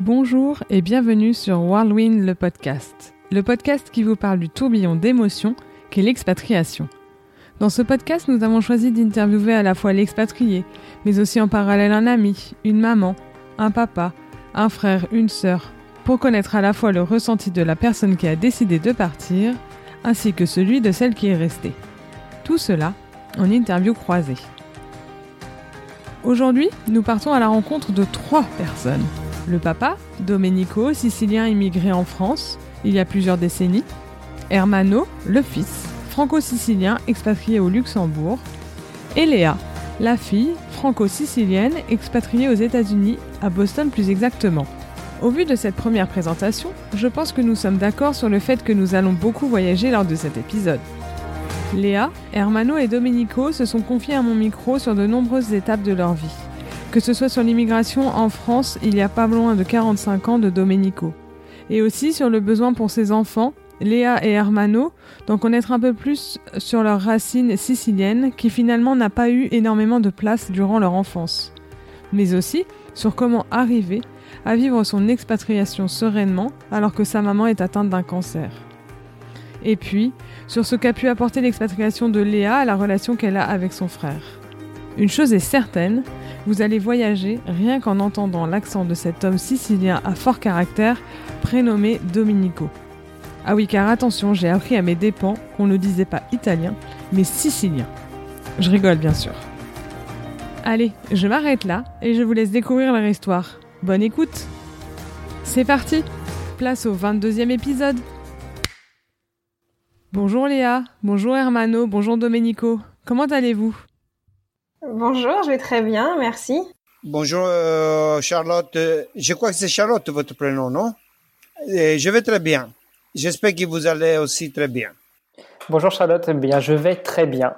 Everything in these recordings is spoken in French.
Bonjour et bienvenue sur Whirlwind le podcast, le podcast qui vous parle du tourbillon d'émotions qu'est l'expatriation. Dans ce podcast, nous avons choisi d'interviewer à la fois l'expatrié, mais aussi en parallèle un ami, une maman, un papa, un frère, une sœur, pour connaître à la fois le ressenti de la personne qui a décidé de partir, ainsi que celui de celle qui est restée. Tout cela en interview croisée. Aujourd'hui, nous partons à la rencontre de trois personnes. Le papa, Domenico, sicilien immigré en France il y a plusieurs décennies. Hermano, le fils, franco-sicilien expatrié au Luxembourg. Et Léa, la fille, franco-sicilienne expatriée aux États-Unis, à Boston plus exactement. Au vu de cette première présentation, je pense que nous sommes d'accord sur le fait que nous allons beaucoup voyager lors de cet épisode. Léa, Hermano et Domenico se sont confiés à mon micro sur de nombreuses étapes de leur vie que ce soit sur l'immigration en France il y a pas loin de 45 ans de Domenico, et aussi sur le besoin pour ses enfants, Léa et Hermano, d'en connaître un peu plus sur leurs racines siciliennes qui finalement n'a pas eu énormément de place durant leur enfance, mais aussi sur comment arriver à vivre son expatriation sereinement alors que sa maman est atteinte d'un cancer. Et puis, sur ce qu'a pu apporter l'expatriation de Léa à la relation qu'elle a avec son frère. Une chose est certaine, vous allez voyager rien qu'en entendant l'accent de cet homme sicilien à fort caractère prénommé Domenico. Ah oui, car attention, j'ai appris à mes dépens qu'on ne disait pas italien, mais sicilien. Je rigole bien sûr. Allez, je m'arrête là et je vous laisse découvrir leur histoire. Bonne écoute C'est parti Place au 22e épisode Bonjour Léa, bonjour Hermano, bonjour Domenico. Comment allez-vous? Bonjour, je vais très bien, merci. Bonjour euh, Charlotte. Je crois que c'est Charlotte votre prénom, non? Et Je vais très bien. J'espère que vous allez aussi très bien. Bonjour Charlotte, eh bien je vais très bien.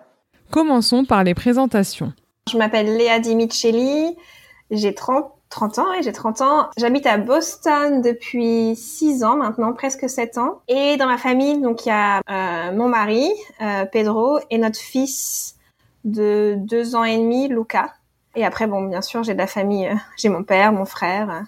Commençons par les présentations. Je m'appelle Léa Di j'ai 30, 30 ans et j'ai 30 ans. J'habite à Boston depuis 6 ans maintenant, presque 7 ans. Et dans ma famille, donc il y a euh, mon mari, euh, Pedro, et notre fils de deux ans et demi, Luca. Et après, bon, bien sûr, j'ai de la famille. Euh, j'ai mon père, mon frère.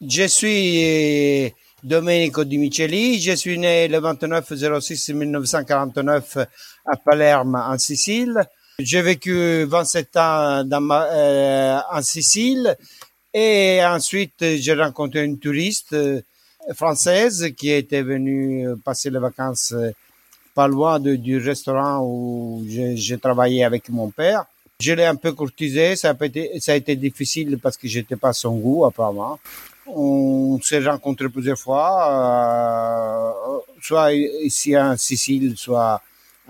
Je suis euh, Domenico Di Micheli. Je suis né le 29 06 1949 à Palerme, en Sicile. J'ai vécu 27 ans euh, en Sicile. Et ensuite, j'ai rencontré une touriste française qui était venue passer les vacances pas loin de, du restaurant où j'ai travaillé avec mon père. Je l'ai un peu courtisé, ça a été, ça a été difficile parce que j'étais pas son goût apparemment. On s'est rencontrés plusieurs fois, euh, soit ici en Sicile, soit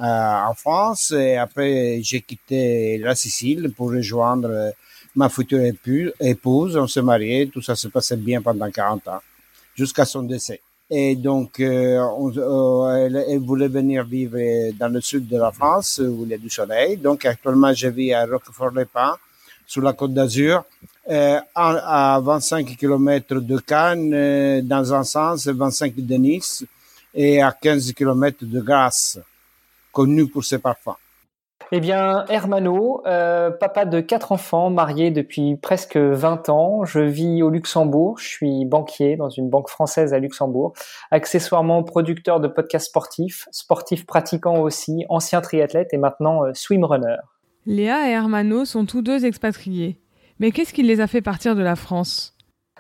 euh, en France. Et après, j'ai quitté la Sicile pour rejoindre ma future épouse. On s'est mariés, tout ça se passait bien pendant 40 ans, jusqu'à son décès. Et donc, euh, euh, elle, voulait venir vivre dans le sud de la France où il y a du soleil. Donc, actuellement, je vis à Roquefort-les-Pins, sur la Côte d'Azur, euh, à, 25 km de Cannes euh, dans un sens, 25 de Nice et à 15 km de Grasse, connu pour ses parfums. Eh bien, Hermano, euh, papa de quatre enfants, marié depuis presque 20 ans. Je vis au Luxembourg. Je suis banquier dans une banque française à Luxembourg. Accessoirement producteur de podcasts sportifs, sportif pratiquant aussi, ancien triathlète et maintenant euh, swimrunner. Léa et Hermano sont tous deux expatriés. Mais qu'est-ce qui les a fait partir de la France?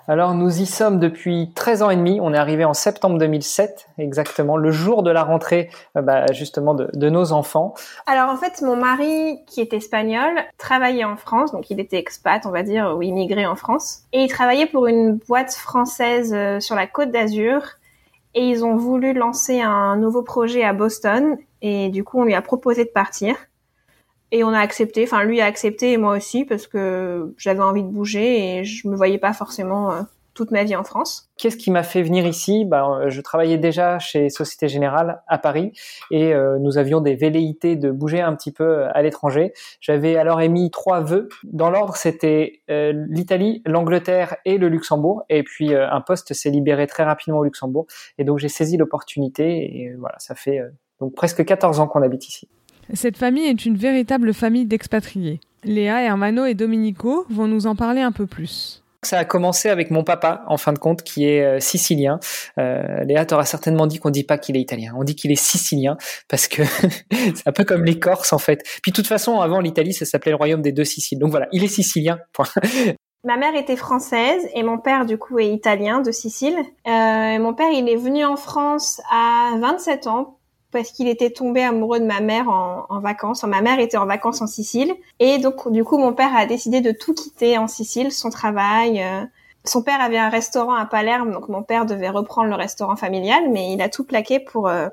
Alors nous y sommes depuis 13 ans et demi. On est arrivé en septembre 2007, exactement, le jour de la rentrée euh, bah, justement de, nos enfants. Alors en fait, mon mari, qui est espagnol, travaillait en France, donc il était expat, on va dire, ou immigré en France, et il travaillait pour une boîte française euh, sur la Côte d'Azur. Et ils ont voulu lancer un nouveau projet à Boston, et du coup on lui a proposé de partir. Et on a accepté, enfin lui a accepté et moi aussi parce que j'avais envie de bouger et je me voyais pas forcément euh, toute ma vie en France. Qu'est-ce qui m'a fait venir ici? Euh, Je travaillais déjà chez Société Générale à Paris et euh, nous avions des velléités de bouger un petit peu à l'étranger. J'avais alors émis trois vœux. Dans l'ordre, c'était l'Italie, l'Angleterre et le Luxembourg. Et puis un poste s'est libéré très rapidement au Luxembourg. Et donc j'ai saisi l'opportunité et voilà, ça fait donc presque 14 ans qu'on habite ici. Cette famille est une véritable famille d'expatriés. Léa, Hermano et Domenico vont nous en parler un peu plus. Ça a commencé avec mon papa, en fin de compte, qui est euh, sicilien. Euh, Léa t'aura certainement dit qu'on dit pas qu'il est italien, on dit qu'il est sicilien parce que c'est un peu comme les Corses en fait. Puis de toute façon, avant l'Italie, ça s'appelait le royaume des deux Siciles. Donc voilà, il est sicilien. Ma mère était française et mon père du coup est italien de Sicile. Euh, mon père il est venu en France à 27 ans parce qu'il était tombé amoureux de ma mère en, vacances. ma mère était en vacances en Sicile et donc du coup mon père a décidé de tout quitter en Sicile, son travail. Euh. son père avait un restaurant à Palerme, donc mon père devait reprendre le restaurant familial, mais il a tout plaqué pour euh,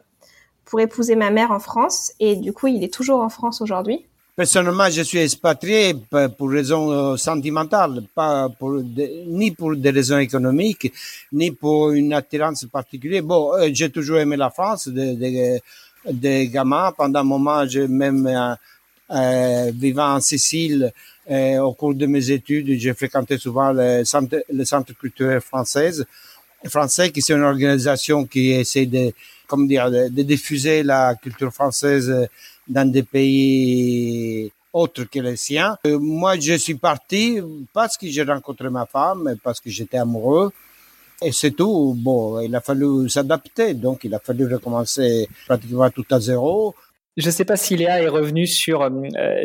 pour épouser ma mère en France et du coup il est toujours en France aujourd'hui. Personnellement, je suis expatrié pour raisons euh, sentimentales, pas pour ni pour des raisons économiques, ni pour une attirance particulière. Bon, euh, j'ai toujours aimé la France, des de, de gamins. Pendant un moment, j'ai même euh, euh, vivant en Sicile, euh, au cours de mes études, j'ai fréquenté souvent le centre, le centre culturel français, français, qui c'est une organisation qui essaie de, comment dire, de, de diffuser la culture française dans des pays autres que les siens. Euh, moi, je suis parti parce que j'ai rencontré ma femme, parce que j'étais amoureux. Et c'est tout. Bon, il a fallu s'adapter, donc il a fallu recommencer pratiquement tout à zéro. Je ne sais pas si Léa est revenue sur euh,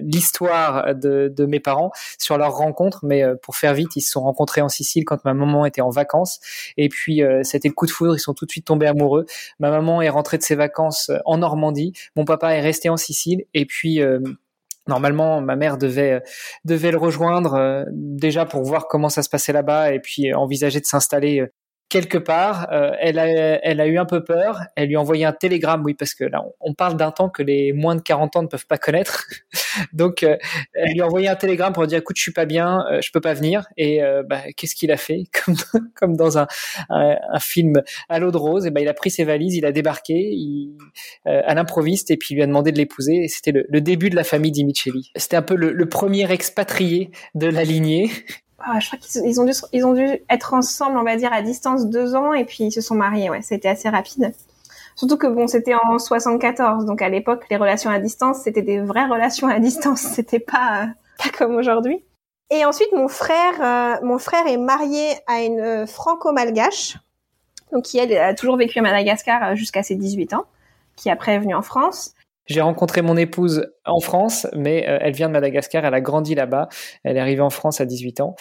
l'histoire de, de, mes parents, sur leur rencontre, mais euh, pour faire vite, ils se sont rencontrés en Sicile quand ma maman était en vacances. Et puis, euh, c'était le coup de foudre, ils sont tout de suite tombés amoureux. Ma maman est rentrée de ses vacances en Normandie, mon papa est resté en Sicile, et puis... Normalement, ma mère devait devait le rejoindre déjà pour voir comment ça se passait là-bas et puis envisager de s'installer quelque part, euh, elle, a, elle a eu un peu peur. Elle lui a envoyé un télégramme, oui, parce que là, on, parle d'un temps que les moins de 40 ans ne peuvent pas connaître. Donc, euh, elle lui a envoyé un télégramme pour dire, écoute, je suis pas bien, euh, je peux pas venir. Et bah, qu'est-ce qu'il a fait? Comme, comme dans un, un, film à l'eau de rose. Et ben, il a pris ses valises, il a débarqué il, à l'improviste et puis il lui a demandé de l'épouser. Et c'était le, le, début de la famille Dimicelli. C'était un peu le, le premier expatrié de la lignée. Ah, je crois qu'ils ont dû être ensemble, on va dire à distance deux ans et puis ils se sont mariés. Ouais, c'était assez rapide. Surtout que bon, c'était en 74, donc à l'époque les relations à distance c'était des vraies relations à distance, c'était pas euh, pas comme aujourd'hui. Et ensuite mon frère, euh, mon frère est marié à une euh, franco-malgache, donc qui elle a toujours vécu à Madagascar jusqu'à ses 18 ans, qui après est venue en France. J'ai rencontré mon épouse en France, mais euh, elle vient de Madagascar, elle a grandi là-bas, elle est arrivée en France à 18 ans.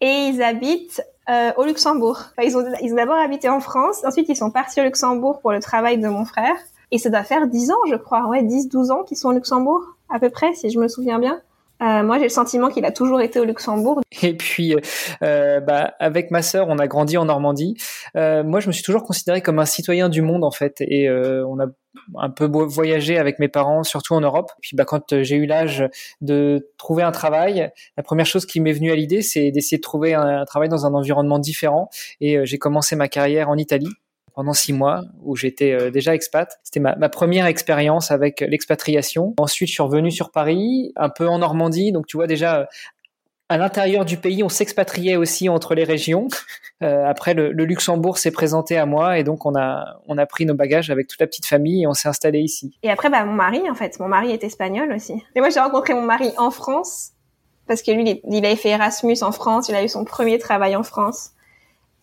Et ils habitent euh, au Luxembourg. ils ont, ils ont d'abord habité en France, ensuite ils sont partis au Luxembourg pour le travail de mon frère. Et ça doit faire 10 ans, je crois, ouais, 10, 12 ans qu'ils sont au Luxembourg, à peu près, si je me souviens bien. Euh, moi, j'ai le sentiment qu'il a toujours été au Luxembourg. Et puis, euh, bah, avec ma sœur, on a grandi en Normandie. Euh, moi, je me suis toujours considéré comme un citoyen du monde, en fait. Et euh, on a un peu voyagé avec mes parents, surtout en Europe. Puis, bah, quand j'ai eu l'âge de trouver un travail, la première chose qui m'est venue à l'idée, c'est d'essayer de trouver un, travail dans un environnement différent. Et j'ai commencé ma carrière en Italie pendant six mois où j'étais euh, déjà expat. C'était ma, première expérience avec l'expatriation. Ensuite, je suis revenu sur Paris, un peu en Normandie. Donc, tu vois déjà, euh, à l'intérieur du pays, on s'expatriait aussi entre les régions. Euh, après, le, Luxembourg s'est présenté à moi et donc on a on a pris nos bagages avec toute la petite famille et on s'est installé ici. Et après, bah mon mari, en fait, mon mari est espagnol aussi. Et moi, j'ai rencontré mon mari en France parce que lui, il avait fait Erasmus en France. Il a eu son premier travail en France.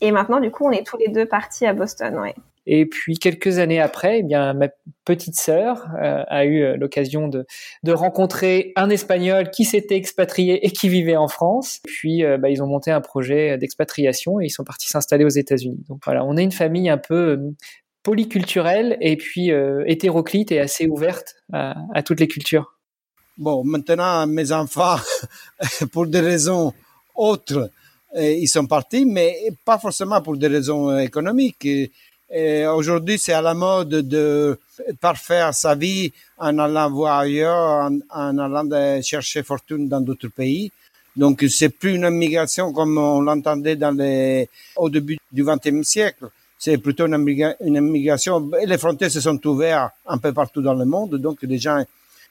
Et maintenant, du coup, on est tous les deux partis à Boston, ouais. Et puis quelques années après, eh bien ma petite sœur euh, a eu euh, l'occasion de, de rencontrer un Espagnol qui s'était expatrié et qui vivait en France. Puis euh, bah, ils ont monté un projet d'expatriation et ils sont partis s'installer aux États-Unis. Donc voilà, on est une famille un peu polyculturelle et puis hétéroclite et assez ouverte à, à toutes les cultures. Bon, maintenant mes enfants, pour des raisons autres, ils sont partis, mais pas forcément pour des raisons économiques. Aujourd'hui, c'est à la mode de parfaire sa vie en allant voir ailleurs, en, allant chercher fortune dans d'autres pays. Donc, c'est plus une immigration comme on l'entendait dans les, au début du XXe siècle. C'est plutôt une, une immigration. Les frontières se sont ouvertes un peu partout dans le monde, donc les gens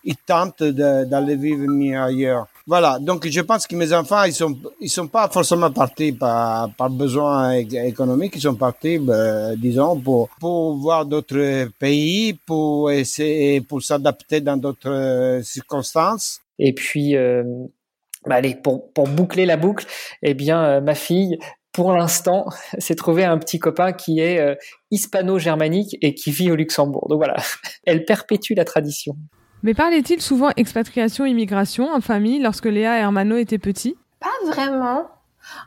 ils tentent d'aller vivre mieux ailleurs. Voilà, donc je pense que mes enfants, ils sont, ils sont pas forcément partis par, par besoin économique, ils sont partis, ben, disons, pour, pour voir d'autres pays, pour essayer, pour s'adapter dans d'autres circonstances. Et puis, euh, bah allez, pour, pour boucler la boucle, eh bien, ma fille pour l'instant, s'est trouvé un petit copain qui est euh, hispano-germanique et qui vit au Luxembourg. Donc voilà, elle perpétue la tradition. Mais parlait-il souvent expatriation-immigration en famille lorsque Léa et Hermano étaient petits? Pas vraiment.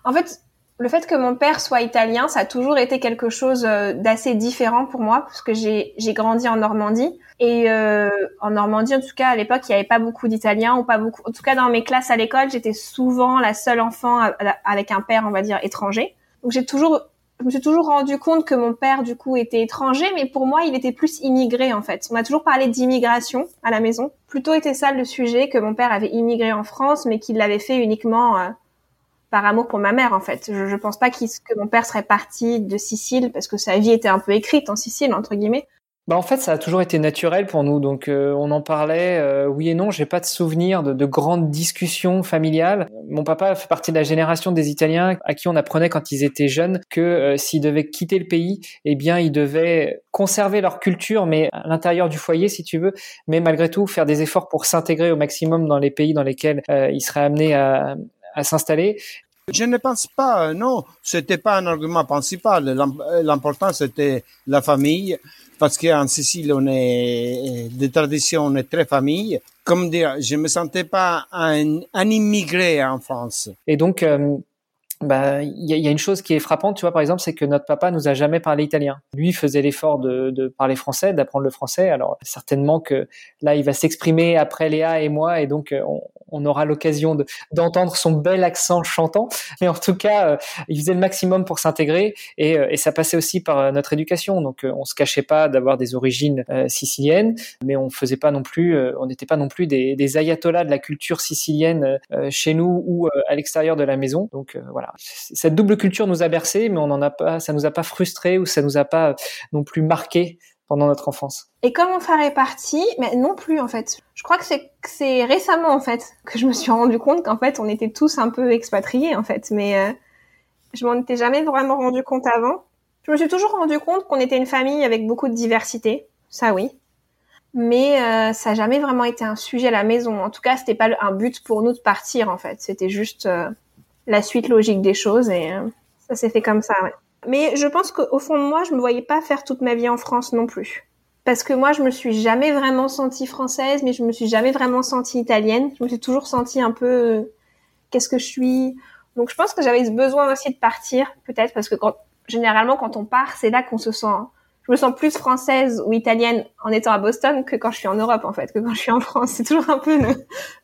En fait, le fait que mon père soit italien, ça a toujours été quelque chose euh, d'assez différent pour moi, parce que j'ai grandi en Normandie. Et euh, en Normandie, en tout cas, à l'époque, il n'y avait pas beaucoup d'Italiens, ou pas beaucoup. En tout cas, dans mes classes à l'école, j'étais souvent la seule enfant avec un père, on va dire, étranger. Donc j'ai toujours, je me suis toujours rendu compte que mon père, du coup, était étranger, mais pour moi, il était plus immigré, en fait. On a toujours parlé d'immigration à la maison. Plutôt était ça le sujet, que mon père avait immigré en France, mais qu'il l'avait fait uniquement euh, par amour pour ma mère en fait. Je, je pense pas que mon père serait parti de Sicile parce que sa vie était un peu écrite en Sicile entre guillemets. Bah en fait, ça a toujours été naturel pour nous, donc euh, on en parlait. Euh, oui et non, j'ai pas de souvenir de, de, grandes discussions familiales. Mon papa fait partie de la génération des Italiens à qui on apprenait quand ils étaient jeunes que euh, s'ils devaient quitter le pays, eh bien ils devaient conserver leur culture, mais à l'intérieur du foyer, si tu veux, mais malgré tout faire des efforts pour s'intégrer au maximum dans les pays dans lesquels ils seraient amenés à, à s'installer. Je ne pense pas, non, c'était pas un argument principal. L'important c'était la famille, parce qu'en Sicile on est des traditions, on est très famille. Comme dire, je me sentais pas un, un immigré en France. Et donc, euh, bah, il y, y, a une chose qui est frappante, tu vois, par exemple, c'est que notre papa nous a jamais parlé italien. Lui faisait l'effort de, de, parler français, d'apprendre le français. Alors certainement que là, il va s'exprimer après Léa et moi, et donc euh, on, aura l'occasion d'entendre son bel accent chantant. Mais en tout cas, euh, il faisait le maximum pour s'intégrer et, euh, et, ça passait aussi par euh, notre éducation. Donc, on se cachait pas d'avoir des origines siciliennes, mais on faisait pas non plus, on n'était pas non plus des, des, ayatollahs de la culture sicilienne chez nous ou à l'extérieur de la maison. Donc voilà, cette double culture nous a bercé, mais on en a pas, ça nous a pas frustré ou ça nous a pas non plus marqué pendant notre enfance. Et comme on ferait partie, mais non plus en fait. Je crois que c'est récemment en fait que je me suis rendu compte qu'en fait on était tous un peu expatriés en fait, mais euh, je m'en étais jamais vraiment rendu compte avant. Je me suis toujours rendu compte qu'on était une famille avec beaucoup de diversité, ça oui. Mais euh, ça n'a jamais vraiment été un sujet à la maison. En tout cas, c'était pas un but pour nous de partir en fait. C'était juste euh, la suite logique des choses et ça s'est fait comme ça. Ouais. Mais je pense qu'au fond de moi, je me voyais pas faire toute ma vie en France non plus. Parce que moi, je me suis jamais vraiment sentie française, mais je me suis jamais vraiment sentie italienne. Je me suis toujours sentie un peu, euh, qu'est-ce que je suis? Donc, je pense que j'avais ce besoin aussi de partir, peut-être, parce que quand, généralement, quand on part, c'est là qu'on se sent, je me sens plus française ou italienne en étant à Boston que quand je suis en Europe, en fait, que quand je suis en France. C'est toujours un peu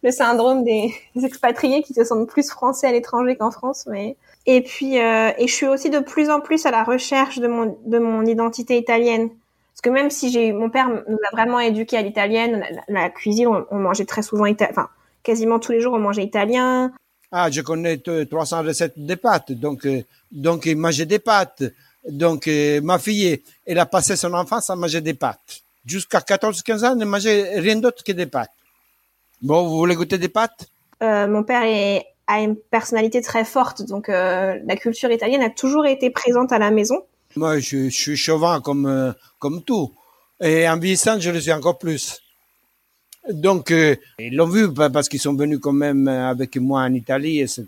le, syndrome des, expatriés qui se sentent plus français à l'étranger qu'en France, mais et puis, euh, et je suis aussi de plus en plus à la recherche de mon, de mon identité italienne. Parce que même si j'ai, mon père nous a vraiment éduqués à l'italienne, la, cuisine, on, mangeait très souvent italien, enfin, quasiment tous les jours, on mangeait italien. Ah, je connais 300 recettes de pâtes, donc, euh, donc il mangeait des pâtes. Donc, euh, ma fille, elle a passé son enfance à manger des pâtes. Jusqu'à 14-15 ans, elle ne mangeait rien d'autre que des pâtes. Bon, vous voulez goûter des pâtes? Euh, mon père est a une personnalité très forte, donc euh, la culture italienne a toujours été présente à la maison. Moi, je, je suis chauvin comme comme tout, et en vieillissant, je le suis encore plus. Donc, euh, ils l'ont vu parce qu'ils sont venus quand même avec moi en Italie, etc.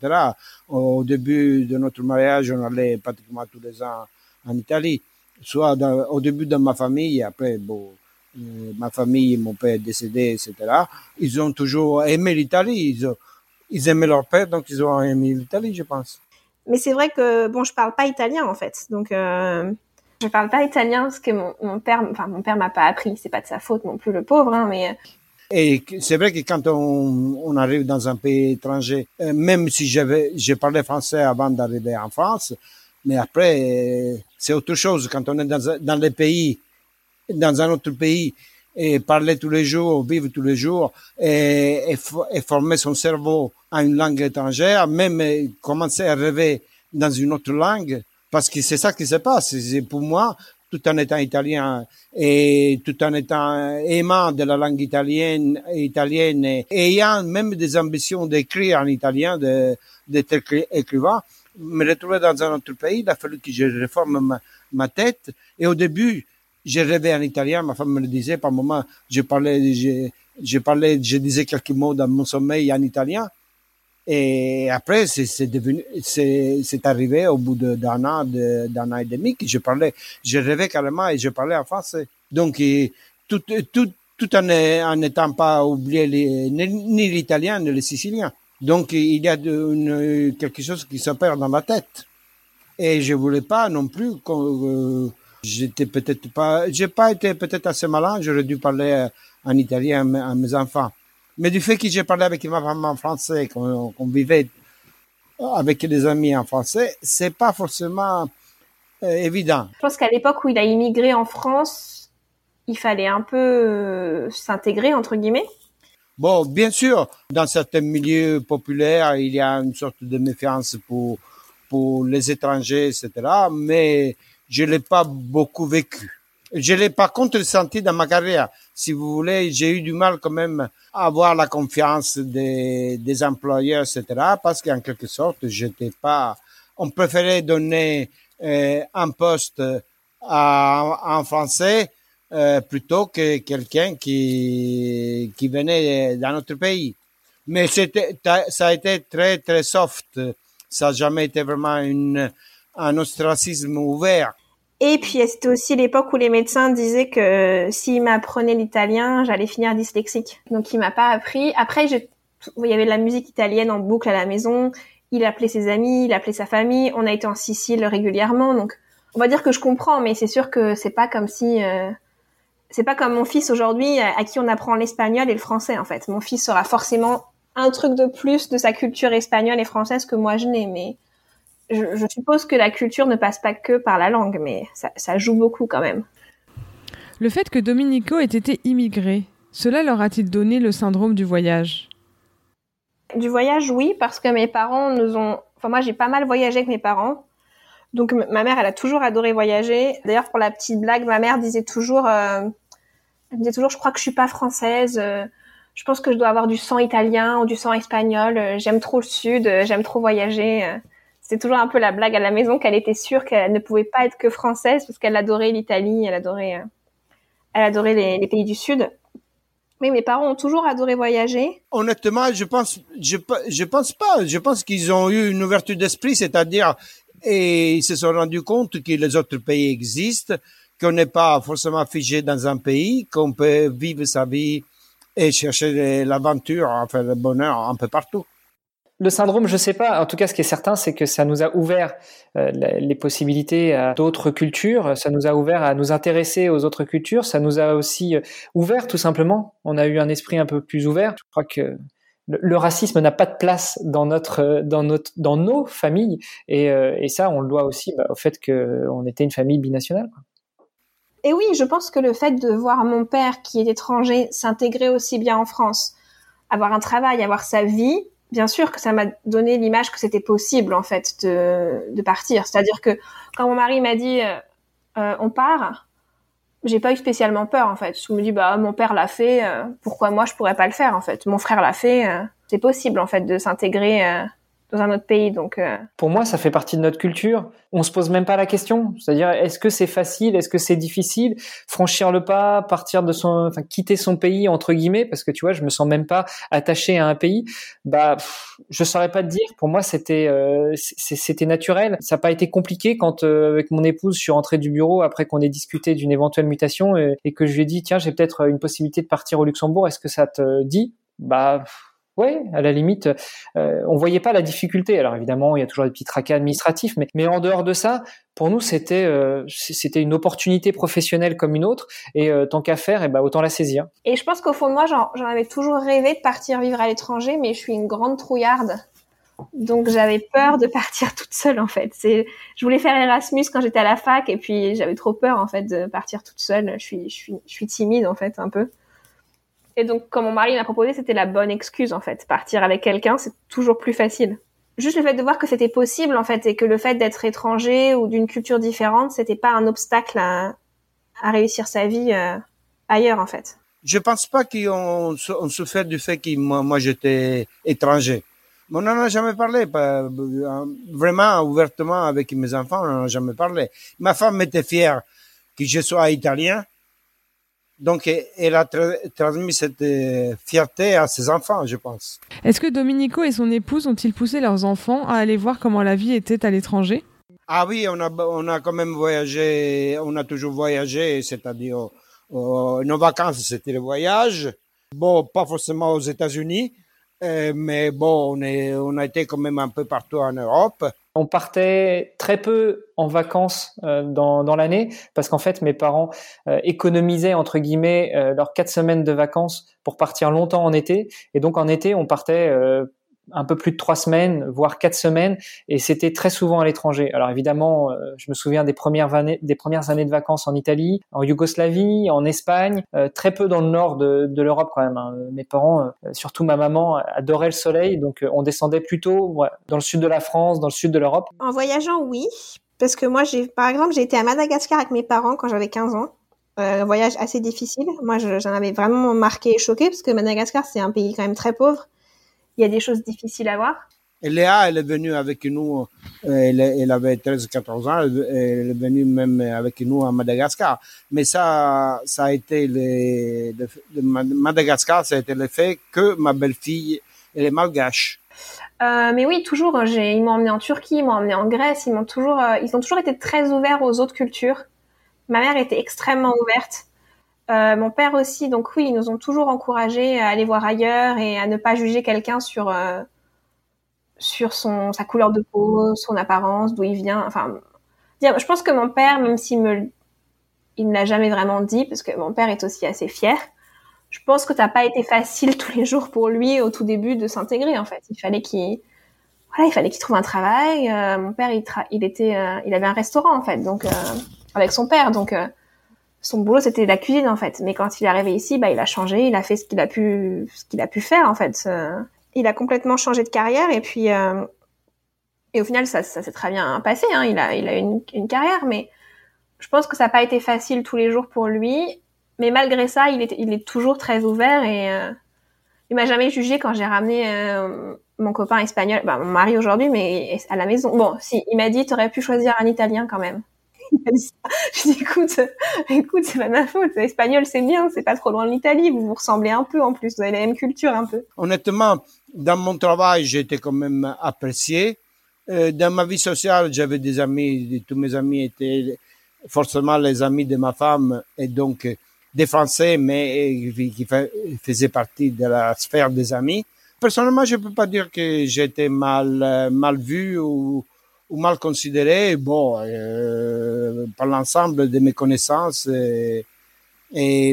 Au début de notre mariage, on allait pratiquement tous les ans en Italie, soit dans, au début de ma famille, après, bon, euh, ma famille, mon père est décédé, etc. Ils ont toujours aimé l'Italie. Ils ont, ils aimaient leur père, donc ils ont aimé l'Italie, je pense. Mais c'est vrai que bon, je parle pas italien en fait, donc euh, je parle pas italien parce que mon, mon père, enfin mon père m'a pas appris, c'est pas de sa faute non plus le pauvre, hein, mais. Euh, Et c'est vrai que quand on, on, arrive dans un pays étranger, euh, même si j'avais, j'ai parlé français avant d'arriver en France, mais après c'est autre chose quand on est dans, dans les pays, dans un autre pays et parler tous les jours, vivre tous les jours et, et, et, former son cerveau à une langue étrangère, même commencer à rêver dans une autre langue, parce que c'est ça qui se passe. Pour moi, tout en étant italien et tout en étant aimant de la langue italienne, italienne et ayant même des ambitions d'écrire en italien, d'être écrivain, me retrouver dans un autre pays, il a fallu que je réforme ma, ma tête. Et au début, j'ai rêvé en italien, ma femme me le disait, par moment, je parlais, je, je parlais, je disais quelques mots dans mon sommeil en italien. Et après, c'est devenu, c'est arrivé au bout d'un an, d'un an et demi que je parlais, je rêvais carrément et je parlais en français. Donc, tout, tout, tout en n'étant pas oublié les, ni l'italien ni le sicilien. Donc, il y a une, quelque chose qui s'opère dans ma tête. Et je voulais pas non plus que euh, j'étais peut-être pas, j'ai pas été peut-être assez malin, j'aurais dû parler en italien à mes enfants. Mais du fait que j'ai parlé avec ma femme en français, qu'on vivait avec des amis en français, c'est pas forcément euh, évident. Je pense qu'à l'époque où il a immigré en France, il fallait un peu euh, s'intégrer entre guillemets. Bon, bien sûr, dans certains milieux populaires, il y a une sorte de méfiance pour pour les étrangers, etc. Mais je l'ai pas beaucoup vécu. Je l'ai par contre senti dans ma carrière. Si vous voulez, j'ai eu du mal quand même à avoir la confiance des, des employeurs, etc. Parce qu'en quelque sorte, j'étais pas. On préférait donner euh, un poste à, en français euh, plutôt que quelqu'un qui qui venait d'un autre pays. Mais c'était ça a été très très soft. Ça n'a jamais été vraiment une, un ostracisme ouvert. Et puis c'était aussi l'époque où les médecins disaient que s'il m'apprenait l'italien, j'allais finir dyslexique. Donc il m'a pas appris. Après, il y avait de la musique italienne en boucle à la maison. Il appelait ses amis, il appelait sa famille. On a été en Sicile régulièrement, donc on va dire que je comprends, mais c'est sûr que c'est pas comme si euh, c'est pas comme mon fils aujourd'hui à qui on apprend l'espagnol et le français en fait. Mon fils sera forcément un truc de plus de sa culture espagnole et française que moi je n'ai, mais je, suppose que la culture ne passe pas que par la langue, mais ça, joue beaucoup quand même. Le fait que Domenico ait été immigré, cela leur a-t-il donné le syndrome du voyage? Du voyage, oui, parce que mes parents nous ont. Enfin, moi, j'ai pas mal voyagé avec mes parents. Donc, ma mère, elle a toujours adoré voyager. D'ailleurs, pour la petite blague, ma mère disait toujours. Euh, elle disait toujours, je crois que je suis pas française. Euh, je pense que je dois avoir du sang italien ou du sang espagnol. Euh, j'aime trop le sud. J'aime trop voyager c'était toujours un peu la blague à la maison qu'elle était sûre qu'elle ne pouvait pas être que française parce qu'elle adorait l'Italie, elle adorait, euh, elle adorait les, pays du Sud. Mais mes parents ont toujours adoré voyager. Honnêtement, je pense, je, je pense pas. Je pense qu'ils ont eu une ouverture d'esprit, c'est-à-dire, et ils se sont rendus compte que les autres pays existent, qu'on n'est pas forcément figé dans un pays, qu'on peut vivre sa vie et chercher l'aventure, enfin le bonheur un peu partout. Le syndrome, je sais pas. En tout cas, ce qui est certain, c'est que ça nous a ouvert euh, les possibilités à d'autres cultures. Ça nous a ouvert à nous intéresser aux autres cultures. Ça nous a aussi euh, ouvert, tout simplement. On a eu un esprit un peu plus ouvert. Je crois que le, racisme n'a pas de place dans notre, dans notre, dans nos familles. Et, euh, et ça, on le doit aussi bah, au fait qu'on était une famille binationale. Et oui, je pense que le fait de voir mon père, qui est étranger, s'intégrer aussi bien en France, avoir un travail, avoir sa vie, bien sûr que ça m'a donné l'image que c'était possible en fait de, de partir. C'est-à-dire que quand mon mari m'a dit euh, euh, on part, j'ai pas eu spécialement peur en fait. Je me dis bah mon père l'a fait, euh, pourquoi moi je pourrais pas le faire en fait? Mon frère l'a fait, c'est possible en fait de s'intégrer dans un autre pays. Euh, pour moi, ça fait partie de notre culture. On se pose même pas la question. C'est-à-dire, est-ce que c'est facile, est-ce que c'est difficile, franchir le pas, partir de son, enfin, quitter son pays entre guillemets, parce que tu vois, je me sens même pas attaché à un pays. Bah, je saurais pas te dire. Pour moi, c'était, euh, c'était naturel. Ça n'a pas été compliqué quand euh, avec mon épouse, je suis rentré du bureau après qu'on ait discuté d'une éventuelle mutation et, que je lui ai dit, tiens, j'ai peut-être une possibilité de partir au Luxembourg. Est-ce que ça te dit? Bah oui, à la limite, euh, on voyait pas la difficulté. Alors évidemment, il y a toujours des petits tracas administratifs, mais, mais en dehors de ça, pour nous, c'était euh, c'était une opportunité professionnelle comme une autre, et euh, tant qu'à faire, et eh ben, autant la saisir. Et je pense qu'au fond de moi, j'en avais toujours rêvé de partir vivre à l'étranger, mais je suis une grande trouillarde. Donc j'avais peur de partir toute seule en fait. C'est, je voulais faire Erasmus quand j'étais à la fac et puis j'avais trop peur en fait de partir toute seule. Je suis, je suis, je suis timide en fait un peu. Et donc, comme mon mari m'a proposé, c'était la bonne excuse, en fait. Partir avec quelqu'un, c'est toujours plus facile. Juste le fait de voir que c'était possible, en fait, et que le fait d'être étranger ou d'une culture différente, c'était pas un obstacle à, à réussir sa vie euh, ailleurs, en fait. Je pense pas qu'on on souffert du fait que moi, j'étais étranger. On n'en a jamais parlé, pas, vraiment ouvertement avec mes enfants, on n'en a jamais parlé. Ma femme était fière que je sois italien, Donc, elle a transmis cette euh, fierté à ses enfants, je pense. Est-ce que Domenico et son épouse ont-ils poussé leurs enfants à aller voir comment la vie était à l'étranger? Ah oui, on a, on a quand même voyagé, on a toujours voyagé, c'est-à-dire nos vacances, c'était le voyage. Bon, pas forcément aux États-Unis, euh, mais bon, on, est, on a été quand même un peu partout en Europe. On partait très peu en vacances euh, dans, l'année parce qu'en fait mes parents euh, économisaient entre guillemets leurs quatre semaines de vacances pour partir longtemps en été. Et donc en été on partait un peu plus de trois semaines, voire quatre semaines, et c'était très souvent à l'étranger. Alors évidemment, euh, je me souviens des premières années, des premières années de vacances en Italie, en Yougoslavie, en Espagne, euh, très peu dans le nord de, l'Europe quand même. Hein. Mes parents, euh, surtout ma maman, adoraient le soleil, donc on descendait plutôt dans le sud de la France, dans le sud de l'Europe. En voyageant, oui, parce que moi, j'ai, par exemple, j'ai été à Madagascar avec mes parents quand j'avais 15 ans. un voyage assez difficile. Moi, j'en avais vraiment marqué et choqué parce que Madagascar, c'est un pays quand même très pauvre il y a des choses difficiles à voir. Et Léa, elle est venue avec nous, euh, elle, elle avait 13-14 ans, elle, est venue même avec nous à Madagascar. Mais ça, ça a été le, Madagascar, ça a été le fait que ma belle-fille, elle est malgache. Euh, mais oui, toujours. Ils m'ont emmené en Turquie, ils m'ont emmené en Grèce. Ils m'ont toujours, euh, ils ont toujours été très ouverts aux autres cultures. Ma mère était extrêmement ouverte. Euh, mon père aussi, donc oui, ils nous ont toujours encouragés à aller voir ailleurs et à ne pas juger quelqu'un sur euh, sur son sa couleur de peau, son apparence, d'où il vient. Enfin, je pense que mon père, même s'il me il me l'a jamais vraiment dit, parce que mon père est aussi assez fier. Je pense que ça n'a pas été facile tous les jours pour lui au tout début de s'intégrer. En fait, il fallait qu'il voilà, il fallait qu'il trouve un travail. Euh, mon père, il, il était, il avait un restaurant en fait, donc avec son père, donc son boulot c'était la cuisine en fait. Mais quand il est arrivé ici, bah il a changé, il a fait ce qu'il a pu, ce qu'il a pu faire en fait. Euh, il a complètement changé de carrière et puis euh, et au final ça, ça s'est très bien passé. Hein. Il a il a une, une carrière, mais je pense que ça n'a pas été facile tous les jours pour lui. Mais malgré ça, il est il est toujours très ouvert et euh, il m'a jamais jugé quand j'ai ramené euh, mon copain espagnol, bah, mon mari aujourd'hui, mais à la maison. Bon, si il m'a dit, tu aurais pu choisir un Italien quand même. Je dis, écoute, écoute, c'est pas ma faute. L'espagnol, c'est bien, c'est pas trop loin de l'Italie. Vous vous ressemblez un peu en plus. Vous avez la même culture un peu. Honnêtement, dans mon travail, été quand même apprécié. Euh, dans ma vie sociale, j'avais des amis, tous mes amis étaient forcément les amis de ma femme et donc des Français, mais qui faisaient partie de la sphère des amis. Personnellement, je peux pas dire que j'étais mal mal vu ou ou mal considéré, bon, euh, par l'ensemble de mes connaissances et,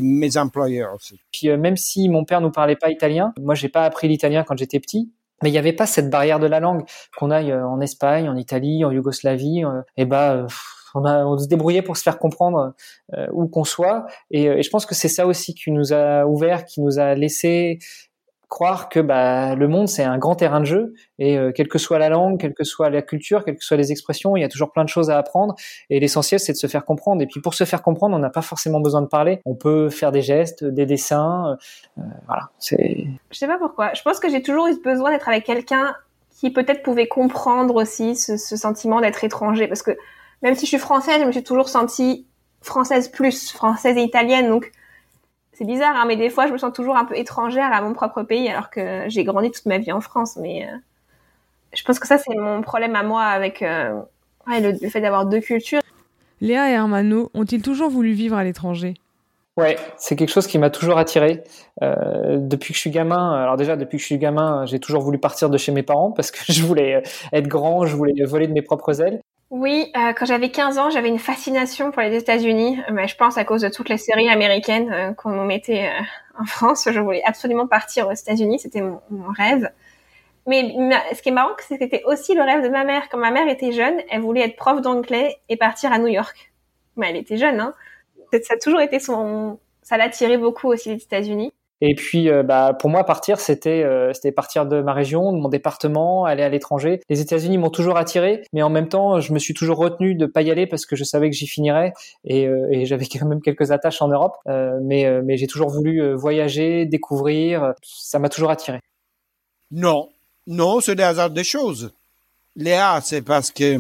mes employeurs aussi. Puis euh, même si mon père nous parlait pas italien, moi j'ai pas appris l'italien quand j'étais petit, mais il n'y avait pas cette barrière de la langue qu'on aille euh, en Espagne, en Italie, en Yougoslavie, et bah on, a, on se débrouillait pour se faire comprendre où qu'on soit. Et, et, je pense que c'est ça aussi qui nous a ouvert, qui nous a laissé croire que bah, le monde c'est un grand terrain de jeu et euh, quelle que soit la langue, quelle que soit la culture, quelles que soient les expressions, il y a toujours plein de choses à apprendre et l'essentiel c'est de se faire comprendre. Et puis pour se faire comprendre, on n'a pas forcément besoin de parler, on peut faire des gestes, des dessins, euh, voilà. C'est. Je sais pas pourquoi. Je pense que j'ai toujours eu besoin d'être avec quelqu'un qui peut-être pouvait comprendre aussi ce, ce sentiment d'être étranger parce que même si je suis française, je me suis toujours sentie française plus, française et italienne donc c'est bizarre, hein, mais des fois, je me sens toujours un peu étrangère à mon propre pays, alors que j'ai grandi toute ma vie en France. Mais euh, je pense que ça, c'est mon problème à moi avec euh, le, fait d'avoir deux cultures. Léa et Hermano ont-ils toujours voulu vivre à l'étranger? Ouais, c'est quelque chose qui m'a toujours attiré euh, depuis que je suis gamin. Alors déjà, depuis que je suis gamin, j'ai toujours voulu partir de chez mes parents parce que je voulais être grand, je voulais voler de mes propres ailes. Oui, euh, quand j'avais 15 ans, j'avais une fascination pour les États-Unis, mais je pense à cause de toutes les séries américaines euh, qu'on nous mettait euh, en France. Je voulais absolument partir aux États-Unis, c'était mon, rêve. Mais ce qui est marrant, c'est que c'était aussi le rêve de ma mère. Quand ma mère était jeune, elle voulait être prof d'anglais et partir à New York. Mais elle était jeune, hein. Ça a toujours été son... Ça l'attirait beaucoup aussi les États-Unis. Et puis, euh, bah, pour moi, partir, c'était euh, c'était partir de ma région, de mon département, aller à l'étranger. Les États-Unis m'ont toujours attiré, mais en même temps, je me suis toujours retenu de pas y aller parce que je savais que j'y finirais et, euh, et j'avais quand même quelques attaches en Europe. mais mais j'ai toujours voulu voyager, découvrir. Ça m'a toujours attiré. Non, non, c'est le hasard des choses. Léa, c'est parce que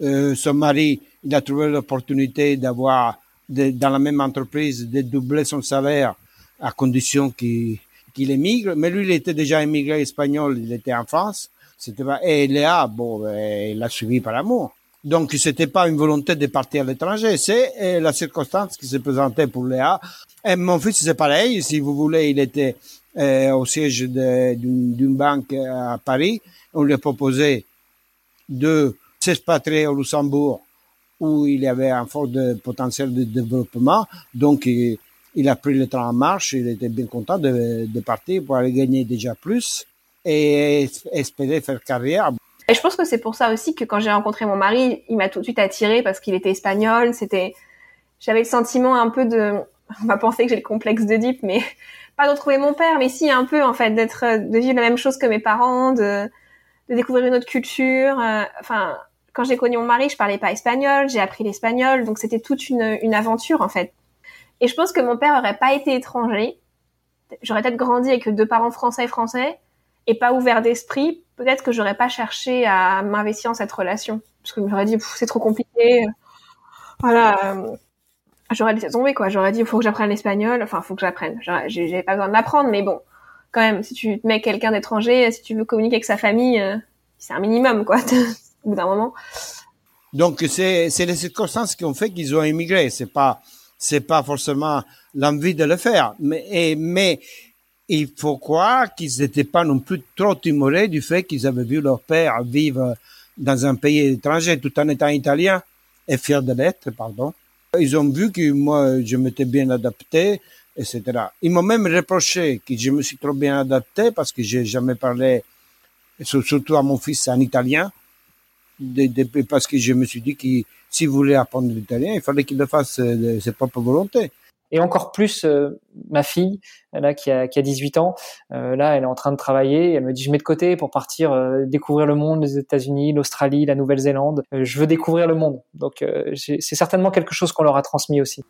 son mari, il a trouvé l'opportunité d'avoir de, dans la même entreprise de doubler son salaire à condition qu'il qu'il émigre. Mais lui, il était déjà émigré espagnol, il était en France. C'était pas... Et Léa, bon, il l'a suivi par amour. Donc, c'était pas une volonté de partir à l'étranger, c'est la circonstance qui s'est présentée pour Léa. Et mon fils, c'est pareil. Si vous voulez, il était euh, au siège d'une banque à Paris. On lui a proposé de s'expatrier au Luxembourg où il y avait un fort potentiel de développement. Donc, il, a pris le train en marche. Il était bien content de, de partir pour aller gagner déjà plus et espérer faire carrière. Et je pense que c'est pour ça aussi que quand j'ai rencontré mon mari, il m'a tout de suite attiré parce qu'il était espagnol. C'était, j'avais le sentiment un peu de, on va penser que j'ai le complexe de Deep, mais pas de retrouver mon père, mais si un peu en fait d'être, de vivre la même chose que mes parents, de, de découvrir une autre culture. Euh, enfin, quand j'ai connu mon mari, je parlais pas espagnol, j'ai appris l'espagnol, donc c'était toute une, une aventure en fait. Et je pense que mon père aurait pas été étranger. J'aurais peut-être grandi avec deux parents français français et pas ouvert d'esprit. Peut-être que j'aurais pas cherché à m'investir dans cette relation. Parce que j'aurais dit c'est trop compliqué. Voilà euh, j'aurais laissé tomber quoi. J'aurais dit il faut que j'apprenne l'espagnol. Enfin faut que j'apprenne. J'avais pas besoin de l'apprendre mais bon quand même si tu mets quelqu'un d'étranger si tu veux communiquer avec sa famille euh, c'est un minimum quoi donc c'est les circonstances qui ont fait qu'ils ont émigré c'est pas pas forcément l'envie de le faire mais mais il faut croire qu'ils n'étaient pas non plus trop timorés du fait qu'ils avaient vu leur père vivre dans un pays étranger tout en étant italien et fier de l'être, pardon. Ils ont vu que moi, je m'étais bien adapté, etc. Ils m'ont même reproché que je me suis trop bien adapté parce que j'ai jamais parlé, surtout à mon fils, en italien, parce que je me suis dit que s'il voulait apprendre l'italien, il fallait qu'il le fasse de ses propres volontés. Et encore plus euh, ma fille là qui a, qui a 18 ans euh, là elle est en train de travailler elle me dit je mets de côté pour partir euh, découvrir le monde les États-Unis l'Australie la Nouvelle-Zélande. Je veux découvrir le monde. Donc c'est certainement quelque chose qu'on leur a transmis aussi.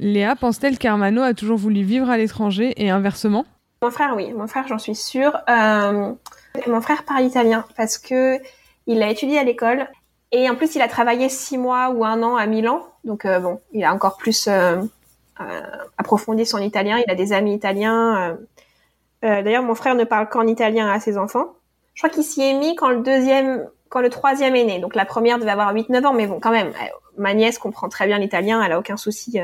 Léa pense-t-elle qu'Armano a toujours voulu vivre à l'étranger et inversement? Mon frère oui. Mon frère j'en suis sûre. Mon frère parle italien parce que il a étudié à l'école et en plus il a travaillé six mois ou un an à Milan donc bon il a encore plus euh, approfondi son italien. Il a des amis italiens. Euh, euh, d'ailleurs, mon frère ne parle qu'en italien à ses enfants. Je crois qu'il s'y est mis quand le deuxième, quand le troisième est né. Donc la première devait avoir 8-9 ans, mais bon, quand même, ma nièce comprend très bien l'italien. Elle a aucun souci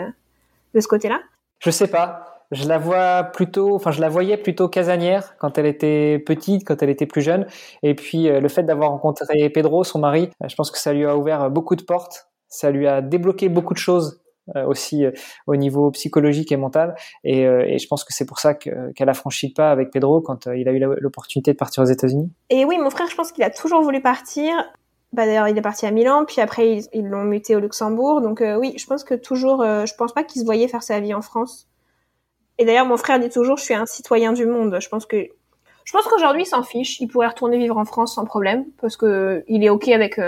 de ce côté-là. Je sais pas je la vois plutôt, enfin je la voyais plutôt casanière quand elle était petite, quand elle était plus jeune. Et puis le fait d'avoir rencontré Pedro, son mari, je pense que ça lui a ouvert beaucoup de portes, ça lui a débloqué beaucoup de choses euh, aussi euh, au niveau psychologique et mental. Et, euh, je pense que c'est pour ça qu'elle a franchi le pas avec Pedro quand il a eu l'opportunité de partir aux États-Unis. Et oui, mon frère, je pense qu'il a toujours voulu partir. Bah, d'ailleurs, il est parti à Milan, puis après ils l'ont muté au Luxembourg. Donc oui, je pense que toujours, je pense pas qu'il se voyait faire sa vie en France. Et d'ailleurs, mon frère dit toujours, je suis un citoyen du monde. Je pense que je pense qu'aujourd'hui, il s'en fiche. Il pourrait retourner vivre en France sans problème parce que il est ok avec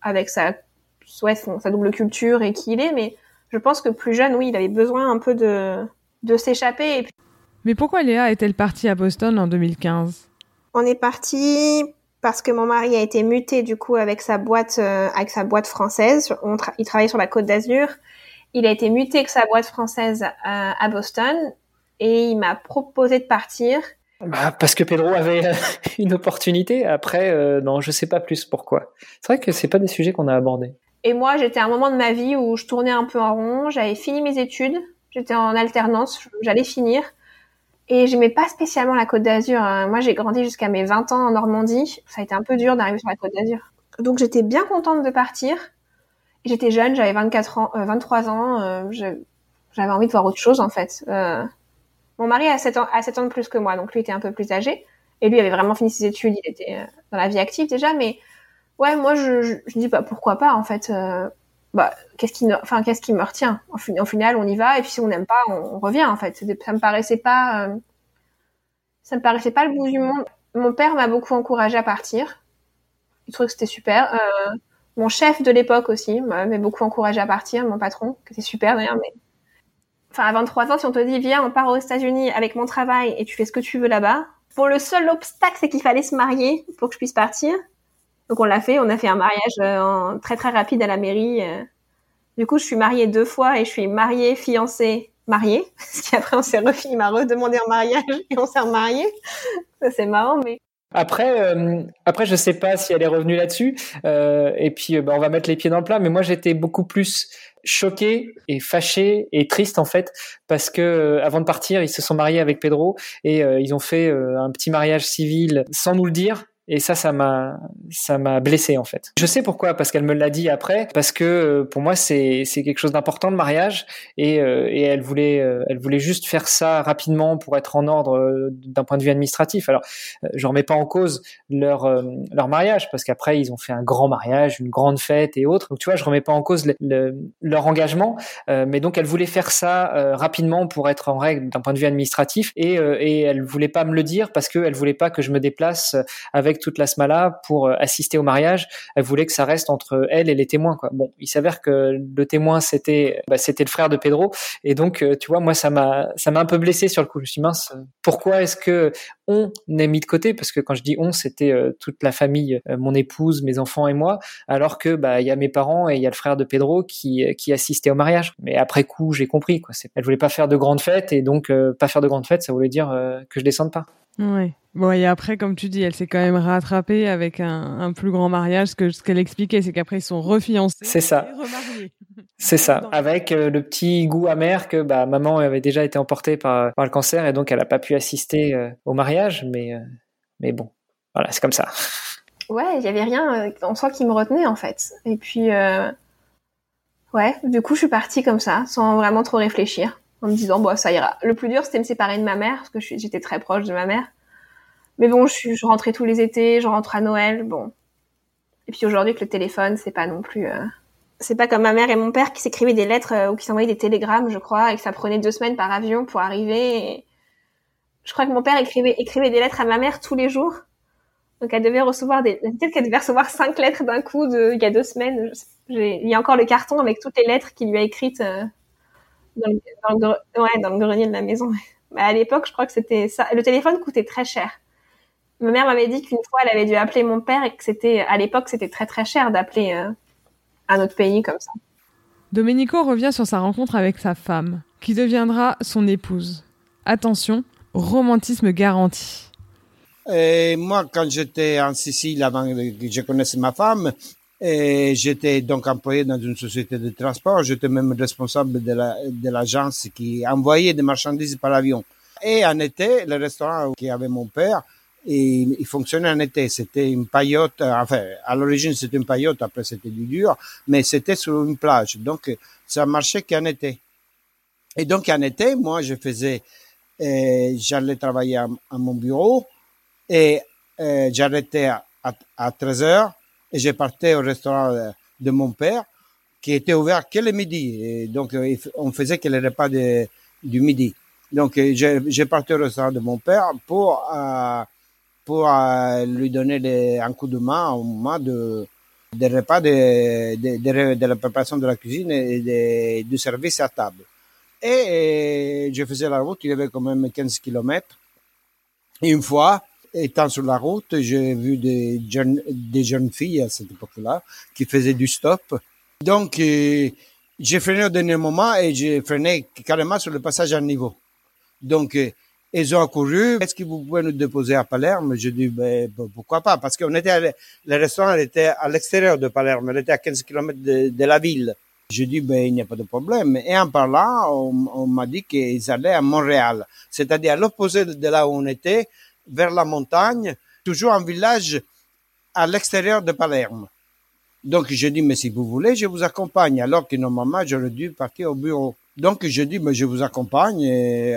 avec sa sa double culture et qui il est. Mais je pense que plus jeune, oui, il avait besoin un peu de, de s'échapper. Mais pourquoi Léa est-elle partie à Boston en 2015 On est parti parce que mon mari a été muté du coup avec sa boîte euh, avec sa boîte française. On il travaillait sur la Côte d'Azur. Il a été muté avec sa boîte française à, à Boston et il m'a proposé de partir. Bah, parce que Pedro avait euh, une opportunité. Après, euh, non, je sais pas plus pourquoi. C'est vrai que c'est pas des sujets qu'on a abordés. Et moi, j'étais à un moment de ma vie où je tournais un peu en rond. J'avais fini mes études. J'étais en alternance. J'allais finir. Et j'aimais pas spécialement la Côte d'Azur. Hein. Moi, j'ai grandi jusqu'à mes 20 ans en Normandie. Ça a été un peu dur d'arriver sur la Côte d'Azur. Donc, j'étais bien contente de partir. J'étais jeune, j'avais 24 ans, 23 euh, ans. Euh, j'avais envie de voir autre chose, en fait. Euh, mon mari a 7 ans, a 7 ans de plus que moi, donc lui était un peu plus âgé. Et lui avait vraiment fini ses études. Il était euh, dans la vie active déjà, mais ouais, moi je, je, dis bah pourquoi pas en fait. Bah qu'est-ce qui, enfin qu'est-ce qui me retient? En, final, on y va et puis si on n'aime pas, on, revient en fait. Ça me paraissait pas, ça me paraissait pas le bout du monde. Mon père m'a beaucoup encouragé à partir. Il trouvait que c'était super. Euh, mon chef de l'époque aussi m'avait beaucoup encouragé à partir, mon patron, qui était super d'ailleurs, mais enfin à 23 ans, si on te dit viens, on part aux États-Unis avec mon travail et tu fais ce que tu veux là-bas. Pour le seul obstacle, c'est qu'il fallait se marier pour que je puisse partir. Donc on l'a fait, on a fait un mariage euh, très très rapide à la mairie. Euh. Du coup, je suis mariée deux fois et je suis mariée, fiancée, mariée. Parce qu'après, on s'est refait, il m'a redemandé en mariage et on s'est remariés. Ça, c'est marrant, mais. Après, euh, après, je sais pas si elle est revenue là-dessus. Euh, et puis, euh, bah, on va mettre les pieds dans le plat. Mais moi, j'étais beaucoup plus choqué et fâché et triste en fait parce que euh, avant de partir, ils se sont mariés avec Pedro et ils ont fait un petit mariage civil sans nous le dire et ça, ça m'a, ça m'a blessé en fait. Je sais pourquoi, parce qu'elle me l'a dit après, parce que euh, pour moi c'est c'est quelque chose d'important le mariage et euh, et elle voulait euh, elle voulait juste faire ça rapidement pour être en ordre d'un point de vue administratif. Alors je remets pas en cause leur leur mariage parce qu'après ils ont fait un grand mariage, une grande fête et autres. Donc tu vois, je remets pas en cause le, leur engagement, mais donc elle voulait faire ça rapidement pour être en règle d'un point de vue administratif et et elle voulait pas me le dire parce qu'elle voulait pas que je me déplace avec toute la smala pour euh, assister au mariage. Elle voulait que ça reste entre elle et les témoins. Quoi. Bon, il s'avère que le témoin c'était bah, c'était le frère de Pedro et donc euh, tu vois moi ça m'a ça m'a un peu blessé sur le coup. Je me suis mince, pourquoi est-ce que on est mis de côté? Parce que quand je dis on c'était euh, toute la famille, mon épouse, mes enfants et moi, alors que bah il y a mes parents et il y a le frère de Pedro qui qui assistait au mariage. Mais après coup j'ai compris quoi. Elle voulait pas faire de grandes fêtes et donc pas faire de grandes fêtes ça voulait dire que je descende pas. Ouais. Bon, et après, comme tu dis, elle s'est quand même rattrapée avec un, plus grand mariage. Que, ce qu'elle expliquait, c'est qu'après, ils sont refiancés. C'est ça. C'est ça. Avec euh, le petit goût amer que bah, maman avait déjà été emportée par, par le cancer et donc elle n'a pas pu assister euh, au mariage. Mais, euh, mais bon, voilà, c'est comme ça. Ouais, il n'y avait rien en soi qui me retenait, en fait. Et puis, ouais, du coup, je suis partie comme ça, sans vraiment trop réfléchir en me disant bon ça ira. Le plus dur c'était me séparer de ma mère parce que j'étais très proche de ma mère. Mais bon, je, je, rentrais tous les étés, je rentre à Noël, bon. Et puis aujourd'hui que le téléphone, c'est pas non plus euh... c'est pas comme ma mère et mon père qui s'écrivaient des lettres euh, ou qui s'envoyaient des télégrammes, je crois, et que ça prenait deux semaines par avion pour arriver. Je crois que mon père écrivait écrivait des lettres à ma mère tous les jours. Donc elle devait recevoir des peut-être qu'elle devait recevoir cinq lettres d'un coup de il y a deux semaines. Il y a encore le carton avec toutes les lettres qu'il lui a écrites euh, dans le, ouais, dans le grenier de la maison. Mais à l'époque, je crois que c'était ça. Le téléphone coûtait très cher. Ma mère m'avait dit qu'une fois, elle avait dû appeler mon père et que c'était, à l'époque, c'était très très cher d'appeler euh, un autre pays comme ça. Domenico revient sur sa rencontre avec sa femme, qui deviendra son épouse. Attention, romantisme garanti. Et moi, quand j'étais en Sicile, avant que je connaisse ma femme, et j'étais donc employé dans une société de transport. J'étais même responsable de, la, de l'agence qui envoyait des marchandises par avion. Et en été, le restaurant qui avait mon père, il, il fonctionnait en été. C'était une paillote, enfin, à l'origine c'était une paillote, après c'était du dur, mais c'était sur une plage. Donc, ça marchait qu'en été. Et donc, en été, moi, je faisais, euh, j'allais travailler à, mon bureau et euh, j'arrêtais à, à, à 13 heures et j'ai partais au restaurant de mon père qui était ouvert que le midi. Donc, euh, on faisait que les repas de, du midi. Donc, euh, j'ai parti au restaurant de mon père pour, euh, pour euh, lui donner un coup de main au moment de, des repas, de, de, de, la préparation de la cuisine et du service à table. Et, et je faisais la route, il y avait quand même 15 kilomètres. Une fois, étant sur la route, j'ai vu des jeunes, des jeunes filles à cette époque-là qui faisaient du stop. Donc, euh, j'ai freiné au dernier moment et j'ai freiné carrément sur le passage à niveau. Donc, euh, ils ont accouru. Est-ce que vous pouvez nous déposer à Palerme? J'ai dit, ben, pourquoi pas? Parce qu'on était, le restaurant était à l'extérieur de Palerme, il était à 15 km de, la ville. Je dis, ben, il n'y a pas de problème. Et en parlant, on m'a dit qu'ils allaient à Montréal, c'est-à-dire à, l'opposé de là où on était, vers la montagne, toujours un village à l'extérieur de Palerme. Donc je dis, mais si vous voulez, je vous accompagne, alors que normalement j'aurais dû partir au bureau. Donc je dis, mais je vous accompagne et,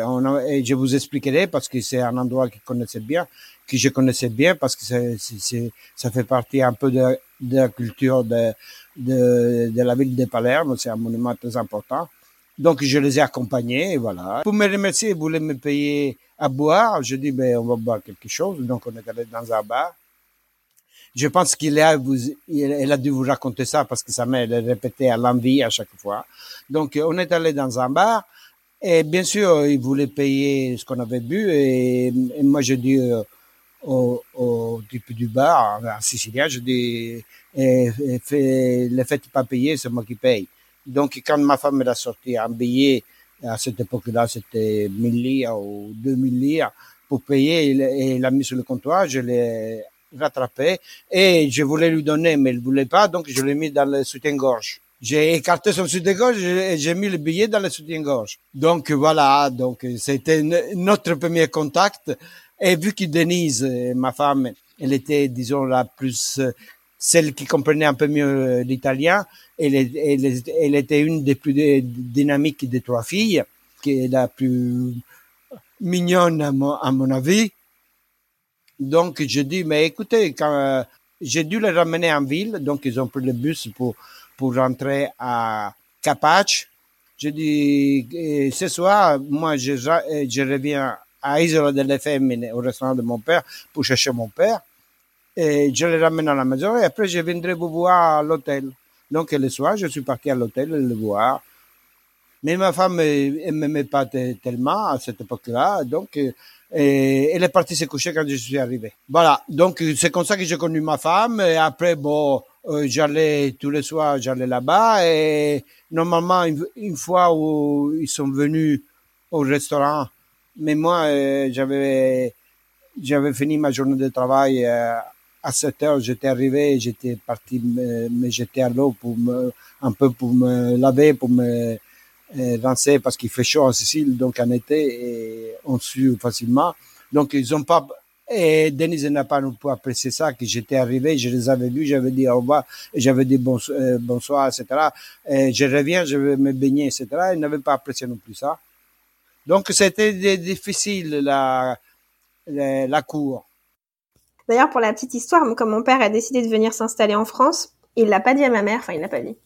je vous expliquerai parce que c'est un endroit que je connaissais bien, que je connaissais bien parce que ça fait partie un peu de, la culture de la ville de Palerme, c'est un monument très important. Donc je les ai accompagnés et voilà. Pour me remercier, ils voulaient me payer à boire. Je dis, ben, on va boire quelque chose. Donc, on est allé dans un bar. Je pense qu'il a, vous, elle a dû vous raconter ça parce que ça m'a répété à l'envie à chaque fois. Donc, on est allé dans un bar. Et bien sûr, il voulait payer ce qu'on avait bu. Et, moi, je dis euh, au, au, type du bar, en sicilien, je dis, et, et fait, le fait pas payer, c'est moi qui paye. Donc, quand ma femme m'a sorti un billet, à cette époque-là, c'était 1000 lire ou 2000 lire pour payer et l'a mis sur le comptoir. Je l'ai rattrapé et je voulais lui donner, mais il voulait pas, donc je l'ai mis dans le soutien-gorge. J'ai écarté son soutien-gorge et j'ai mis le billet dans le soutien-gorge. Donc voilà, donc c'était notre premier contact. Et vu que Denise, ma femme, elle était, disons, la plus, celle qui comprenait un peu mieux l'italien, elle, elle, elle, était une des plus dynamiques des trois filles, qui est la plus mignonne à mon, à mon avis. Donc, je dis, mais écoutez, quand euh, j'ai dû les ramener en ville, donc ils ont pris le bus pour, pour rentrer à Capac. Je dis, ce soir, moi, je, je reviens à Isola delle Femmine, au restaurant de mon père, pour chercher mon père. Et je les ramène à la maison et après, je viendrai vous voir à l'hôtel. Donc, le soir, je suis parti à l'hôtel le voir. Mais ma femme, elle m'aimait pas tellement à cette époque-là. Donc, et elle est partie se coucher quand je suis arrivé. Voilà. Donc, c'est comme ça que j'ai connu ma femme. Et après, bon, euh, j'allais tous les soirs, j'allais là-bas. Et normalement, une, fois où ils sont venus au restaurant, mais moi, euh, j'avais, j'avais fini ma journée de travail euh, à 7 heures. J'étais arrivé, j'étais parti me, me jeter à l'eau pour me, un peu pour me laver, pour me danser parce qu'il fait chaud en Sicile, donc en été, et on sue facilement. Donc, ils ont pas, et Denise n'a pas non plus apprécié ça, que j'étais arrivé, je les avais vus, j'avais dit au revoir, j'avais dit euh, bonsoir, etc. Et je reviens, je vais me baigner, etc. Ils n'avaient pas apprécié non plus ça. Donc, c'était difficile, la, la cour. D'ailleurs, pour la petite histoire, comme mon père a décidé de venir s'installer en France, il l'a pas dit à ma mère, enfin, il l'a pas dit.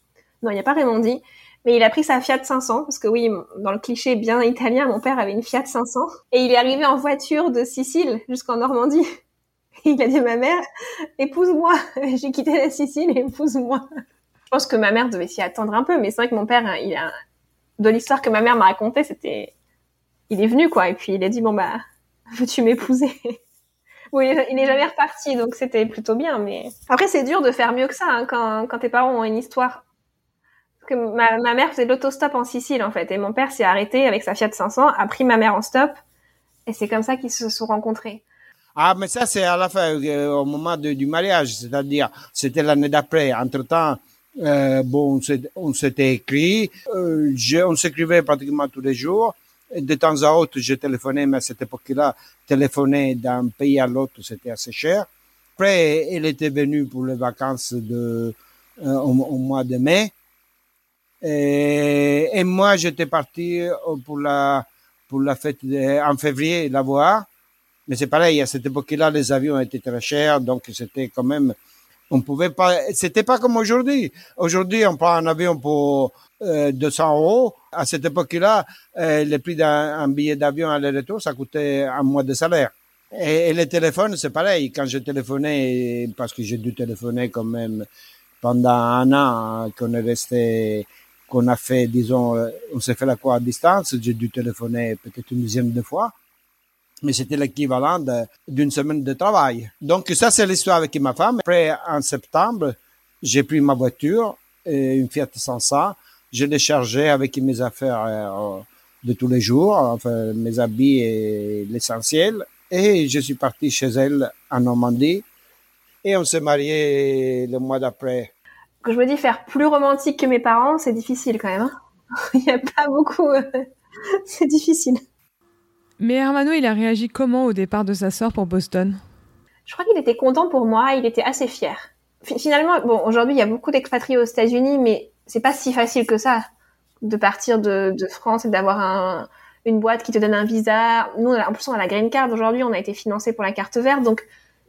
Non, il n'a pas vraiment dit. Mais il a pris sa Fiat 500 parce que oui, dans le cliché bien italien, mon père avait une Fiat 500 et il est arrivé en voiture de Sicile jusqu'en Normandie. il a dit à ma mère, épouse-moi. J'ai quitté la Sicile et épouse-moi. Je pense que ma mère devait s'y attendre un peu, mais c'est vrai que mon père, il a de l'histoire que ma mère m'a racontée, c'était, il est venu quoi, et puis il a dit bon bah, veux-tu m'épouser? Oui, il n'est jamais reparti, donc c'était plutôt bien. Mais après, c'est dur de faire mieux que ça hein, quand, quand tes parents ont une histoire que ma, ma mère faisait l'autostop en Sicile en fait et mon père s'est arrêté avec sa Fiat 500, a pris ma mère en stop et c'est comme ça qu'ils se sont rencontrés. Ah, mais ça, c'est à la fin, euh, au moment du mariage, c'est-à-dire, c'était l'année d'après. Entre-temps, euh, bon, on s'était écrit, euh, je, on s'écrivait pratiquement tous les jours. De temps à autre, je téléphonais, mais à cette époque-là, téléphoner d'un pays à l'autre, c'était assez cher. Après, elle était venue pour les vacances de, euh, au, au, mois de mai. Et, et moi, j'étais parti euh, pour la, pour la fête de, en février, la voir. Mais c'est pareil, à cette époque-là, les avions étaient très chers, donc c'était quand même, on pouvait pas, c'était pas comme aujourd'hui. Aujourd'hui, on prend un avion pour euh, 200 euros. À cette époque-là, euh, le prix d'un billet d'avion aller-retour, ça coûtait un mois de salaire. Et, et les téléphones, c'est pareil. Quand je téléphonais, parce que j'ai dû téléphoner quand même pendant un an, qu'on est resté qu'on a fait, disons, euh, on s'est fait la cour à distance. J'ai dû téléphoner peut-être une dizaine de fois. Mais c'était l'équivalent d'une semaine de travail. Donc ça, c'est l'histoire avec ma femme. Après, en septembre, j'ai pris ma voiture, une Fiat 500. Je l'ai chargée avec mes affaires euh, de tous les jours, enfin, mes habits et l'essentiel. Et je suis parti chez elle en Normandie. Et on s'est marié le mois d'après que je me dis faire plus romantique que mes parents, c'est difficile quand même. Hein. il n'y a pas beaucoup. Euh, c'est difficile. Mais Hermano, il a réagi comment au départ de sa sœur pour Boston? Je crois qu'il était content pour moi, il était assez fier. Finalement, bon, aujourd'hui, il y a beaucoup d'expatriés aux États-Unis, mais c'est pas si facile que ça de partir de, France et d'avoir un, une boîte qui te donne un visa. Nous, en plus, on a la green card aujourd'hui, on a été financé pour la carte verte, donc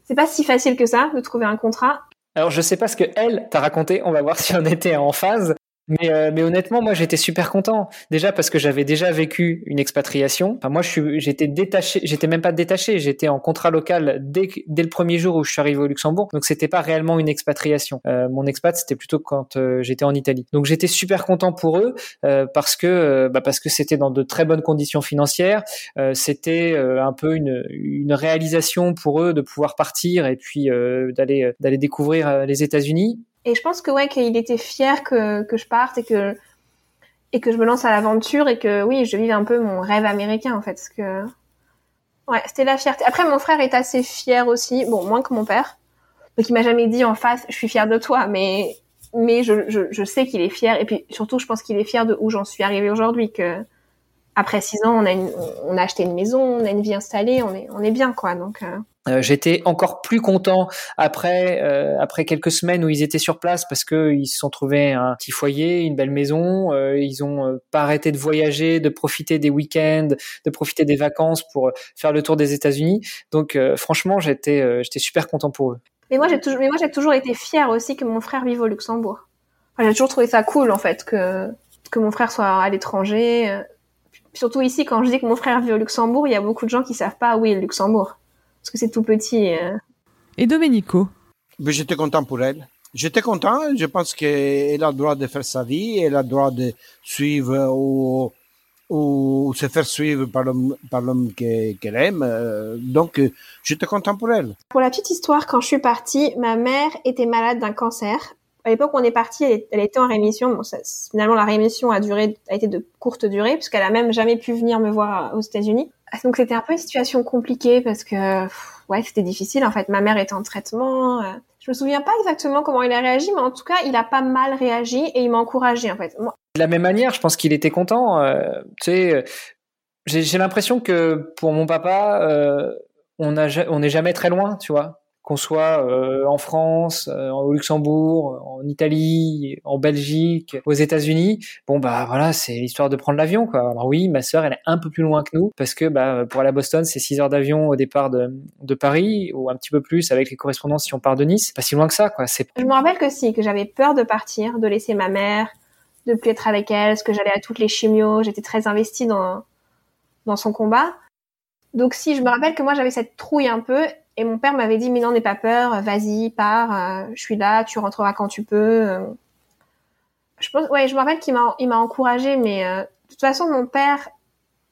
c'est pas si facile que ça de trouver un contrat. Alors je sais pas ce que elle t'a raconté, on va voir si on était en phase. Mais, euh, mais honnêtement, moi, j'étais super content. Déjà parce que j'avais déjà vécu une expatriation. Enfin, moi, j'étais détaché. J'étais même pas détaché. J'étais en contrat local dès, dès le premier jour où je suis arrivé au Luxembourg. Donc, c'était pas réellement une expatriation. Euh, mon expat, c'était plutôt quand euh, j'étais en Italie. Donc, j'étais super content pour eux euh, parce que, euh, bah, parce que c'était dans de très bonnes conditions financières. c'était un peu une, une réalisation pour eux de pouvoir partir et puis d'aller, d'aller découvrir les États-Unis. Et je pense que ouais, qu'il était fier que, que je parte et que et que je me lance à l'aventure et que oui, je vive un peu mon rêve américain en fait. Que ouais, c'était la fierté. Après, mon frère est assez fier aussi, bon moins que mon père, donc il m'a jamais dit en face, je suis fier de toi, mais mais je, je, sais qu'il est fier et puis surtout, je pense qu'il est fier de où j'en suis arrivée aujourd'hui. Que après six ans, on a on a acheté une maison, on a une vie installée, on est on est bien quoi. Donc euh, euh, j'étais encore plus content après euh, après quelques semaines où ils étaient sur place parce que ils se sont trouvés un petit foyer, une belle maison. Euh, ils ont pas arrêté de voyager, de profiter des week-ends, de profiter des vacances pour faire le tour des États-Unis. Donc franchement, j'étais j'étais super content pour eux. Mais moi j'ai toujours mais moi j'ai toujours été fière aussi que mon frère vive au Luxembourg. j'ai toujours trouvé ça cool en fait que que mon frère soit à l'étranger. Surtout ici, quand je dis que mon frère vit au Luxembourg, il y a beaucoup de gens qui savent pas où est le Luxembourg parce que c'est tout petit. Euh. Et Domenico? J'étais content pour elle. J'étais content. Je pense qu'elle a le droit de faire sa vie. Elle a le droit de suivre ou, ou se faire suivre par l'homme, par l'homme qu'elle aime. Euh, donc, j'étais content pour elle. Pour la petite histoire, quand je suis partie, ma mère était malade d'un cancer. À l'époque où on est parti, elle, était en rémission. Bon, ça, finalement, la rémission a duré, a été de courte durée, puisqu'elle a même jamais pu venir me voir aux États-Unis. Donc c'était un peu une situation compliquée parce que ouais c'était difficile en fait. Ma mère était en traitement. Euh. Je me souviens pas exactement comment il a réagi, mais en tout cas il a pas mal réagi et il m'a encouragé en fait. De la même manière, je pense qu'il était content. Euh, tu sais, euh, j'ai l'impression que pour mon papa, on on n'est jamais très loin, tu vois qu'on soit euh, en France, euh, au Luxembourg, en Italie, en Belgique, aux États-Unis, bon bah voilà, c'est l'histoire de prendre l'avion quoi. Alors oui, ma sœur elle est un peu plus loin que nous parce que bah pour aller à Boston c'est 6 heures d'avion au départ de, Paris ou un petit peu plus avec les correspondances si on part de Nice, pas si loin que ça quoi. Je me rappelle que si que j'avais peur de partir, de laisser ma mère, de plus être avec elle, parce que j'allais à toutes les chimios, j'étais très investie dans dans son combat. Donc si je me rappelle que moi j'avais cette trouille un peu et mon père m'avait dit, mais non, n'aie pas peur, vas-y, pars, euh, je suis là, tu rentreras quand tu peux. Euh. Je pense, ouais, je me rappelle qu'il m'a, il m'a encouragé, mais euh, de toute façon, mon père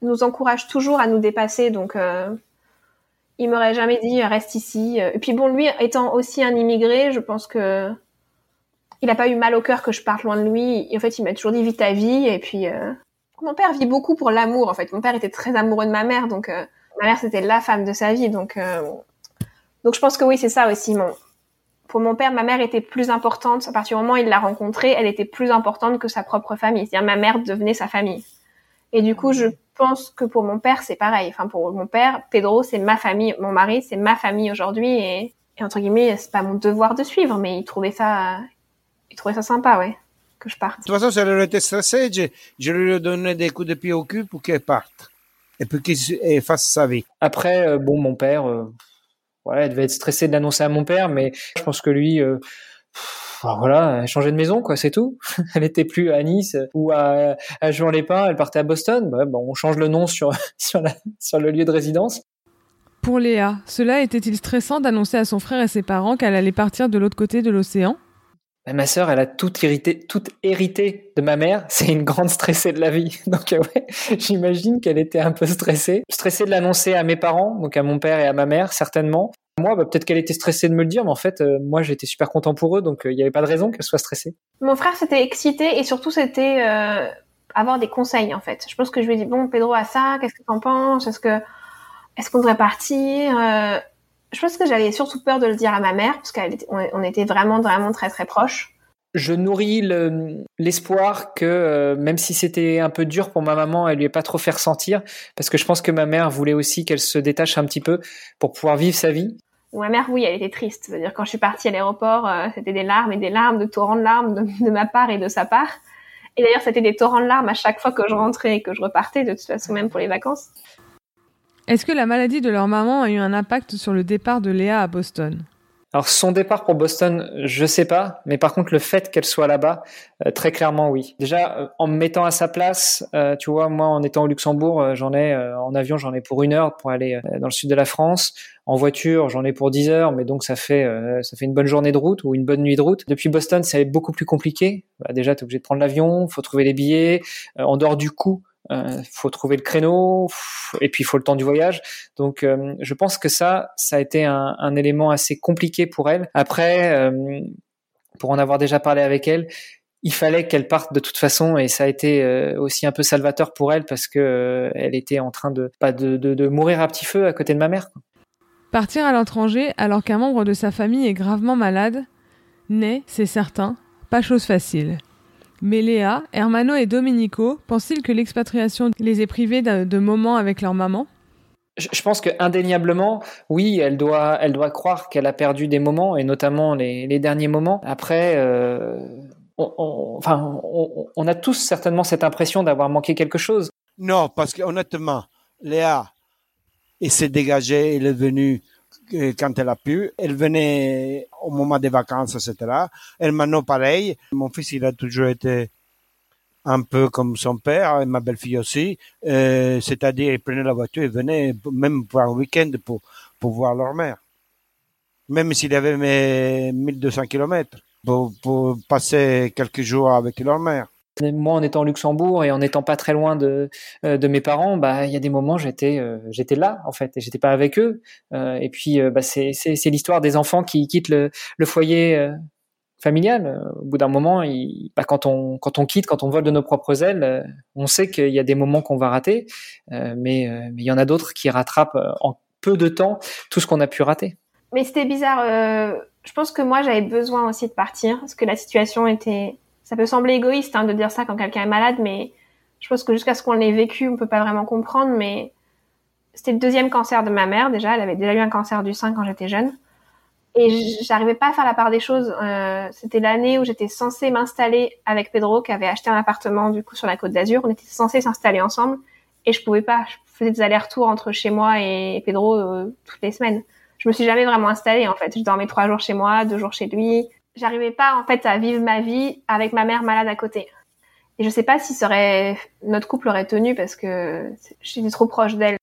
nous encourage toujours à nous dépasser, donc il m'aurait jamais dit reste ici. Et puis bon, lui étant aussi un immigré, je pense que il a pas eu mal au cœur que je parte loin de lui. en fait, il m'a toujours dit vis ta vie. Et puis mon père vit beaucoup pour l'amour. En fait, mon père était très amoureux de ma mère, donc ma mère c'était la femme de sa vie, donc donc je pense que oui, c'est ça aussi. Mon, pour mon père, ma mère était plus importante. À partir du moment où il l'a rencontrée, elle était plus importante que sa propre famille. C'est-à-dire ma mère devenait sa famille. Et du coup, je pense que pour mon père, c'est pareil. Enfin, pour mon père, Pedro, c'est ma famille. Mon mari, c'est ma famille aujourd'hui. Et, entre guillemets, c'est pas mon devoir de suivre, mais il trouvait ça, il trouvait ça sympa, ouais, que je parte. De toute façon, si elle aurait stressée, je, je lui ai donné des coups de pied au cul pour qu'elle parte. Et pour qu'il fasse sa vie. Après, euh, bon, mon père, euh, ouais, elle devait être stressée de l'annoncer à mon père, mais je pense que lui, euh, voilà, elle changeait de maison, quoi, c'est tout. elle était plus à Nice ou à, à Juan-les-Pins, elle partait à Boston. Bah, on change le nom sur, sur, sur le lieu de résidence. Pour Léa, cela était-il stressant d'annoncer à son frère et ses parents qu'elle allait partir de l'autre côté de l'océan? Bah, ma sœur, elle a tout hérité, tout hérité de ma mère. C'est une grande stressée de la vie. Donc euh, ouais, j'imagine qu'elle était un peu stressée. Stressée de l'annoncer à mes parents, donc à mon père et à ma mère, certainement. Moi, bah, peut-être qu'elle était stressée de me le dire, mais en fait, euh, moi, j'étais super content pour eux, donc euh, il n'y avait pas de raison qu'elle soit stressée. Mon frère s'était excité et surtout c'était avoir des conseils en fait. Je pense que je lui ai dit bon, Pedro a ça, qu'est-ce que t'en penses? Est-ce que est-ce qu'on devrait partir? Je pense que j'avais surtout peur de le dire à ma mère parce qu'on était vraiment vraiment très très proches. Je nourris l'espoir que euh, même si c'était un peu dur pour ma maman, elle lui ait pas trop fait ressentir parce que je pense que ma mère voulait aussi qu'elle se détache un petit peu pour pouvoir vivre sa vie. Ma mère, oui, elle était triste. C'est-à-dire quand je suis partie à l'aéroport, euh, c'était des larmes et des larmes, de torrents de larmes de, ma part et de sa part. Et d'ailleurs, c'était des torrents de larmes à chaque fois que je rentrais et que je repartais, de toute façon, même pour les vacances. Est-ce que la maladie de leur maman a eu un impact sur le départ de Léa à Boston? Alors son départ pour Boston, je sais pas, mais par contre le fait qu'elle soit là-bas, euh, très clairement oui. Déjà euh, en me mettant à sa place, euh, tu vois, moi en étant au Luxembourg, j'en ai en avion, j'en ai pour une heure pour aller dans le sud de la France. En voiture, j'en ai pour 10 heures, mais donc ça fait ça fait une bonne journée de route ou une bonne nuit de route. Depuis Boston, c'est beaucoup plus compliqué. Bah, déjà, tu es obligé de prendre l'avion, faut trouver les billets. en dehors du coût, euh, faut trouver le créneau et puis il faut le temps du voyage. Donc euh, je pense que ça, ça a été un, élément assez compliqué pour elle. Après, euh, pour en avoir déjà parlé avec elle, il fallait qu'elle parte de toute façon et ça a été euh, aussi un peu salvateur pour elle parce que elle était en train de, pas de, de, de, mourir à petit feu à côté de ma mère. Partir à l'étranger alors qu'un membre de sa famille est gravement malade n'est, c'est certain, pas chose facile. Mais Léa, Hermano et Domenico pensent-ils que l'expatriation les ait privés de moments avec leur maman? Je pense que indéniablement, oui, elle doit, elle doit croire qu'elle a perdu des moments et notamment les, les derniers moments. Après, euh, on, on, enfin, on, on, a tous certainement cette impression d'avoir manqué quelque chose. Non, parce que honnêtement, Léa, elle s'est dégagée, elle est venue euh, quand elle a pu. Elle venait au moment des vacances, etc. Elle maintenant pareil. Mon fils, il a toujours été un peu comme son père et ma belle-fille aussi. Euh, C'est-à-dire, ils prenaient la voiture et venaient même pour un week-end pour, pour voir leur mère. Même s'il avait mes 1200 kilomètres pour, pour passer quelques jours avec leur mère. Moi, en étant au Luxembourg et en étant pas très loin de, euh, de mes parents, bah il y a des moments j'étais euh, j'étais là en fait et j'étais pas avec eux. Euh, et puis bah c'est c'est l'histoire des enfants qui quittent le, le foyer familial. Au bout d'un moment, il, bah, quand on quand on quitte, quand on vole de nos propres ailes, on sait qu'il y a des moments qu'on va rater, mais mais il y en a d'autres qui rattrapent en peu de temps tout ce qu'on a pu rater. Mais c'était bizarre. je pense que moi j'avais besoin aussi de partir parce que la situation était ça peut sembler égoïste hein, de dire ça quand quelqu'un est malade, mais je pense que jusqu'à ce qu'on l'ait vécu, on peut pas vraiment comprendre. Mais c'était le deuxième cancer de ma mère déjà. Elle avait déjà eu un cancer du sein quand j'étais jeune. Et j'arrivais pas à faire la part des choses. Euh, c'était l'année où j'étais censée m'installer avec Pedro, qui avait acheté un appartement du coup sur la Côte d'Azur. On était censés s'installer ensemble, et je pouvais pas. Je faisais des allers-retours entre chez moi et Pedro euh, toutes les semaines. Je me suis jamais vraiment installée en fait. Je dormais trois jours chez moi, deux jours chez lui j'arrivais pas en fait à vivre ma vie avec ma mère malade à côté. Et je sais pas si serait notre couple aurait tenu parce que j'étais trop proche d'elle.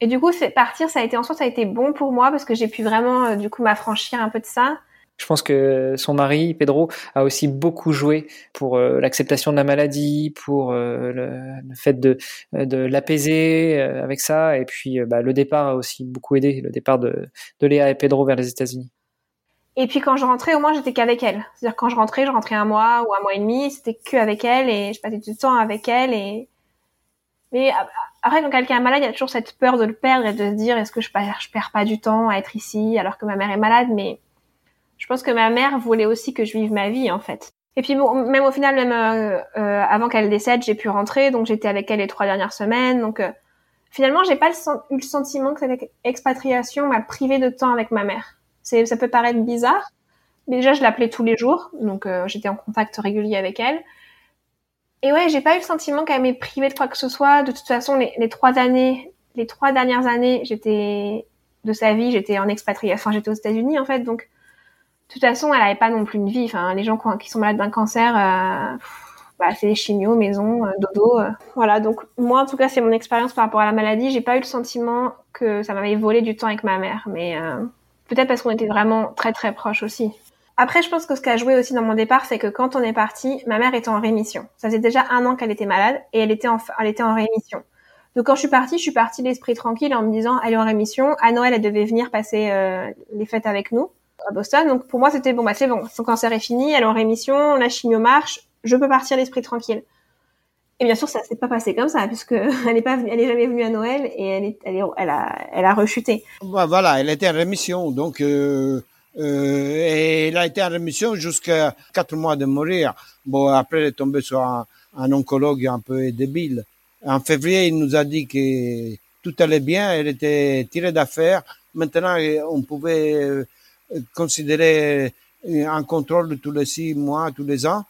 Et du coup, partir, ça a été en soi, ça a été bon pour moi parce que j'ai pu vraiment euh, du coup m'affranchir un peu de ça. Je pense que son mari, Pedro, a aussi beaucoup joué pour euh, l'acceptation de la maladie, pour euh, le, fait de, de l'apaiser avec ça, et puis bah, le départ a aussi beaucoup aidé, le départ de, de Léa et Pedro vers les États-Unis. Et puis quand je rentrais, au moins j'étais qu'avec elle. C'est-à-dire quand je rentrais, je rentrais un mois ou un mois et demi, c'était que avec elle et je passais du temps avec elle. Et mais après quand quelqu'un est malade, il y a toujours cette peur de le perdre et de se dire est-ce que je perds, perds pas du temps à être ici alors que ma mère est malade? Mais je pense que ma mère voulait aussi que je vive ma vie en fait. Et puis bon, même au final, même euh, euh, avant qu'elle décède, j'ai pu rentrer, donc j'étais avec elle les trois dernières semaines. Donc euh, finalement, j'ai pas eu le sentiment que cette expatriation m'a privé de temps avec ma mère ça peut paraître bizarre. Mais déjà, je l'appelais tous les jours, donc euh, j'étais en contact régulier avec elle. Et ouais, j'ai pas eu le sentiment qu'elle m'ait privé de quoi que ce soit. De toute façon, les, trois années, les trois dernières années, j'étais de sa vie, j'étais en expatriation, enfin j'étais aux États-Unis en fait, donc de toute façon, elle avait pas non plus une vie. Enfin, les gens qui sont malades d'un cancer, euh, bah, c'est des chimios, maison, euh, dodo. Voilà, donc moi en tout cas, c'est mon expérience par rapport à la maladie. J'ai pas eu le sentiment que ça m'avait volé du temps avec ma mère, mais Peut-être parce qu'on était vraiment très très proches aussi. Après, je pense que ce qui a joué aussi dans mon départ, c'est que quand on est parti, ma mère était en rémission. Ça faisait déjà un an qu'elle était malade et elle était en, elle était en rémission. Donc quand je suis partie, je suis partie l'esprit tranquille en me disant, elle est en rémission. À Noël, elle devait venir passer euh, les fêtes avec nous à Boston. Donc pour moi, c'était bon, bah c'est bon, son cancer est fini, elle est en rémission, la chimio marche, je peux partir l'esprit tranquille. Et bien sûr, ça s'est pas passé comme ça, puisque elle n'est pas, elle est jamais venue à Noël et elle est, elle, est, elle a, elle a rechuté. Bah, voilà, elle était en rémission, donc euh, euh, elle a été en rémission jusqu'à quatre mois de mourir. Bon, après, elle est tombée sur un, un oncologue un peu débile. En février, il nous a dit que tout allait bien, elle était tirée d'affaire. Maintenant, on pouvait euh, considérer un contrôle tous les six mois, tous les ans.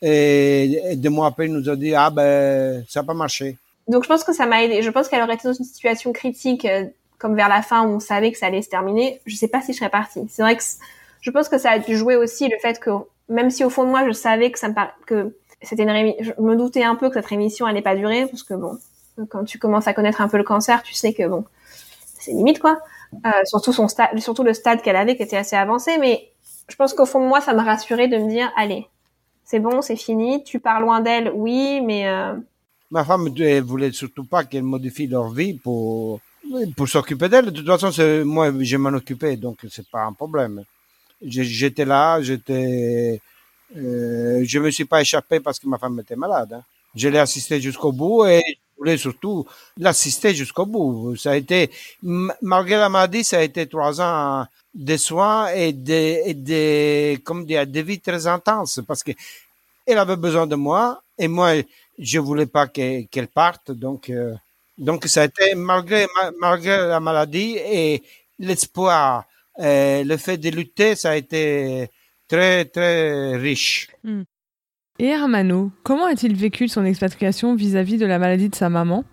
Et, deux mois après, il nous a dit ah ben ça n'a pas marché. Donc je pense que ça m'a aidé. Je pense qu'elle aurait été dans une situation critique, euh, comme vers la fin où on savait que ça allait se terminer. Je sais pas si je serais partie. C'est vrai que je pense que ça a dû jouer aussi le fait que même si au fond de moi je savais que ça me que c'était une je me doutais un peu que cette rémission allait pas durer parce que bon quand tu commences à connaître un peu le cancer, tu sais que bon c'est limite quoi. Euh, surtout son stade, surtout le stade qu'elle avait qui était assez avancé. Mais je pense qu'au fond de moi ça m'a rassuré de me dire allez c'est bon, c'est fini. Tu pars loin d'elle, oui, mais. Euh... Ma femme ne voulait surtout pas qu'elle modifie leur vie pour pour s'occuper d'elle. De toute façon, moi, je m'en occupais, donc c'est pas un problème. J'étais là, j'étais Euh, je me suis pas échappé parce que ma femme était malade. Hein. Je l'ai assisté jusqu'au bout et je voulais surtout l'assister jusqu'au bout. Ça a été, malgré la maladie, ça a été trois ans de soins et de, de comme dire, de vie très intense parce que elle avait besoin de moi et moi, je voulais pas qu'elle parte. Donc, euh, donc ça a été malgré, malgré la maladie et l'espoir, euh, le fait de lutter, ça a été très, très riche. Hmm. Et Hermano, comment a-t-il vécu son expatriation vis-à-vis -vis de la maladie de sa maman?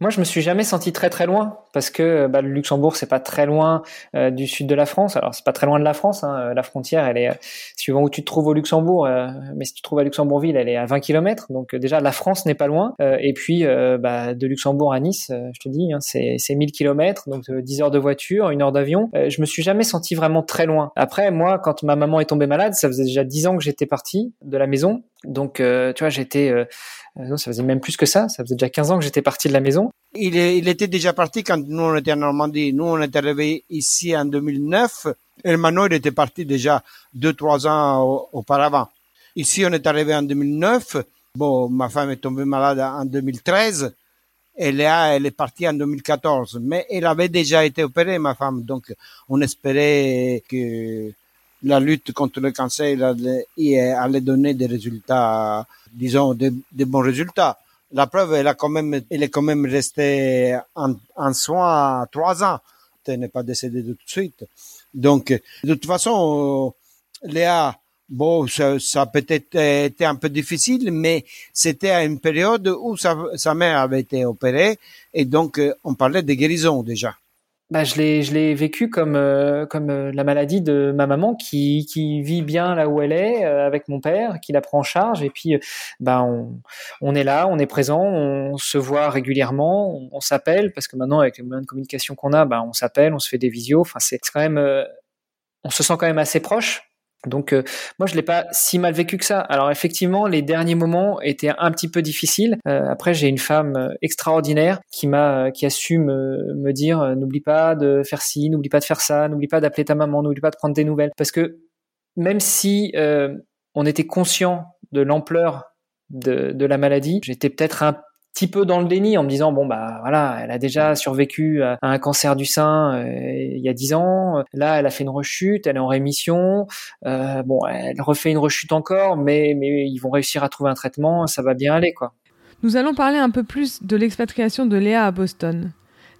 Moi, je me suis jamais senti très très loin parce que bah, le Luxembourg c'est pas très loin euh, du sud de la France. Alors c'est pas très loin de la France. Hein. La frontière, elle est euh, suivant où tu te trouves au Luxembourg. Euh, mais si tu te trouves à Luxembourgville, elle est à 20 km. Donc déjà la France n'est pas loin. et puis bah, de Luxembourg à Nice, je te dis, hein, c'est c'est 1000 km, donc 10 heures de voiture, une heure d'avion. je me suis jamais senti vraiment très loin. Après, moi, quand ma maman est tombée malade, ça faisait déjà 10 ans que j'étais parti de la maison. Donc tu vois, j'étais euh, non, ça faisait même plus que ça. Ça faisait déjà 15 ans que j'étais parti de la maison. Il, il, était déjà parti quand nous on était en Normandie. Nous on est arrivé ici en 2009. Hermano il était parti déjà deux trois ans auparavant. Ici on est arrivé en 2009. Bon, ma femme est tombée malade en 2013. Et Léa, elle est partie en 2014. Mais elle avait déjà été opérée, ma femme. Donc on espérait que la lutte contre le cancer allait donner des résultats disons, de, de, bons résultats. La preuve, elle a quand même, elle est quand même restée en, en soins trois ans. Elle n'est pas décédée tout de suite. Donc, de toute façon, Léa, bon, ça, ça peut-être été un peu difficile, mais c'était à une période où sa, sa mère avait été opérée et donc on parlait de guérison déjà bah, je l'ai je l'ai vécu comme euh, comme euh, la maladie de ma maman qui qui vit bien là où elle est euh, avec mon père qui la prend en charge. Et puis bah on on est là on est présent on se voit régulièrement on, s'appelle parce que maintenant avec les moyens de communication qu'on a bah on s'appelle on se fait des visios. Enfin c'est quand même on se sent quand même assez proche donc euh, moi je l'ai pas si mal vécu que ça. Alors effectivement les derniers moments étaient un petit peu difficiles. Euh, après j'ai une femme euh, extraordinaire qui m'a qui a su me, me dire n'oublie pas de faire ci, n'oublie pas de faire ça, n'oublie pas d'appeler ta maman, n'oublie pas de prendre des nouvelles parce que même si on était conscient de l'ampleur de, de la maladie, j'étais peut-être un petit peu dans le déni en me disant bon bah voilà elle a déjà survécu à un cancer du sein euh, il y a dix ans. Là elle a fait une rechute elle est en rémission. Euh, bon elle refait une rechute encore mais mais ils vont réussir à trouver un traitement ça va bien aller quoi. Nous allons parler un peu plus de l'expatriation de Léa à Boston.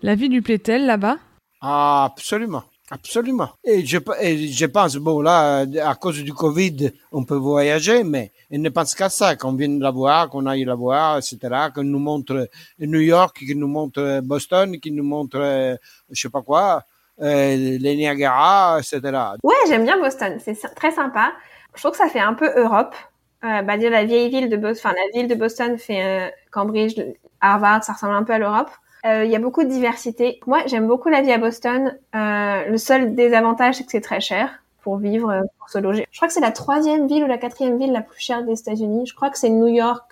La vie lui plaît-elle là-bas? Ah, absolument Absolument. Et je, je pense, bon, là, à cause du Covid, on peut voyager, mais elle ne pense qu'à ça, qu'on vienne la voir, qu'on aille la voir, etc., qu'on nous montre New York, qu'il nous montre Boston, qu'il nous montre, je sais pas quoi, euh, les Niagara, etc. Ouais, j'aime bien Boston. C'est très sympa. Je trouve que ça fait un peu Europe. Euh, bah, la vieille ville de Boston, enfin, la ville de Boston fait euh, Cambridge, Harvard, ça ressemble un peu à l'Europe. Euh, il y a beaucoup de diversité. Moi, j'aime beaucoup la vie à Boston. Euh, le seul désavantage, c'est que c'est très cher pour vivre, euh, pour se loger. Je crois que c'est la troisième ville ou la quatrième ville la plus chère des États-Unis. Je crois que c'est New York,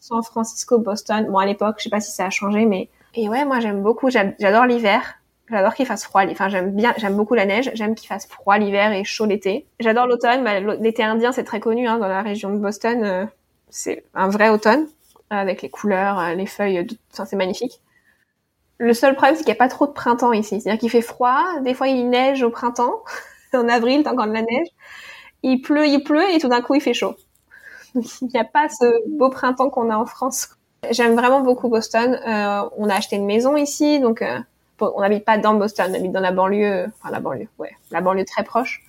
San Francisco, Boston. Bon, à l'époque, je sais pas si ça a changé, mais et ouais, moi j'aime beaucoup. J'adore l'hiver. J'adore qu'il fasse froid. Enfin, j'aime bien, j'aime beaucoup la neige. J'aime qu'il fasse froid l'hiver et chaud l'été. J'adore l'automne. Bah, l'été indien, c'est très connu hein, dans la région de Boston. Euh, c'est un vrai automne avec les couleurs, les feuilles. Enfin, c'est magnifique. Le seul problème, c'est qu'il n'y a pas trop de printemps ici. C'est-à-dire qu'il fait froid, des fois il neige au printemps, en avril, t'as encore de la neige. Il pleut, il pleut, et tout d'un coup il fait chaud. il n'y a pas ce beau printemps qu'on a en France. J'aime vraiment beaucoup Boston. Euh, on a acheté une maison ici, donc euh, on n'habite pas dans Boston, on habite dans la banlieue, enfin la banlieue, ouais, la banlieue très proche.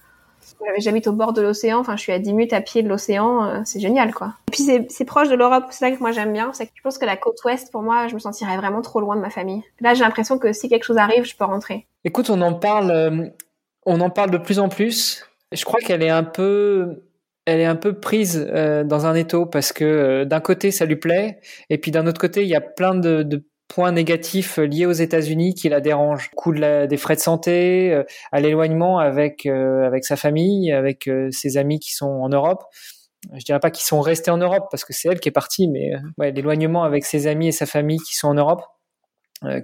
J'habite au bord de l'océan, enfin je suis à 10 minutes à pied de l'océan, euh, c'est génial quoi. Et puis c'est proche de l'Europe, c'est ça que moi j'aime bien, c'est que je pense que la côte ouest pour moi, je me sentirais vraiment trop loin de ma famille. Là j'ai l'impression que si quelque chose arrive, je peux rentrer. Écoute, on en parle, euh, on en parle de plus en plus. Je crois qu'elle est un peu, elle est un peu prise euh, dans un étau parce que d'un côté ça lui plaît et puis d'un autre côté il y a plein de, de points négatifs liés aux États-Unis qui la dérangent. Coût de des frais de santé, euh, à l'éloignement avec euh, avec sa famille, avec euh, ses amis qui sont en Europe. Je dirais pas qu'ils sont restés en Europe parce que c'est elle qui est partie, mais l'éloignement avec ses amis et sa famille qui sont en Europe,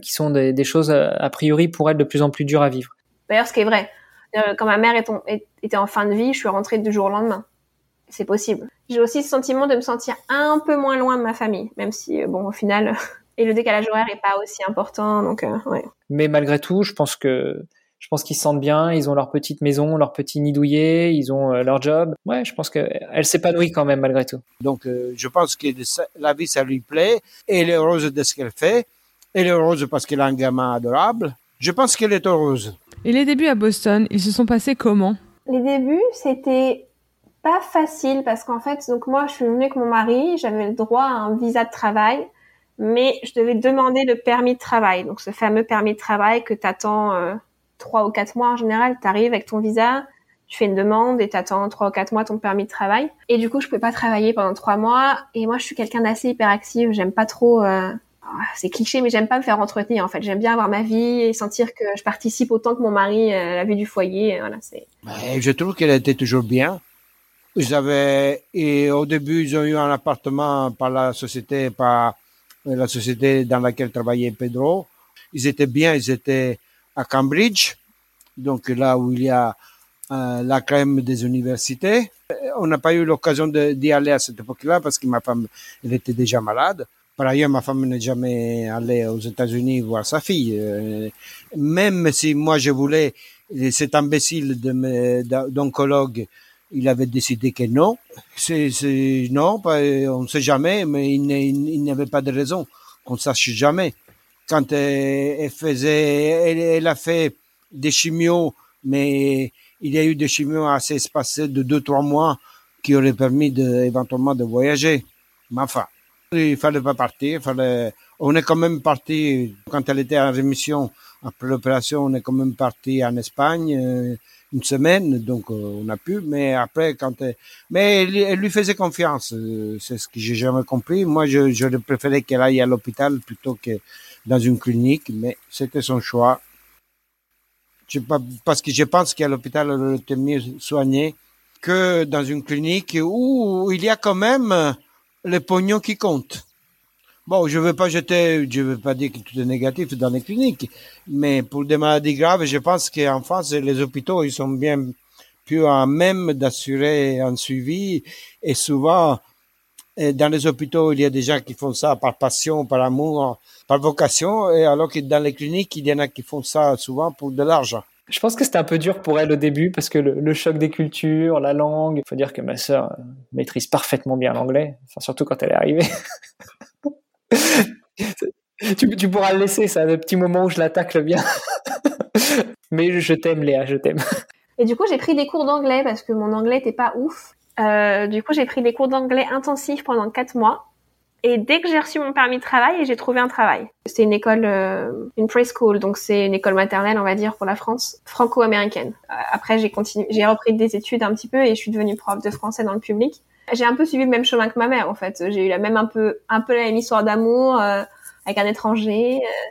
qui sont des, choses a priori pour elle de plus en plus dures à vivre. D'ailleurs, ce qui est vrai, quand ma mère était en fin de vie, je suis rentrée du jour au lendemain c'est possible. J'ai aussi ce sentiment de me sentir un peu moins loin de ma famille, même si, euh, bon, au final, et le décalage horaire est pas aussi important, donc, euh, ouais. Mais malgré tout, je pense que je pense qu'ils se sentent bien, ils ont leur petite maison, leur petit nid douillet, ils ont euh, leur job. Ouais, je pense qu'elle s'épanouit quand même malgré tout. Donc, je pense que la vie, ça lui plaît. Et elle est heureuse de ce qu'elle fait. Elle est heureuse parce qu'elle a un gamin adorable. Je pense qu'elle est heureuse. Et les débuts à Boston, ils se sont passés comment? Les débuts, c'était pas facile parce qu'en fait, donc moi, je suis venue avec mon mari, j'avais le droit à un visa de travail, mais je devais demander le permis de travail. Donc, ce fameux permis de travail que t'attends euh, trois ou quatre mois en général, t'arrives avec ton visa, tu fais une demande et t'attends trois ou quatre mois ton permis de travail. Et du coup, je pouvais pas travailler pendant trois mois. Et moi, je suis quelqu'un d'assez hyperactif. J'aime pas trop. Euh... C'est cliché, mais j'aime pas me faire entretenir. En fait, j'aime bien avoir ma vie et sentir que je participe autant que mon mari à la vie du foyer. Voilà, c'est. je trouve qu'elle était toujours bien. J'avais et au début ils ont eu un appartement par la société par la société dans laquelle travaillait Pedro. Ils étaient bien, ils étaient à Cambridge, donc là où il y a euh, la crème des universités. On n'a pas eu l'occasion d'y aller à cette époque-là parce que ma femme elle était déjà malade. Par ailleurs, ma femme n'est jamais allée aux États-Unis voir sa fille. Euh, même si moi je voulais, cet imbécile d'oncologue il avait décidé que non. C'est, non, on ne sait jamais, mais il, n'y avait pas de raison qu'on sache jamais. Quand elle, faisait, elle, a fait des chimios, mais il y a eu des chimios assez espacés de deux trois mois qui auraient permis de, éventuellement de voyager. Mais enfin, il fallait pas partir. Fallait, on est quand même parti quand elle était en rémission après l'opération. On est quand même parti en Espagne. Euh, une semaine, donc euh, on a pu. Mais après, quand elle, mais elle, lui faisait confiance, euh, c'est ce que j'ai jamais compris. Moi, je, je préférais qu'elle aille à l'hôpital plutôt que dans une clinique, mais c'était son choix. Je, parce que je pense qu'à l'hôpital, elle était mieux soignée que dans une clinique où il y a quand même le pognon qui compte. Bon, je veux pas jeter, je veux pas dire que tout est négatif dans les cliniques, mais pour des maladies graves, je pense qu'en France, les hôpitaux, ils sont bien plus à même d'assurer un suivi et souvent, dans les hôpitaux, il y a des gens qui font ça par passion, par amour, par vocation, et alors que dans les cliniques, il y en a qui font ça souvent pour de l'argent. Je pense que c'était un peu dur pour elle au début parce que le, choc des cultures, la langue. Il faut dire que ma sœur maîtrise parfaitement bien l'anglais, surtout quand elle est arrivée. tu, pourras le laisser, ça, le petit moment où je l'attaque bien. Mais je t'aime, Léa, je t'aime. Et du coup, j'ai pris des cours d'anglais parce que mon anglais était pas ouf. Euh, du coup, j'ai pris des cours d'anglais intensifs pendant quatre mois. Et dès que j'ai reçu mon permis de travail, j'ai trouvé un travail. C'était une école, euh, une preschool, donc c'est une école maternelle, on va dire, pour la France, franco-américaine. Euh, après, j'ai continué, j'ai repris des études un petit peu et je suis devenue prof de français dans le public. J'ai un peu suivi le même chemin que ma mère en fait. J'ai eu la même un peu un peu la même histoire d'amour euh, avec un étranger. Euh.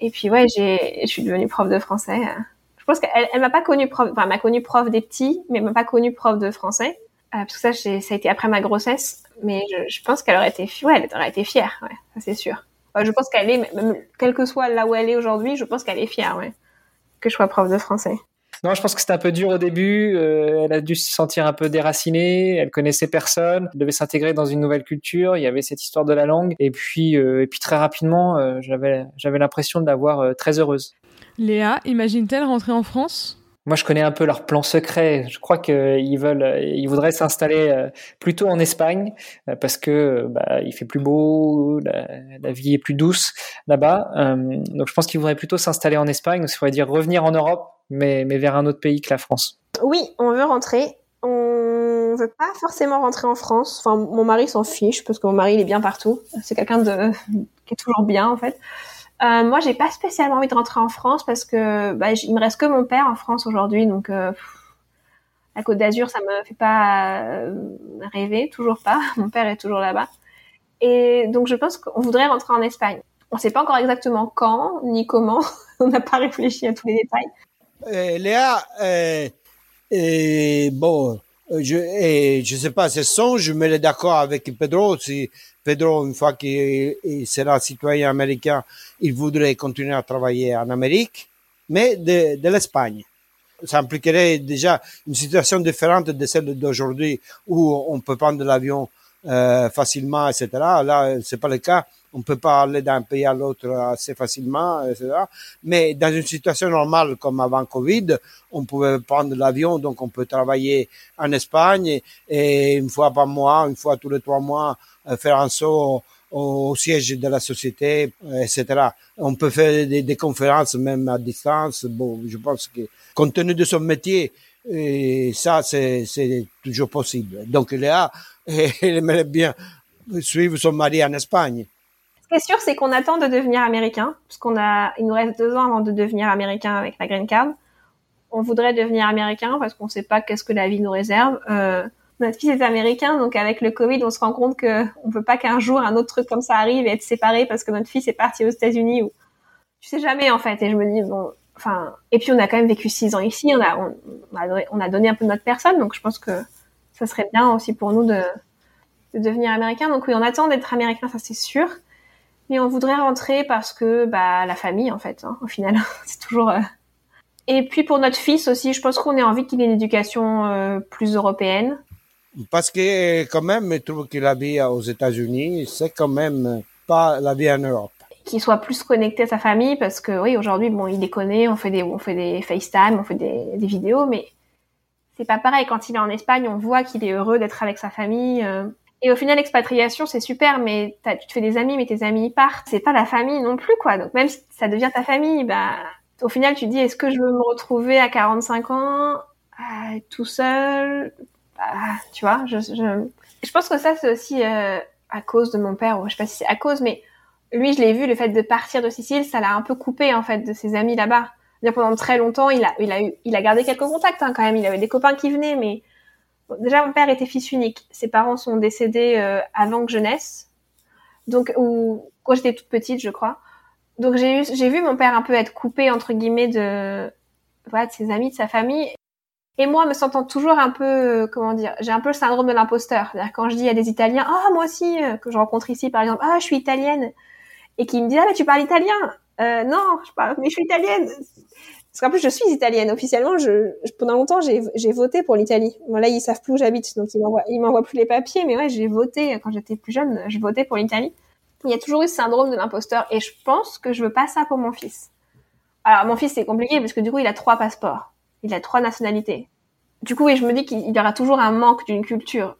et puis ouais, j'ai je suis devenue prof de français. Euh. Je pense qu'elle elle m'a pas connue prof, enfin m'a connue prof des petits, mais elle m'a pas connue prof de français. parce que ça, ça a été après ma grossesse. Mais je, je pense qu'elle aurait été, ouais, elle aurait été fière, ouais, ça c'est sûr. je pense qu'elle est, même, quel que soit là où elle est aujourd'hui, je pense qu'elle est fière, ouais, que je sois prof de français. Non, je pense que c'était un peu dur au début. Euh, elle a dû se sentir un peu déracinée. Elle connaissait personne. Elle devait s'intégrer dans une nouvelle culture. Il y avait cette histoire de la langue. Et puis, euh, et puis très rapidement, euh, j'avais, j'avais l'impression de l'avoir très heureuse. Léa, imagine-t-elle rentrer en France? Moi, je connais un peu leur plan secret. Je crois qu'ils veulent, ils voudraient s'installer plutôt en Espagne parce que bah, il fait plus beau, la, vie est plus douce là-bas. donc, je pense qu'ils voudraient plutôt s'installer en Espagne. Donc, ça voudrait dire revenir en Europe mais, mais vers un autre pays que la France. Oui, on veut rentrer. On veut pas forcément rentrer en France. Enfin, mon mari s'en fiche parce que mon mari il est bien partout. C'est quelqu'un de qui est toujours bien en fait. Euh, moi, j'ai pas spécialement envie de rentrer en France parce que bah, il me reste que mon père en France aujourd'hui, donc euh, la Côte d'Azur, ça me fait pas euh, rêver, toujours pas. Mon père est toujours là-bas, et donc je pense qu'on voudrait rentrer en Espagne. On sait pas encore exactement quand ni comment. On n'a pas réfléchi à tous les détails. Euh, Léa, euh, euh, bon, je et je sais pas, c'est son, je me mets d'accord avec Pedro. Si Pedro, une fois qu'il sera citoyen américain, il voudrait continuer à travailler en Amérique, mais de, de l'Espagne. Ça impliquerait déjà une situation différente de celle d'aujourd'hui où on peut prendre l'avion euh, facilement, etc. Là, c'est pas le cas. On peut pas aller d'un pays à l'autre assez facilement, etc. Mais dans une situation normale comme avant Covid, on pouvait prendre l'avion, donc on peut travailler en Espagne et une fois par mois, une fois tous les trois mois, euh, faire un saut au, siège de la société, euh, etc. On peut faire des, des, conférences même à distance. Bon, je pense que compte tenu de son métier, et ça, c'est toujours possible. Donc, Léa, elle aimerait bien suivre son mari en Espagne. Ce qui est sûr, c'est qu'on attend de devenir américain, parce qu'on a, il nous reste deux ans avant de devenir américain avec la green card. On voudrait devenir américain parce qu'on ne sait pas qu'est-ce que la vie nous réserve. Euh, notre fils est américain, donc avec le Covid, on se rend compte que on peut pas qu'un jour un autre truc comme ça arrive et être séparé parce que notre fils est parti aux États-Unis ou tu sais jamais en fait. Et je me dis bon, et puis on a quand même vécu six ans ici, on a on, a, donné, un peu de notre personne, donc je pense que ça serait bien aussi pour nous de, de devenir américain. Donc oui, on attend d'être américain, ça c'est sûr. Mais on voudrait rentrer parce que bah la famille en fait, hein, au final, c'est toujours. Euh. Et puis pour notre fils aussi, je pense qu'on a envie qu'il ait une éducation euh, plus européenne. Parce que quand même, je trouve que la vie aux États-Unis, c'est quand même pas la vie en Europe. Qu'il soit plus connecté à sa famille, parce que oui, aujourd'hui, bon, il déconne, on fait des, on fait des FaceTime, on fait des, des vidéos, mais c'est pas pareil. Quand il est en Espagne, on voit qu'il est heureux d'être avec sa famille. Euh. Et au final, l'expatriation, c'est super, mais tu te fais des amis, mais tes amis partent. C'est pas la famille non plus, quoi. Donc même si ça devient ta famille, bah, au final, tu dis, est-ce que je veux me retrouver à 45 ans, tout seul, bah, tu vois, je, je, je, pense que ça, c'est aussi euh, à cause de mon père, ou je sais pas si c'est à cause, mais lui, je l'ai vu, le fait de partir de Sicile, ça l'a un peu coupé, en fait, de ses amis là-bas. Pendant très longtemps, il a, il a eu, il a gardé quelques contacts, hein, quand même. Il avait des copains qui venaient, mais déjà, mon père était fils unique. Ses parents sont décédés euh, avant que je naisse. Donc, ou quand j'étais toute petite, je crois. Donc, j'ai eu, j'ai vu mon père un peu être coupé, entre guillemets, de, voilà, de ses amis, de sa famille. Et moi, me sentant toujours un peu, euh, comment dire, j'ai un peu le syndrome de l'imposteur. C'est-à-dire quand je dis à des Italiens, ah moi aussi, euh, que je rencontre ici par exemple, ah je suis italienne, et qui me disent ah mais tu parles italien, euh, non, je parle, mais je suis italienne. Parce qu'en plus je suis italienne officiellement. Je, pendant longtemps j'ai, j'ai voté pour l'Italie. Bon là ils savent plus où j'habite, donc ils m'envoient, ils m'envoient plus les papiers. Mais ouais, j'ai voté quand j'étais plus jeune, je votais pour l'Italie. Il y a toujours eu ce syndrome de l'imposteur, et je pense que je veux pas ça pour mon fils. Alors mon fils c'est compliqué parce que du coup il a trois passeports il a trois nationalités. Du coup, et je me dis qu'il y aura toujours un manque d'une culture.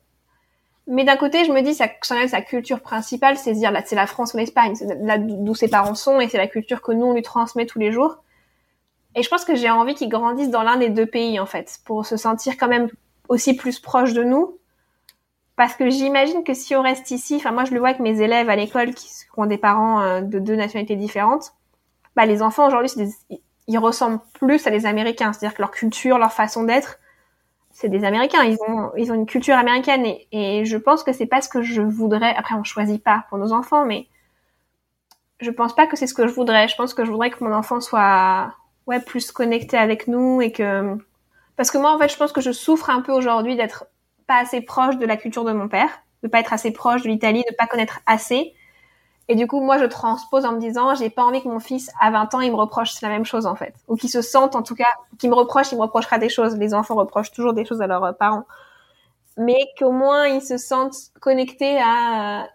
Mais d'un côté, je me dis, sa, sa culture principale, c'est dire, là, c'est la France ou l'Espagne, c'est là d'où ses parents sont, et c'est la culture que nous, on lui transmet tous les jours. Et je pense que j'ai envie qu'il grandisse dans l'un des deux pays, en fait, pour se sentir quand même aussi plus proche de nous. Parce que j'imagine que si on reste ici, enfin, moi, je le vois avec mes élèves à l'école qui ont des parents euh, de deux nationalités différentes, bah, les enfants, aujourd'hui, ils ressemblent plus à des Américains. C'est-à-dire que leur culture, leur façon d'être, c'est des Américains. Ils ont, ils ont une culture américaine et, je pense que c'est pas ce que je voudrais. Après, on choisit pas pour nos enfants, mais je pense pas que c'est ce que je voudrais. Je pense que je voudrais que mon enfant soit, ouais, plus connecté avec nous et que, parce que moi, en fait, je pense que je souffre un peu aujourd'hui d'être pas assez proche de la culture de mon père, de pas être assez proche de l'Italie, de pas connaître assez. Et du coup, moi, je transpose en me disant, j'ai pas envie que mon fils, à 20 ans, il me reproche la même chose, en fait. Ou qu'il se sente, en tout cas, qu'il me reproche, il me reprochera des choses. Les enfants reprochent toujours des choses à leurs parents. Mais qu'au moins, ils se sentent connectés à,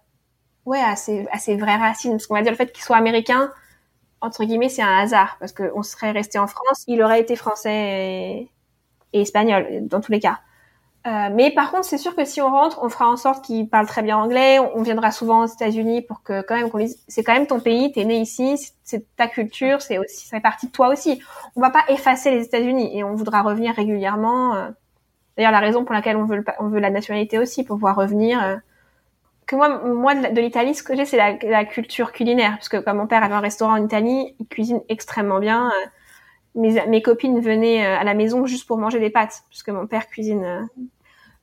ouais, à ses, à ses vraies racines. Parce qu'on va dire le fait qu'il soit américain, entre guillemets, c'est un hasard. Parce qu'on serait resté en France, il aurait été français et espagnol, dans tous les cas. Euh, mais par contre, c'est sûr que si on rentre, on fera en sorte qu'il parle très bien anglais. On, viendra souvent aux États-Unis pour que quand même qu'on c'est quand même ton pays, t'es né ici, c'est ta culture, c'est aussi, ça fait partie de toi aussi. On va pas effacer les États-Unis et on voudra revenir régulièrement. Euh. D'ailleurs, la raison pour laquelle on veut, on veut la nationalité aussi, pour pouvoir revenir. Euh. Que moi, moi de l'Italie, ce que j'ai, c'est la, la, culture culinaire, parce que comme mon père avait un restaurant en Italie, il cuisine extrêmement bien. Mes, mes, copines venaient à la maison juste pour manger des pâtes, puisque mon père cuisine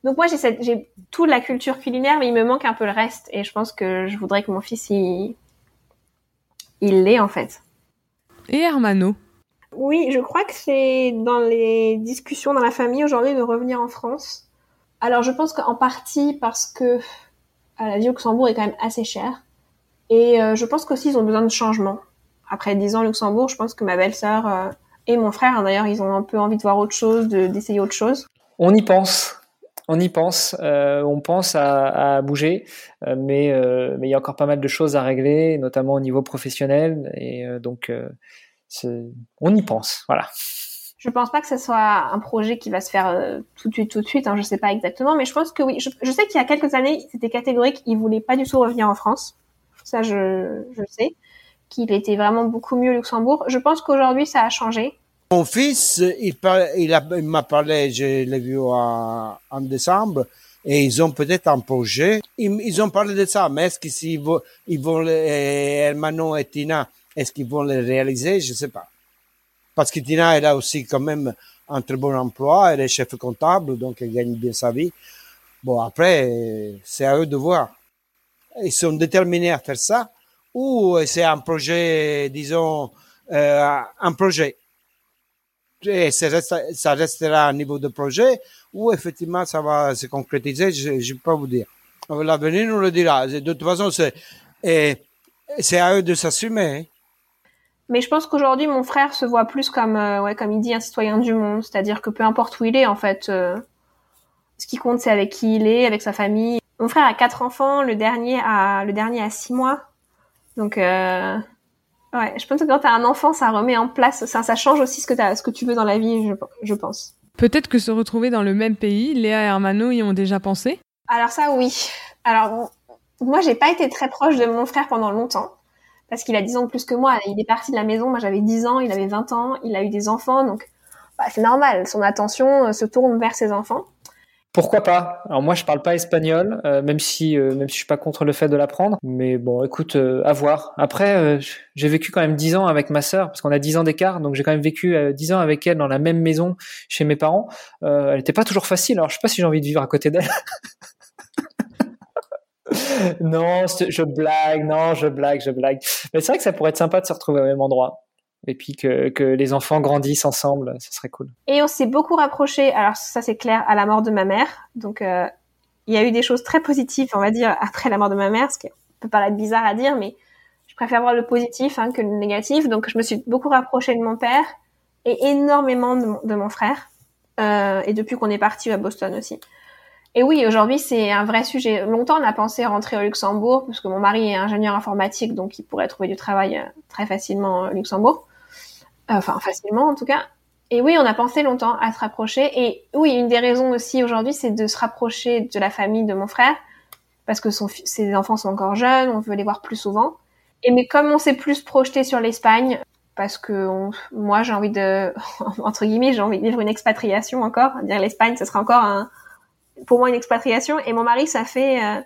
donc moi, j'ai, j'ai toute la culture culinaire, mais il me manque un peu le reste. Et je pense que je voudrais que mon fils, il, il l'ait en fait. Et Hermano Oui, je crois que c'est dans les discussions dans la famille aujourd'hui de revenir en France. Alors je pense qu'en partie parce que la vie au Luxembourg est quand même assez chère. Et euh, je pense qu'aussi ils ont besoin de changement. Après 10 ans au Luxembourg, je pense que ma belle-sœur, euh, Et mon frère, d'ailleurs, ils ont un peu envie de voir autre chose, d'essayer autre chose. On y pense. On y pense, euh, on pense à, à bouger, euh, mais euh, mais il y a encore pas mal de choses à régler, notamment au niveau professionnel, et donc on y pense, voilà. Je pense pas que ce soit un projet qui va se faire tout de suite, tout de suite. Hein, je sais pas exactement, mais je pense que oui. Je, je sais qu'il y a quelques années, c'était catégorique. Il voulait pas du tout revenir en France. Ça, je, je sais qu'il était vraiment beaucoup mieux au Luxembourg. Je pense qu'aujourd'hui, ça a changé. Mon fils, il, m'a parlé, je l'ai vu en, décembre, et ils ont peut-être un projet. Ils, ont parlé de ça, mais est-ce qu'ils vont, ils vont, Hermano et Tina, est-ce qu'ils vont le réaliser? Je sais pas. Parce que Tina, elle a aussi quand même un très bon emploi, elle est chef comptable, donc elle gagne bien sa vie. Bon, après, c'est à eux de voir. Ils sont déterminés à faire ça, ou c'est un projet, disons, euh, un projet et ça restera à niveau de projet ou effectivement ça va se concrétiser, je ne peux pas vous dire. L'avenir nous le dira. De toute façon, c'est, c'est à eux de s'assumer. Hein. Mais je pense qu'aujourd'hui, mon frère se voit plus comme, euh, ouais, comme il dit, un citoyen du monde. C'est-à-dire que peu importe où il est, en fait, euh, ce qui compte, c'est avec qui il est, avec sa famille. Mon frère a quatre enfants, le dernier a, le dernier a six mois. Donc, euh, Ouais, je pense que quand t'as un enfant, ça remet en place, ça, ça change aussi ce que, as, ce que tu veux dans la vie, je, je pense. Peut-être que se retrouver dans le même pays, Léa et Hermano y ont déjà pensé? Alors ça, oui. Alors, moi, j'ai pas été très proche de mon frère pendant longtemps, parce qu'il a 10 ans de plus que moi. Il est parti de la maison, moi j'avais 10 ans, il avait 20 ans, il a eu des enfants, donc bah, c'est normal, son attention euh, se tourne vers ses enfants. Pourquoi pas? Alors moi je parle pas espagnol, euh, même si euh, même si je suis pas contre le fait de l'apprendre. Mais bon, écoute, euh, à voir. Après, j'ai vécu quand même dix ans avec ma sœur parce qu'on a dix ans d'écart, donc j'ai quand même vécu dix ans avec elle dans la même maison chez mes parents. elle était pas toujours facile. Alors je sais pas si j'ai envie de vivre à côté d'elle. non, je blague, non, je blague, je blague. Mais c'est vrai que ça pourrait être sympa de se retrouver au même endroit et puis que, les enfants grandissent ensemble, ce serait cool. Et on s'est beaucoup rapproché, alors ça c'est clair, à la mort de ma mère. Donc euh, il y a eu des choses très positives, on va dire, après la mort de ma mère, ce qui peut paraître bizarre à dire, mais je préfère voir le positif hein, que le négatif. Donc je me suis beaucoup rapprochée de mon père et énormément de mon, de mon frère. Euh, et depuis qu'on est parti à Boston aussi. Et oui, aujourd'hui, c'est un vrai sujet. Longtemps, on a pensé rentrer au Luxembourg, parce que mon mari est ingénieur informatique, donc il pourrait trouver du travail euh, très facilement au Luxembourg. Enfin facilement en tout cas. Et oui, on a pensé longtemps à se rapprocher. Et oui, une des raisons aussi aujourd'hui, c'est de se rapprocher de la famille de mon frère, parce que ses enfants sont encore jeunes, on veut les voir plus souvent. Et mais comme on s'est plus projeté sur l'Espagne, parce que moi j'ai envie de, entre guillemets, j'ai envie de vivre une expatriation encore. Dire l'Espagne, ce sera encore pour moi une expatriation. Et mon mari, ça fait, euh,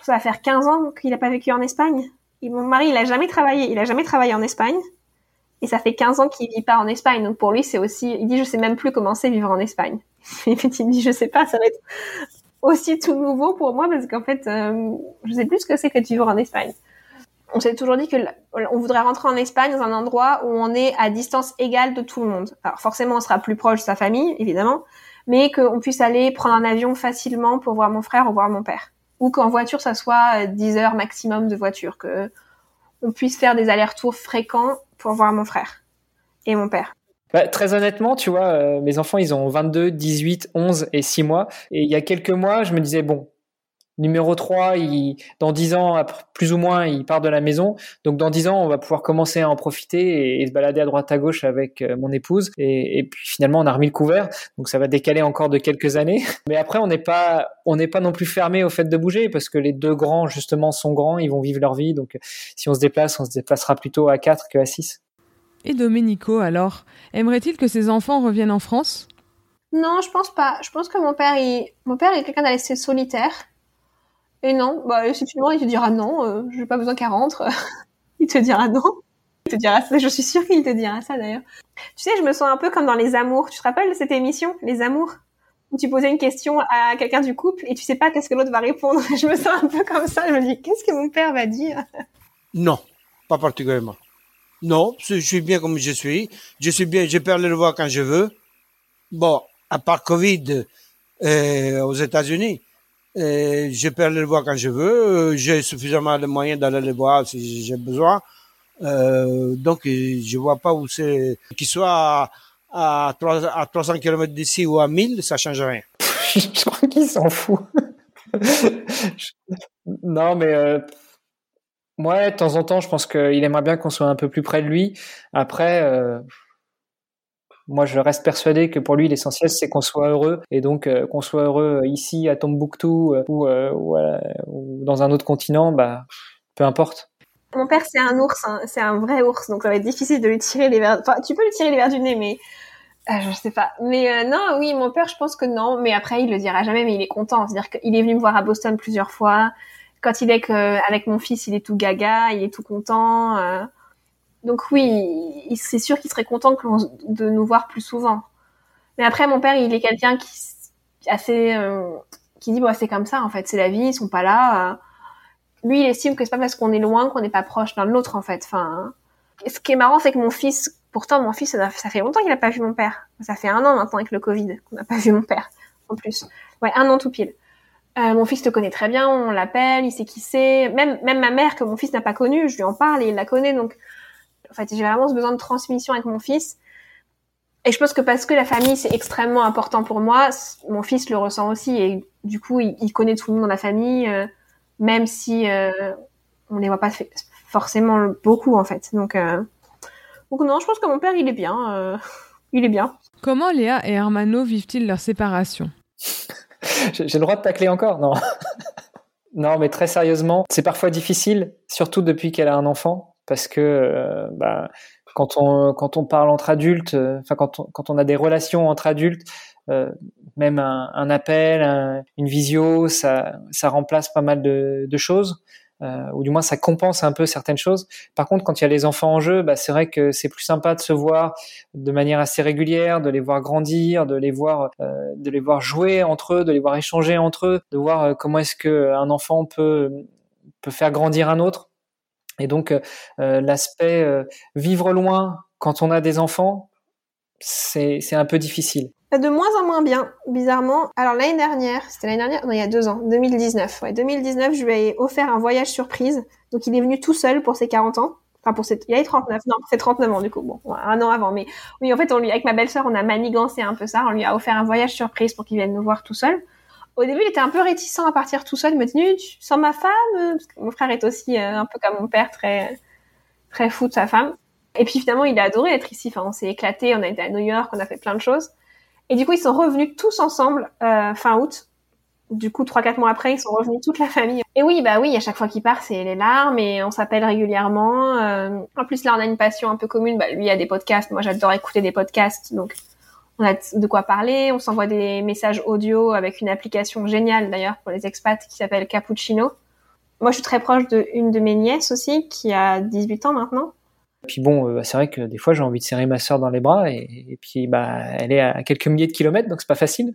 ça va faire 15 ans qu'il n'a pas vécu en Espagne. Et mon mari, il a jamais travaillé, il a jamais travaillé en Espagne. Et ça fait 15 ans qu'il vit pas en Espagne. Donc pour lui, c'est aussi, il dit, je sais même plus comment c'est vivre en Espagne. Et il me dit, je sais pas, ça va être aussi tout nouveau pour moi parce qu'en fait, euh, je sais plus ce que c'est que de vivre en Espagne. On s'est toujours dit que on voudrait rentrer en Espagne dans un endroit où on est à distance égale de tout le monde. Alors forcément, on sera plus proche de sa famille, évidemment, mais qu'on puisse aller prendre un avion facilement pour voir mon frère ou voir mon père. Ou qu'en voiture, ça soit 10 heures maximum de voiture, que on puisse faire des allers-retours fréquents pour voir mon frère et mon père. Bah, très honnêtement, tu vois, euh, mes enfants, ils ont 22, 18, 11 et 6 mois. Et il y a quelques mois, je me disais, bon, numéro 3, il, dans 10 ans, plus ou moins, il part de la maison. Donc dans 10 ans, on va pouvoir commencer à en profiter et, se balader à droite à gauche avec euh, mon épouse. Et, et, puis finalement, on a remis le couvert. Donc ça va décaler encore de quelques années. Mais après, on n'est pas, on n'est pas non plus fermé au fait de bouger parce que les deux grands, justement, sont grands. Ils vont vivre leur vie. Donc si on se déplace, on se déplacera plutôt à 4 que à 6. Et Domenico, alors, aimerait-il que ses enfants reviennent en France? Non, je pense pas. Je pense que mon père, il... mon père est quelqu'un d'assez solitaire. Non, bah, demandes, il te dira non, euh, je n'ai pas besoin qu'elle rentre. il te dira non. Il te dira ça, je suis sûre qu'il te dira ça d'ailleurs. Tu sais, je me sens un peu comme dans Les Amours. Tu te rappelles cette émission, Les Amours? Où tu posais une question à quelqu'un du couple et tu sais pas qu'est-ce que l'autre va répondre. Je me sens un peu comme ça. Je me dis, qu'est-ce que mon père va dire? Non, pas particulièrement. Non, je suis bien comme je suis. Je suis bien, je peux aller le voir quand je veux. Bon, à part Covid euh, aux États-Unis, euh, je peux aller le voir quand je veux. J'ai suffisamment de moyens d'aller le voir si j'ai besoin. Euh, donc, je vois pas où c'est, qu'il soit à, 300 km d'ici ou à 1000, ça change rien. je crois qu'il s'en fout. non, mais euh, ouais, de temps en temps, je pense qu'il aimerait bien qu'on soit un peu plus près de lui. Après, euh, moi, je reste persuadé que pour lui, l'essentiel, c'est qu'on soit heureux. Et donc, euh, qu'on soit heureux ici, à Tombouctou, ou, ou, dans un autre continent, bah, peu importe. Mon père, c'est un ours, hein. c'est un vrai ours, donc ça va être difficile de lui tirer les verres. Enfin, tu peux lui tirer les verres du nez, mais ah, je sais pas. Mais euh, non, oui, mon père, je pense que non. Mais après, il le dira jamais, mais il est content. C'est-à-dire qu'il est venu me voir à Boston plusieurs fois. Quand il est avec mon fils, il est tout gaga, il est tout content. Donc oui, c'est sûr qu'il serait content de nous voir plus souvent. Mais après, mon père, il est quelqu'un qui assez euh, qui dit bon, c'est comme ça en fait, c'est la vie, ils sont pas là. Lui, il estime que c'est pas parce qu'on est loin qu'on n'est pas proche d'un de l'autre en fait. Enfin, ce qui est marrant, c'est que mon fils Pourtant, mon fils, ça, fait longtemps qu'il n'a pas vu mon père. Ça fait un an maintenant avec le Covid qu'on n'a pas vu mon père, en plus. Ouais, un an tout pile. Euh, mon fils te connaît très bien, on l'appelle, il sait qui c'est. Même, même ma mère que mon fils n'a pas connue, je lui en parle et il la connaît. Donc, en fait, j'ai vraiment ce besoin de transmission avec mon fils. Et je pense que parce que la famille c'est extrêmement important pour moi, mon fils le ressent aussi et du coup il, connaît tout le monde dans la famille, euh, même si euh, on les voit pas forcément beaucoup en fait. Donc euh, donc non, je pense que mon père, il est bien. Euh, il est bien. Comment Léa et Hermano vivent-ils leur séparation? J'ai le droit de tacler encore? Non. non, mais très sérieusement, c'est parfois difficile, surtout depuis qu'elle a un enfant, parce que euh, bah, quand, on, quand on parle entre adultes, euh, enfin quand, on, quand on a des relations entre adultes, même un, appel, une visio, ça, ça remplace pas mal de, de choses euh, ou du moins ça compense un peu certaines choses. Par contre, quand il y a les enfants en jeu, bah, c'est vrai que c'est plus sympa de se voir de manière assez régulière, de les voir grandir, de les voir, euh, de les voir jouer entre eux, de les voir échanger entre eux, de voir euh, comment est-ce que un enfant peut peut faire grandir un autre. Et donc euh, l'aspect euh, vivre loin quand on a des enfants, c'est un peu difficile. De moins en moins bien, bizarrement. Alors l'année dernière, c'était l'année dernière, non il y a deux ans, 2019. Ouais, 2019, je lui ai offert un voyage surprise. Donc il est venu tout seul pour ses 40 ans. Enfin pour ses, il a 39, non, c'est 39 ans du coup. Bon, un an avant. Mais oui, en fait, avec ma belle-sœur, on a manigancé un peu ça. On lui a offert un voyage surprise pour qu'il vienne nous voir tout seul. Au début, il était un peu réticent à partir tout seul. Il m'a dit, tu sens ma femme Parce que mon frère est aussi euh, un peu comme mon père, très très fou de sa femme. Et puis finalement, il a adoré être ici. Enfin, on s'est éclaté. On a été à New York, on a fait plein de choses. Et du coup, ils sont revenus tous ensemble euh, fin août. Du coup, trois quatre mois après, ils sont revenus toute la famille. Et oui, bah oui, à chaque fois qu'il part, c'est les larmes et on s'appelle régulièrement. Euh, en plus, là, on a une passion un peu commune. Bah, lui a des podcasts, moi j'adore écouter des podcasts, donc on a de quoi parler. On s'envoie des messages audio avec une application géniale d'ailleurs pour les expats qui s'appelle Cappuccino. Moi, je suis très proche de une de mes nièces aussi, qui a 18 ans maintenant. Puis bon, euh, c'est vrai que des fois j'ai envie de serrer ma sœur dans les bras et, puis bah elle est à quelques milliers de kilomètres donc c'est pas facile.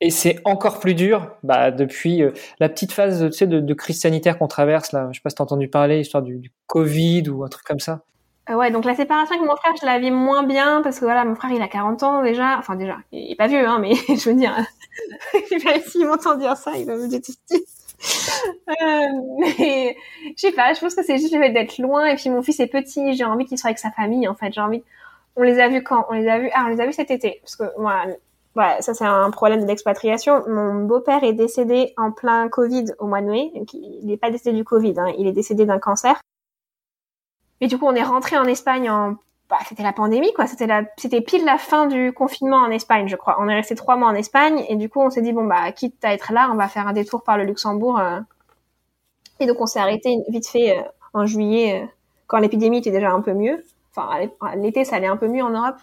Et c'est encore plus dur bah, depuis euh, la petite phase tu sais, de, crise sanitaire qu'on traverse là. Je sais pas si t'as entendu parler, histoire du, Covid ou un truc comme ça. Euh, ouais, donc la séparation avec mon frère, je la vis moins bien parce que voilà, mon frère il a 40 ans déjà, enfin déjà, il est pas vieux hein, mais je veux dire, s'il m'entend dire ça, il va me détester. Euh, mais je sais pas, je pense que c'est juste le fait d'être loin et puis mon fils est petit, j'ai envie qu'il soit avec sa famille en fait, j'ai envie. On les a vus quand? On les a vus Ah, on les a vus cet été parce que moi, voilà, ça c'est un problème d'expatriation. Mon beau-père est décédé en plein Covid au mois de mai. Donc il n'est pas décédé du Covid, hein, il est décédé d'un cancer. Et du coup, on est rentré en Espagne en bah, c'était la pandémie, quoi. C'était la, c'était pile la fin du confinement en Espagne, je crois. On est resté trois mois en Espagne et du coup, on s'est dit bon bah, quitte à être là, on va faire un détour par le Luxembourg. Euh. Et donc, on s'est arrêté vite fait euh, en juillet, euh, quand l'épidémie était déjà un peu mieux. Enfin, l'été, ça allait un peu mieux en Europe.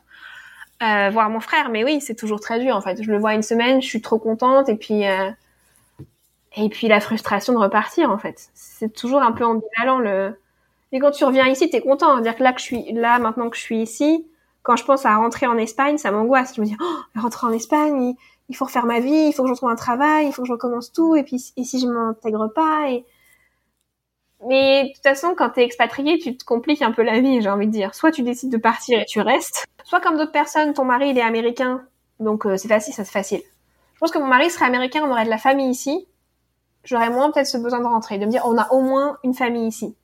voir mon frère, mais oui, c'est toujours très dur en fait. Je le vois une semaine, je suis trop contente et puis et puis la frustration de repartir en fait. C'est toujours un peu ambivalent le et quand tu reviens ici, t'es content. C'est-à-dire que là, que je suis là, maintenant que je suis ici, quand je pense à rentrer en Espagne, ça m'angoisse. Je me dis, oh, rentrer en Espagne, il, faut refaire ma vie, il faut que je retrouve un travail, il faut que je recommence tout, et puis et si je m'intègre pas, et mais de toute façon, quand t'es expatrié, tu te compliques un peu la vie, j'ai envie de dire. Soit tu décides de partir et tu restes, soit comme d'autres personnes, ton mari il est américain, donc euh, c'est facile, ça c'est facile. Je pense que mon mari serait américain, on aurait de la famille ici. J'aurais moins peut-être ce besoin de rentrer, de me dire on a au moins une famille ici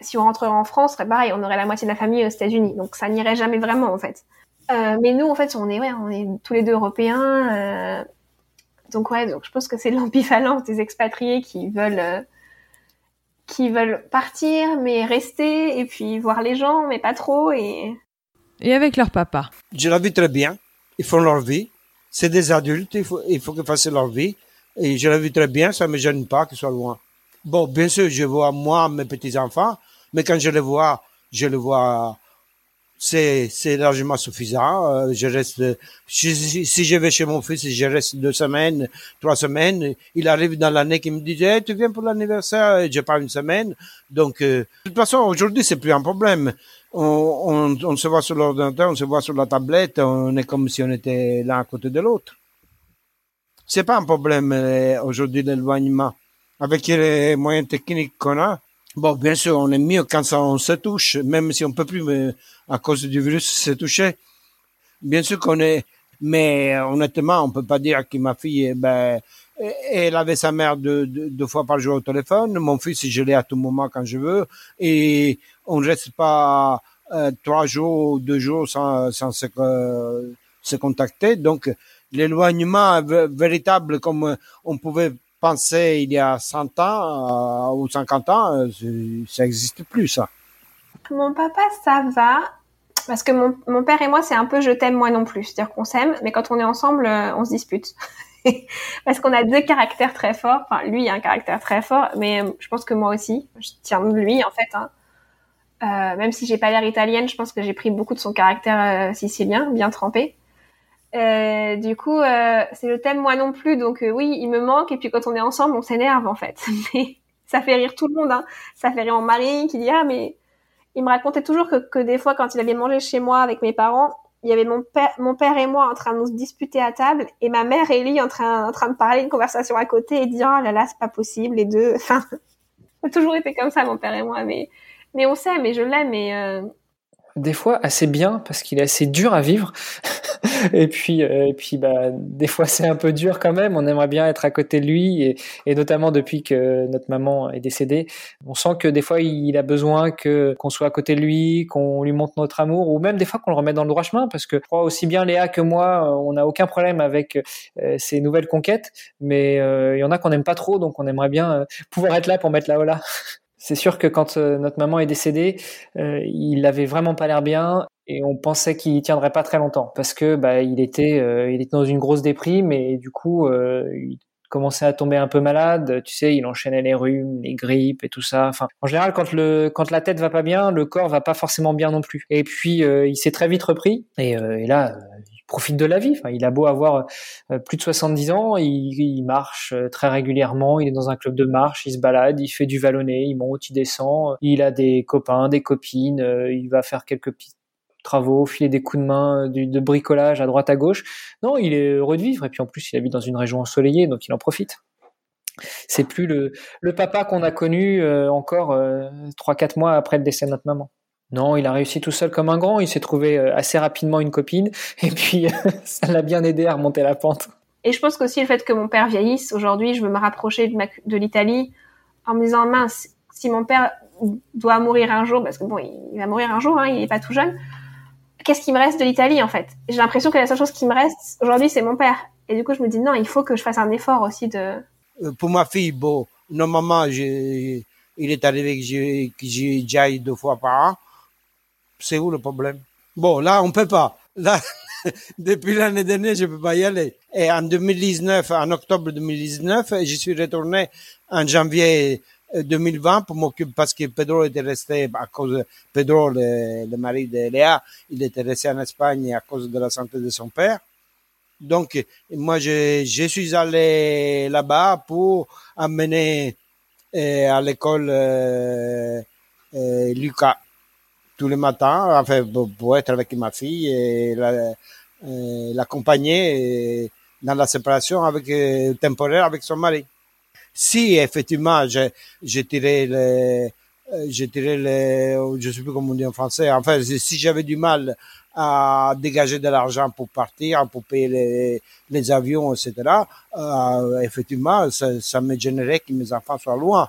si on rentrerait en France, serait pareil, on aurait la moitié de la famille aux États-Unis, donc ça n'irait jamais vraiment en fait. Euh, mais nous, en fait, on est, ouais, on est tous les deux européens. Euh, donc ouais, donc je pense que c'est l'ambivalence des expatriés qui veulent, euh, qui veulent partir, mais rester et puis voir les gens, mais pas trop et. Et avec leur papa. Je la vis très bien. Ils font leur vie. C'est des adultes. Il faut, il faut qu'ils fassent leur vie. Et je la vis très bien. Ça me gêne pas qu'ils soient loin. Bon, bien sûr, je vois moi mes petits enfants, mais quand je les vois, je les vois c'est c'est largement suffisant. Euh, je reste si, si, je vais chez mon fils, je reste deux semaines, trois semaines. Il arrive dans l'année qui me dit hey, tu viens pour l'anniversaire et je pars une semaine. Donc euh, de toute façon aujourd'hui c'est plus un problème. On, on, on se voit sur l'ordinateur, on se voit sur la tablette, on est comme si on était l'un à côté de l'autre. C'est pas un problème euh, aujourd'hui l'éloignement avec les moyens techniques qu'on a Bon, bien sûr, on est mieux quand on se touche, même si on peut plus, à cause du virus, se toucher. Bien sûr qu'on est, mais honnêtement, on peut pas dire que ma fille, ben, elle avait sa mère deux, deux, fois par jour au téléphone. Mon fils, je l'ai à tout moment quand je veux. Et on reste pas euh, trois jours, deux jours sans, sans se, se contacter. Donc, l'éloignement véritable comme on pouvait penser il y a 100 ans euh, ou 50 ans, euh, ça n'existe plus ça. Mon papa, ça va. Parce que mon, mon père et moi, c'est un peu je t'aime, moi non plus. C'est-à-dire qu'on s'aime, mais quand on est ensemble, euh, on se dispute. parce qu'on a deux caractères très forts. Enfin, lui a un caractère très fort, mais je pense que moi aussi. Je tiens de lui, en fait. Hein. Euh, même si j'ai pas l'air italienne, je pense que j'ai pris beaucoup de son caractère sicilien, bien trempé. Euh, du coup, euh, c'est le thème moi non plus, donc euh, oui, il me manque. Et puis quand on est ensemble, on s'énerve en fait. Mais ça fait rire tout le monde. Hein. Ça fait rire mon mari qui dit ah mais il me racontait toujours que, que des fois quand il allait manger chez moi avec mes parents, il y avait mon père, mon père et moi en train de nous disputer à table et ma mère et lui en train, en train de parler une conversation à côté et dire oh là là c'est pas possible les deux. Enfin, ça a toujours été comme ça mon père et moi, mais mais on sait, mais je l'aime et euh, des fois assez bien parce qu'il est assez dur à vivre. et puis, euh, et puis bah, des fois c'est un peu dur quand même. On aimerait bien être à côté de lui et, et notamment depuis que notre maman est décédée, on sent que des fois il a besoin que qu'on soit à côté de lui, qu'on lui montre notre amour ou même des fois qu'on le remette dans le droit chemin parce que crois aussi bien Léa que moi, on n'a aucun problème avec euh, ces nouvelles conquêtes, mais euh, il y en a qu'on n'aime pas trop, donc on aimerait bien pouvoir être là pour mettre la hola. C'est sûr que quand euh, notre maman est décédée, euh, il avait vraiment pas l'air bien et on pensait qu'il tiendrait pas très longtemps parce que bah, il était euh, il était dans une grosse déprime et du coup il commençait à tomber un peu malade. Tu sais, il enchaînait les rhumes, les grippes et tout ça. Enfin, en général, quand le quand la tête va pas bien, le corps va pas forcément bien non plus. Et puis il s'est très vite repris et, et là profite de la vie. Il a beau avoir euh, plus de 70 ans, il, marche euh, très régulièrement, il est dans un club de marche, il se balade, il fait du vallonné, il monte, il descend, il a des copains, des copines, euh, il va faire quelques petits travaux, filer des coups de main, de bricolage à droite à gauche. Non, il est heureux de vivre et puis en plus il habite dans une région ensoleillée, donc il en profite. C'est plus le, papa qu'on a connu encore trois 4 quatre mois après le décès de notre maman. Non, il a réussi tout seul comme un grand. Il s'est trouvé euh, assez rapidement une copine et puis ça l'a bien aidé à remonter la pente. Et je pense qu'aussi le fait que mon père vieillisse, aujourd'hui, je veux me rapprocher de, de l'Italie en me disant mince, si mon père doit mourir un jour, parce que bon, il va mourir un jour, hein, il est pas tout jeune. Qu'est-ce qui me reste de l'Italie en fait? J'ai l'impression que la seule chose qui me reste aujourd'hui, c'est mon père. Et du coup, je me dis non, il faut que je fasse un effort aussi de. Euh, pour ma fille, bon, normalement, il est arrivé que j'aille deux fois par an c'est où le problème? Bon, là, on peut pas. Là, depuis l'année dernière, je peux pas y aller. Et en 2019, en octobre 2019, je suis retourné en janvier 2020 pour m'occuper parce que Pedro était resté à cause Pedro, le, mari de Léa, il était resté en Espagne à cause de la santé de son père. Donc, moi, je, je suis allé là-bas pour amener euh, à l'école euh, euh, Lucas tous les matins, enfin, pour être avec ma fille et l'accompagner dans la séparation avec, euh, temporaire avec son mari. Si effectivement, tirais le, euh, je tirais le, je sais plus comment on dit en français. Enfin, si j'avais du mal à dégager de l'argent pour partir, pour payer les, les avions, etc. Euh, effectivement, ça, ça me gênerait que mes enfants soient loin.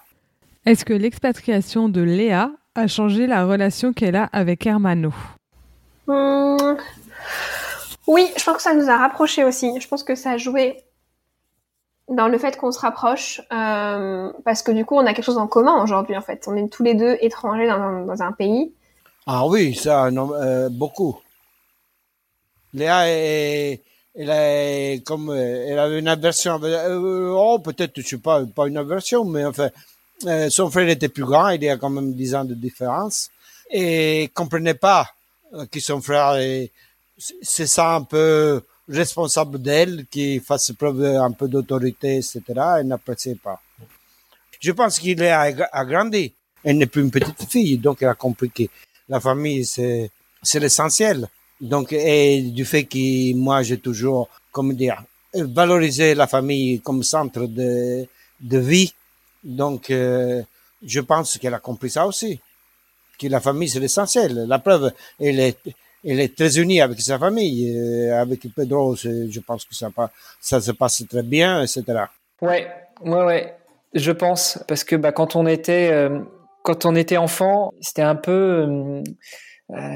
Est-ce que l'expatriation de Léa a changé la relation qu'elle a avec Hermano Hum, Oui, je pense que ça nous a rapprochés aussi. Je pense que ça a joué dans le fait qu'on se rapproche, euh, parce que du coup, on a quelque chose en commun aujourd'hui, en fait. On est tous les deux étrangers dans un, dans un pays. Ah oui, ça, non, euh, beaucoup. Léa est, elle est comme, elle avait une aversion. euh, oh, peut-être, je sais pas, pas une aversion, mais enfin, euh, son frère était plus grand, il y a quand même 10 ans de différence, et comprenait pas euh, que son frère est, c'est ça un peu responsable d'elle, qui fasse preuve un peu d'autorité, etc. Elle n'appréciait pas. Je pense qu'il est ag- agrandi. Elle n'est plus une petite fille, donc elle a compris que la famille, c'est, c'est l'essentiel. Donc, et du fait que moi, j'ai toujours, comment dire, valorisé la famille comme centre de, de vie. Donc, euh, je pense qu'elle a compris ça aussi. Que la famille, c'est l'essentiel. La preuve, elle est, elle est très unie avec sa famille. Euh, avec Pedro, je pense que ça, se passe très bien, etc. Ouais, ouais, ouais. Je pense parce que bah, quand on était euh, quand on était enfant, c'était un peu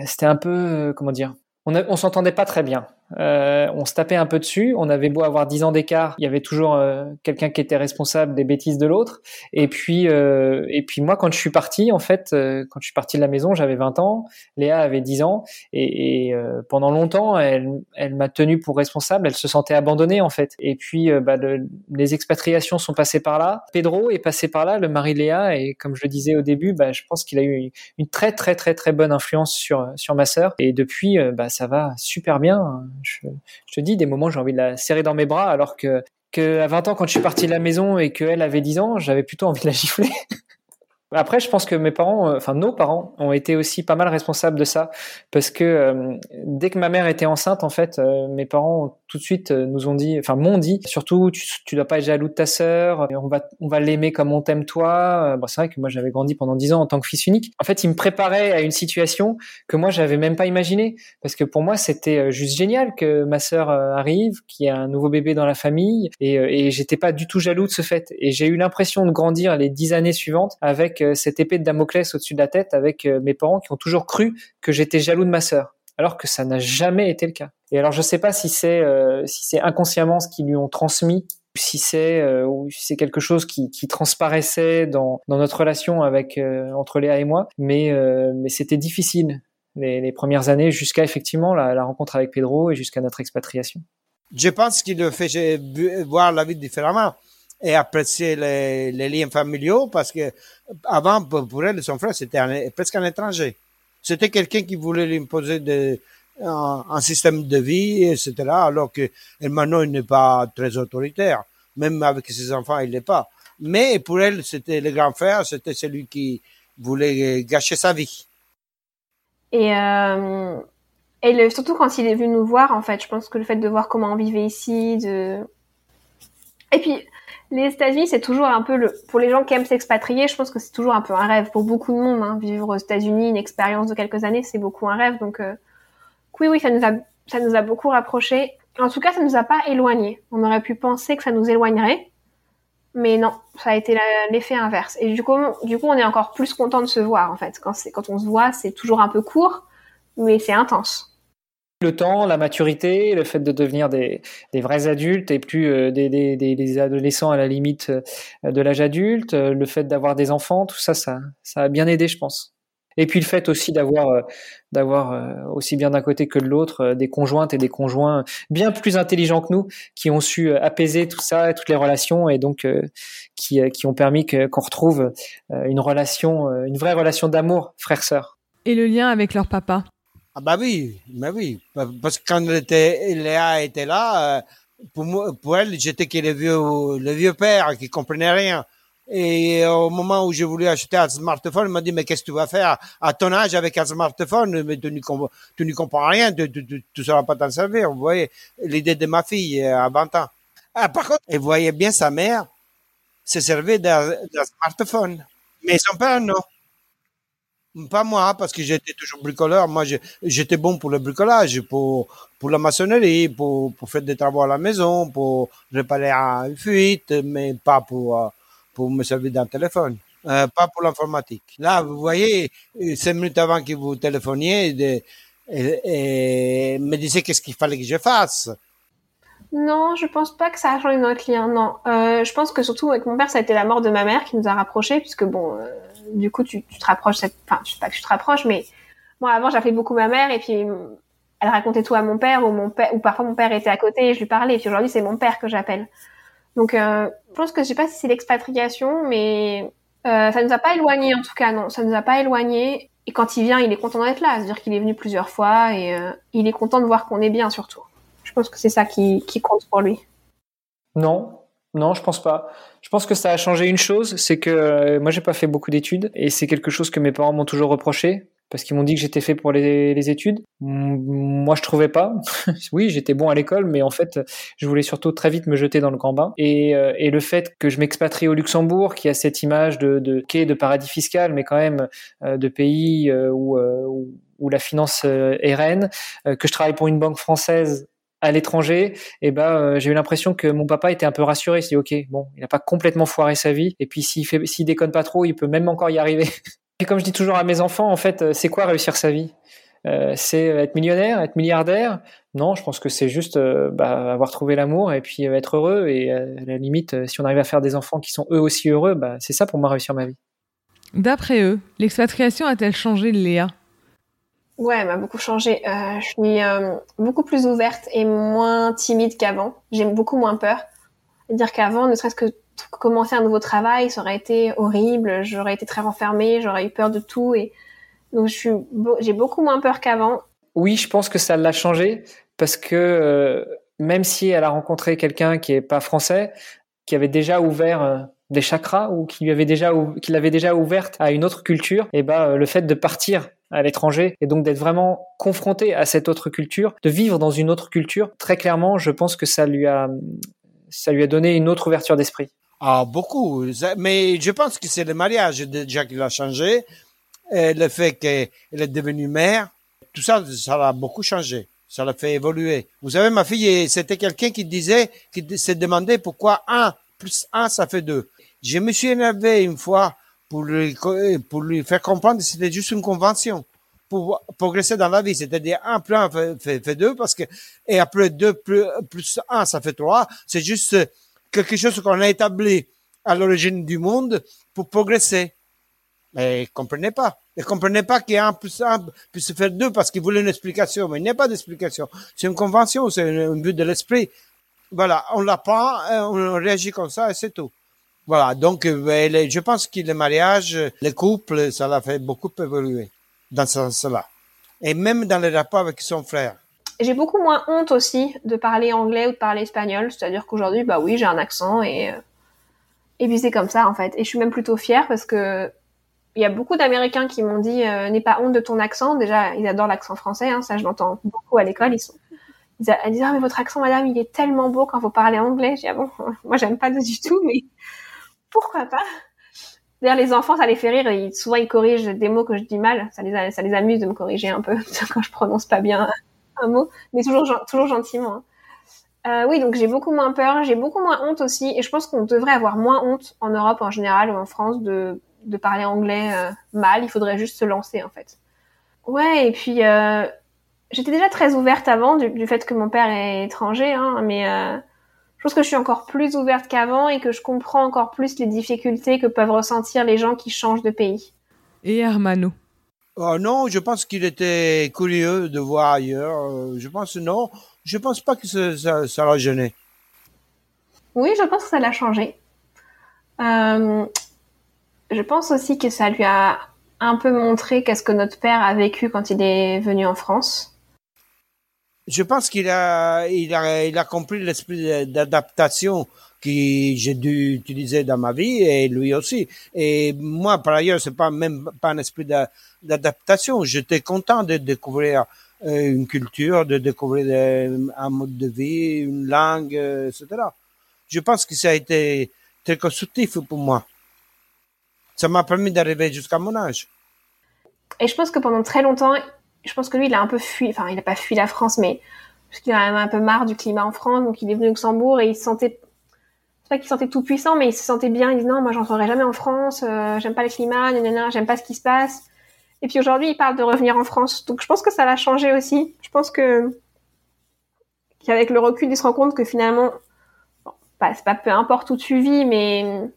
c'était un peu comment dire. On, on s'entendait pas très bien. Euh, on se tapait un peu dessus. On avait beau avoir 10 ans d'écart, il y avait toujours euh, quelqu'un qui était responsable des bêtises de l'autre. Et puis euh, et puis moi, quand je suis parti, en fait, euh, quand je suis parti de la maison, j'avais 20 ans. Léa avait 10 ans et, et, euh, pendant longtemps, elle, elle m'a tenu pour responsable. Elle se sentait abandonnée en fait. Et puis, euh, bah, le- les expatriations sont passées par là. Pedro est passé par là, le mari de Léa, et comme je le disais au début, bah, je pense qu'il a eu une très très très très bonne influence sur sur ma sœur. Et depuis, bah, ça va super bien. Je, te dis, des moments, j'ai envie de la serrer dans mes bras, alors que que à 20 ans, quand je suis parti de la maison et qu'elle avait 10 ans, j'avais plutôt envie de la gifler. Après, je pense que mes parents, euh, enfin nos parents, ont été aussi pas mal responsables de ça, parce que euh, dès que ma mère était enceinte, en fait, euh, mes parents tout de suite nous ont dit, enfin m'ont dit, surtout tu, tu dois pas être jaloux de ta sœur, on va on va l'aimer comme on t'aime toi. Bon, c'est vrai que moi j'avais grandi pendant dix ans en tant que fils unique. En fait, ils me préparaient à une situation que moi j'avais même pas imaginée, parce que pour moi c'était juste génial que ma sœur arrive, qu'il y ait un nouveau bébé dans la famille, et, et j'étais pas du tout jaloux de ce fait. Et j'ai eu l'impression de grandir les dix années suivantes avec euh, cette épée de Damoclès au-dessus de la tête, avec euh, mes parents qui ont toujours cru que j'étais jaloux de ma sœur alors que ça n'a jamais été le cas. Et alors je sais pas si c'est euh, si c'est inconsciemment ce qu'ils lui ont transmis, si c'est ou si c'est quelque chose qui, transparaissait dans, dans notre relation avec entre Léa et moi, mais mais c'était difficile les, premières années jusqu'à effectivement la, rencontre avec Pedro et jusqu'à notre expatriation. Je pense qu'il fait voir la vie différemment et apprécier les, liens familiaux parce que avant, pour elle, son frère, c'était presque un étranger. C'était quelqu'un qui voulait lui imposer de, un, système de vie, etc. Alors que Hermano il n'est pas très autoritaire. Même avec ses enfants, il l'est pas. Mais pour elle, c'était le grand frère, c'était celui qui voulait gâcher sa vie. Et, euh, et surtout quand il est venu nous voir, en fait, je pense que le fait de voir comment on vivait ici, de... Et puis, les États-Unis, c'est toujours un peu le... Pour les gens qui aiment s'expatrier, je pense que c'est toujours un peu un rêve pour beaucoup de monde. Hein. Vivre aux États-Unis, une expérience de quelques années, c'est beaucoup un rêve. Donc, euh, oui, oui, ça nous, a, ça nous a beaucoup rapprochés. En tout cas, ça nous a pas éloignés. On aurait pu penser que ça nous éloignerait. Mais non, ça a été l'effet inverse. Et du coup, du coup, on est encore plus content de se voir, en fait. Quand, quand on se voit, c'est toujours un peu court, mais c'est intense. Le temps, la maturité, le fait de devenir des, vrais adultes et plus euh, des, adolescents à la limite euh, de l'âge adulte, euh, le fait d'avoir des enfants, tout ça, ça, a bien aidé, je pense. Et puis le fait aussi d'avoir, d'avoir aussi bien d'un côté que de l'autre des conjointes et des conjoints bien plus intelligents que nous, qui ont su apaiser tout ça, toutes les relations, et donc qui, qui ont permis qu'on retrouve une relation, une vraie relation d'amour, frère-sœur. Et le lien avec leur papa Ah bah oui, bah oui, parce que quand était, Léa était là, euh, pour moi, pour elle, j'étais que le vieux, le vieux père qui comprenait rien. Et au moment où j'ai voulu acheter un smartphone, il m'a dit mais qu'est-ce que tu vas faire à ton âge avec un smartphone? Mais tu n'y comprends rien, tu tu tu, tu sauras pas t'en servir. Vous voyez l'idée de ma fille euh, à 20 ans. Ah, par contre, elle voyait bien sa mère se servir d'un smartphone, mais son père non. Pas moi, parce que j'étais toujours bricoleur. Moi, j'étais bon pour le bricolage, pour, pour la maçonnerie, pour, pour faire des travaux à la maison, pour réparer une fuite, mais pas pour, euh, pour me servir d'un téléphone. euh, pas pour l'informatique. Là, vous voyez, cinq minutes avant que vous téléphoniez, de, et, me disait qu'est-ce qu'il fallait que je fasse. Non, je pense pas que ça a changé notre lien. Non, euh, je pense que surtout avec mon père, ça a été la mort de ma mère qui nous a rapprochés, puisque bon, euh, du coup, tu, te rapproches. Cette... Enfin, je sais pas que tu te rapproches, mais moi avant, j'appelais beaucoup ma mère et puis elle racontait tout à mon père ou mon père ou parfois mon père était à côté et je lui parlais. Et puis aujourd'hui, c'est mon père que j'appelle. Donc, euh, je pense que je sais pas si c'est l'expatriation, mais euh, ça nous a pas éloignés en tout cas. Non, ça nous a pas éloignés. Et quand il vient, il est content d'être là. C'est-à-dire qu'il est venu plusieurs fois et euh, il est content de voir qu'on est bien surtout. Je pense que c'est ça qui, compte pour lui. Non, non, je pense pas. Je pense que ça a changé une chose, c'est que euh, moi j'ai pas fait beaucoup d'études et c'est quelque chose que mes parents m'ont toujours reproché parce qu'ils m'ont dit que j'étais fait pour les, études. Moi, je trouvais pas. oui, j'étais bon à l'école, mais en fait, je voulais surtout très vite me jeter dans le grand bain. Et, euh, le fait que je m'expatrie au Luxembourg, qui a cette image de, de quai de paradis fiscal, mais quand même euh, de pays euh, où, où, où, la finance est reine, que je travaille pour une banque française à l'étranger, eh ben j'ai eu l'impression que mon papa était un peu rassuré. Il s'est dit ok, bon, il n'a pas complètement foiré sa vie, et puis s'il déconne pas trop, il peut même encore y arriver. Et comme je dis toujours à mes enfants, en fait, euh, c'est quoi réussir sa vie? Euh, C'est être millionnaire, être milliardaire? Non, je pense que c'est juste euh, bah, avoir trouvé l'amour et puis être heureux. Et à la limite, si on arrive à faire des enfants qui sont eux aussi heureux, bah, c'est ça pour moi réussir ma vie. D'après eux, l'expatriation a-t-elle changé Léa? Ouais, elle m'a beaucoup changé. je suis beaucoup plus ouverte et moins timide qu'avant. J'ai beaucoup moins peur. dire qu'avant, ne serait-ce que commencer un nouveau travail, ça aurait été horrible, j'aurais été très renfermée, j'aurais eu peur de tout et donc je suis j'ai beaucoup moins peur qu'avant. Oui, je pense que ça l'a changé parce que euh, même si elle a rencontré quelqu'un qui est pas français, qui avait déjà ouvert euh, des chakras ou qui lui avait déjà qui l'avait déjà ouverte à une autre culture, et eh ben euh, le fait de partir à l'étranger et donc d'être vraiment confronté à cette autre culture, de vivre dans une autre culture, très clairement, je pense que ça lui a ça lui a donné une autre ouverture d'esprit. Ah, beaucoup. Mais je pense que c'est le mariage déjà qui l'a changé. Et le fait qu'elle est devenue mère, tout ça, ça l'a beaucoup changé. Ça l'a fait évoluer. Vous savez, ma fille, c'était quelqu'un qui disait, qui se demandait pourquoi un plus un, ça fait deux. Je me suis énervé une fois pour lui, faire comprendre que c'était juste une convention pour progresser dans la vie. C'est-à-dire un plus un fait, fait, deux parce que, et après deux plus, plus un, ça fait trois. C'est juste quelque chose qu'on a établi à l'origine du monde pour progresser. Mais ils comprenaient pas. Ils comprenaient pas qu'un plus un puisse faire deux parce qu'ils voulaient une explication. Mais il n'y a pas d'explication. C'est une convention, c'est un but de l'esprit. Voilà, on l'apprend, on réagit comme ça et c'est tout. Voilà, donc euh, je pense que le mariage, le couple, ça l'a fait beaucoup évoluer dans ce sens-là. Et même dans les rapports avec son frère j'ai beaucoup moins honte aussi de parler anglais ou de parler espagnol. C'est-à-dire qu'aujourd'hui, bah oui, j'ai un accent et euh, et puis c'est comme ça en fait. Et je suis même plutôt fière parce que il y a beaucoup d'Américains qui m'ont dit euh, n'aie pas honte de ton accent. Déjà, ils adorent l'accent français. Hein, ça, je l'entends beaucoup à l'école. Ils sont ils disent ah mais votre accent, madame, il est tellement beau quand vous parlez anglais. J'ai ah bon, moi j'aime pas du tout, mais pourquoi pas D'ailleurs, les enfants, ça les fait rire. Souvent, ils corrigent des mots que je dis mal. Ça les, ça les amuse de me corriger un peu quand je prononce pas bien un mot, mais toujours, gentiment. Hein. Euh, oui, donc j'ai beaucoup moins peur, j'ai beaucoup moins honte aussi, et je pense qu'on devrait avoir moins honte en Europe en général ou en France de, parler anglais euh, mal. Il faudrait juste se lancer en fait. Ouais, et puis euh, j'étais déjà très ouverte avant du, du, fait que mon père est étranger, hein, mais je pense que je suis encore plus ouverte qu'avant et que je comprends encore plus les difficultés que peuvent ressentir les gens qui changent de pays. Et Hermano? Oh non, je pense qu'il était curieux de voir ailleurs. Euh, je pense non. Je pense pas que ça, ça, l'a gêné. Oui, je pense que ça l'a changé. Euh, je pense aussi que ça lui a un peu montré qu'est-ce que notre père a vécu quand il est venu en France. Je pense qu'il a, il a, il a compris l'esprit d'adaptation que j'ai dû utiliser dans ma vie et lui aussi. Et moi, par ailleurs, c'est pas même pas un esprit d'adaptation. J'étais content de découvrir euh, une culture, de découvrir un mode de vie, une langue, euh, etc. Je pense que ça a été très constructif pour moi. Ça m'a permis d'arriver jusqu'à mon âge. Et je pense que pendant très longtemps, je pense que lui, il a un peu fui, enfin, il n'a pas fui la France, mais parce qu'il a un peu marre du climat en France, donc il est venu au Luxembourg et il se sentait pas qu'ils se sentaient tout puissants, mais ils se sentaient bien. Ils disaient non, moi j'entrerai jamais en France, euh, j'aime pas le climat, nanana, j'aime pas ce qui se passe. Et puis aujourd'hui, ils parlent de revenir en France. Donc je pense que ça l'a changé aussi. Je pense que qu'avec le recul, ils se rendent compte que finalement, bon, pas, c'est pas peu importe où tu vis, mais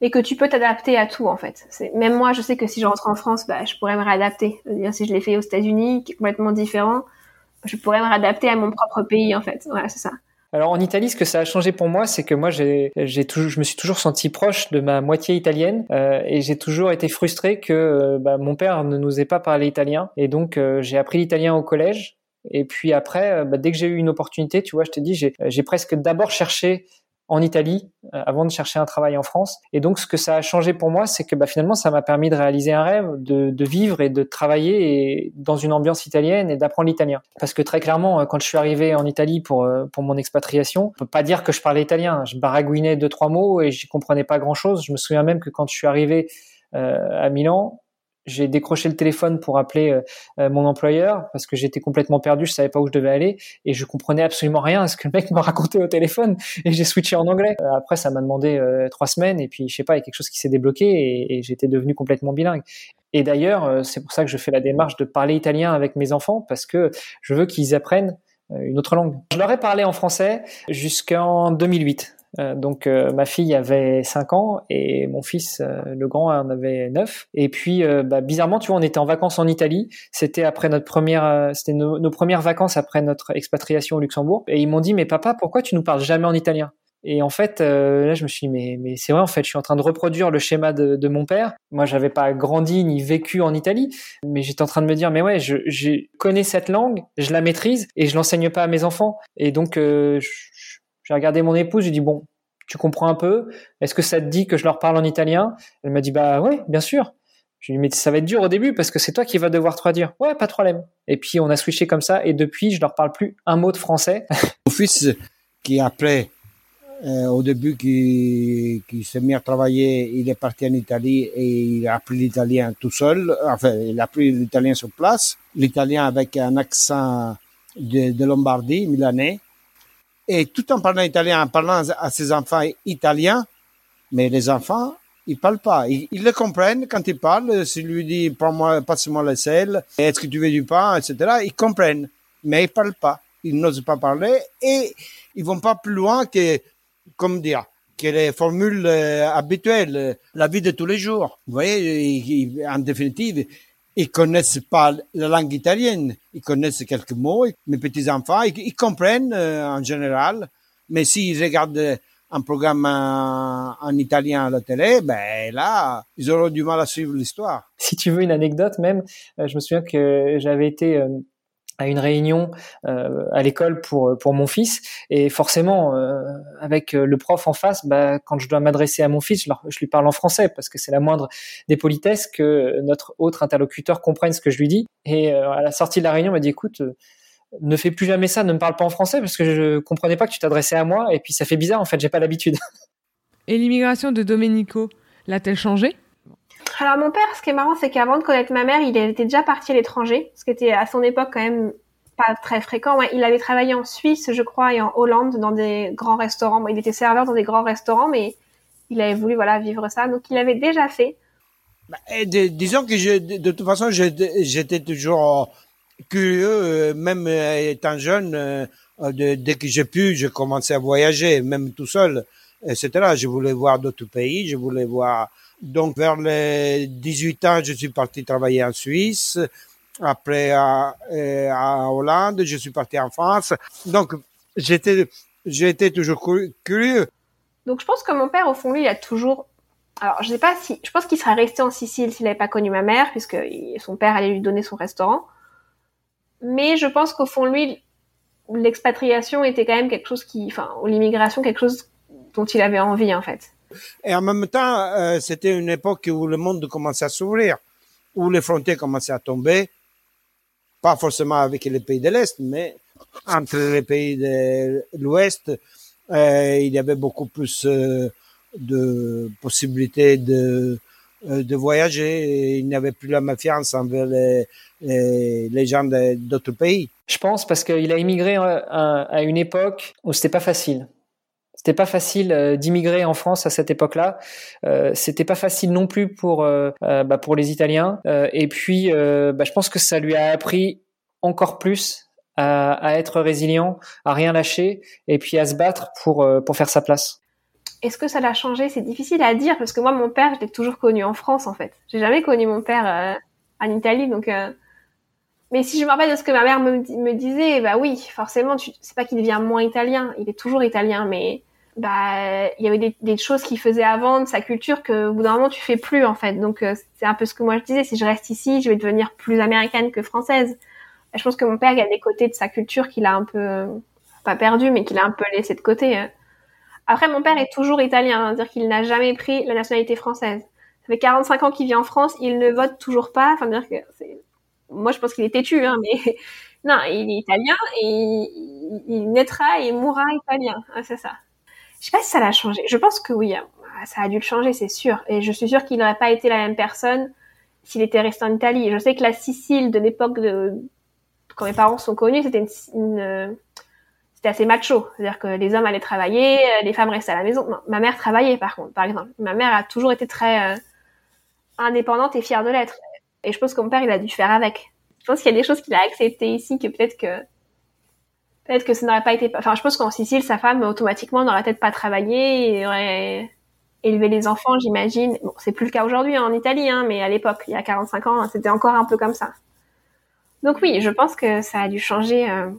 mais que tu peux t'adapter à tout en fait. Même moi, je sais que si je rentre en France, bah, je pourrais me réadapter. si je l'ai fait aux États-Unis, complètement différent, je pourrais me réadapter à mon propre pays en fait. Voilà, c'est ça. Alors en Italie, ce que ça a changé pour moi, c'est que moi, j'ai, je me suis toujours senti proche de ma moitié italienne euh, et j'ai toujours été frustré que euh, bah, mon père ne nous ait pas parlé italien. Et donc euh, j'ai appris l'italien au collège. Et puis après, bah, dès que j'ai eu une opportunité, tu vois, je dis, j'ai, j'ai presque d'abord cherché en Italie euh, avant de chercher un travail en France. Et donc, ce que ça a changé pour moi, c'est que bah, finalement, ça m'a permis de réaliser un rêve, de, de vivre et de travailler dans une ambiance italienne et d'apprendre l'italien. Parce que très clairement, euh, quand je suis arrivé en Italie pour euh, pour mon expatriation, on peut pas dire que je parlais italien. Je baragouinais deux trois mots et j'y comprenais pas grand chose. Je me souviens même que quand je suis arrivé à Milan, j'ai décroché le téléphone pour appeler euh, euh, mon employeur parce que j'étais complètement perdu, je savais pas où je devais aller et je comprenais absolument rien à ce que le mec me racontait au téléphone et j'ai switché en anglais. Euh, après, ça m'a demandé trois semaines et puis je sais pas, il y a quelque chose qui s'est débloqué et, et j'étais devenu complètement bilingue. Et d'ailleurs, c'est pour ça que je fais la démarche de parler italien avec mes enfants parce que je veux qu'ils apprennent une autre langue. Je leur ai parlé en français jusqu'en 2008. Euh, donc euh, ma fille avait 5 ans et mon fils, euh, le grand, en avait 9. Et puis bah, bizarrement, tu vois, on était en vacances en Italie. C'était après notre première, c'était nos, premières vacances après notre expatriation au Luxembourg. Et ils m'ont dit, mais papa, pourquoi tu nous parles jamais en italien? Et en fait, là, je me suis dit, mais, mais c'est vrai, en fait, je suis en train de reproduire le schéma de, de mon père. Moi, j'avais pas grandi ni vécu en Italie, mais j'étais en train de me dire, mais ouais, je, je connais cette langue, je la maîtrise et je l'enseigne pas à mes enfants. Et donc, j'ai regardé mon épouse, j'ai dit bon, tu comprends un peu Est-ce que ça te dit que je leur parle en italien? Elle m'a dit bah oui, bien sûr. Je lui ai dit mais ça va être dur au début parce que c'est toi qui vas devoir traduire. Ouais, pas de problème. Et puis on a switché comme ça et depuis je leur parle plus un mot de français. Mon fils qui après euh, au début qui, qui s'est mis à travailler, il est parti en Italie et il a appris l'italien tout seul. Enfin, il a appris l'italien sur place. L'italien avec un accent de Lombardie, milanais. Et tout en parlant italien, en parlant à ses enfants italiens, mais les enfants, ils parlent pas. Ils, le comprennent quand ils parlent. S'il lui dit, prends-moi, passe-moi le sel, est-ce que tu veux du pain, etc., ils comprennent. Mais ils parlent pas. Ils n'osent pas parler et ils vont pas plus loin que, comme dire, que les formules euh, habituelles, la vie de tous les jours. Vous voyez, en définitive, ils connaissent pas la langue italienne, ils connaissent quelques mots. Mes petits enfants, ils, comprennent euh, en général, mais s'ils regardent un programme en, italien à la télé, ben là, ils auront du mal à suivre l'histoire. Si tu veux une anecdote, même, euh, je me souviens que j'avais été euh, à une réunion euh, à l'école pour pour mon fils. Et forcément euh, avec euh, le prof en face bah, quand je dois m'adresser à mon fils je, lui parle en français parce que c'est la moindre des politesses que notre autre interlocuteur comprenne ce que je lui dis. Et à la sortie de la réunion il m'a dit écoute ne fais plus jamais ça ne me parle pas en français parce que je comprenais pas que tu t'adressais à moi. Et puis ça fait bizarre en fait j'ai pas l'habitude. Et l'immigration de Domenico l'a-t-elle changé? Alors mon père, ce qui est marrant, c'est qu'avant de connaître ma mère, il était déjà parti à l'étranger, ce qui était à son époque quand même pas très fréquent. Il avait travaillé en Suisse, je crois, et en Hollande dans des grands restaurants. Il était serveur dans des grands restaurants, mais il avait voulu voilà vivre ça, donc il avait déjà fait. Bah, disons que de, toute façon, j'étais toujours curieux, euh, même euh, étant jeune. Euh, dès que j'ai pu, j'ai commencé à voyager, même tout seul, etc. Je voulais voir d'autres pays, je voulais voir donc vers les 18 ans, je suis parti travailler en Suisse. Après à, euh, à Hollande, je suis parti en France. Donc j'étais j'étais toujours curieux. Donc je pense que mon père au fond lui il a toujours alors je sais pas si je pense qu'il serait resté en Sicile s'il n'avait pas connu ma mère puisque son père allait lui donner son restaurant. Mais je pense qu'au fond lui l'expatriation était quand même quelque chose qui enfin l'immigration quelque chose dont il avait envie en fait. Et en même temps, euh, c'était une époque où le monde commençait à s'ouvrir, où les frontières commençaient à tomber, pas forcément avec les pays de l'Est, mais entre les pays de l'Ouest, euh, il y avait beaucoup plus euh, de possibilités de, de voyager. Il n'y avait plus la méfiance envers les, les, gens d'autres pays. Je pense parce qu'il a immigré à, à une époque où c'était pas facile C'était pas facile d'immigrer en France à cette époque-là. C'était pas facile non plus pour bah, pour les Italiens. et puis, bah, je pense que ça lui a appris encore plus à, à, être résilient, à rien lâcher, et puis à se battre pour pour faire sa place. Est-ce que ça l'a changé? C'est difficile à dire parce que moi, mon père, je l'ai toujours connu en France, en fait. J'ai jamais connu mon père euh, en Italie, donc. Mais si je me rappelle de ce que ma mère me, disait, bah oui, forcément, c'est pas qu'il devient moins italien, il est toujours italien, mais bah il y avait des, des choses qu'il faisait avant de sa culture que au bout d'un moment tu fais plus en fait. Donc euh, c'est un peu ce que moi je disais. Si je reste ici, je vais devenir plus américaine que française. je pense que mon père, il y a des côtés de sa culture qu'il a un peu pas perdu, mais qu'il a un peu laissé de côté. Hein. Après, mon père est toujours italien, c'est-à-dire qu'il n'a jamais pris la nationalité française. Ça fait 45 ans qu'il vit en France, il ne vote toujours pas. Enfin, dire que c'est... moi, je pense qu'il est têtu, hein, mais non, il est italien et il, naîtra et mourra italien. c'est ça. Je sais pas si ça l'a changé. Je pense que oui, hein. ça a dû le changer, c'est sûr. Et je suis sûre qu'il n'aurait pas été la même personne s'il était resté en Italie. Je sais que la Sicile de l'époque de quand mes parents sont connus, c'était une c'était assez macho. C'est-à-dire que les hommes allaient travailler, euh, les femmes restaient à la maison. Non, ma mère travaillait par contre, par exemple. Ma mère a toujours été très euh, indépendante et fière de l'être. Et je pense que mon père, il a dû faire avec. Je pense qu'il y a des choses qu'il a acceptées ici que peut-être que peut-être que ça n'aurait pas été. Enfin, je pense qu'en Sicile, sa femme automatiquement n'aurait peut-être pas travaillé et aurait élevé les enfants, j'imagine. Bon, c'est plus le cas aujourd'hui hein, en Italie, hein, mais à l'époque, il y a 45 ans, c'était encore un peu comme ça. Donc oui, je pense que ça a dû changer. Euh,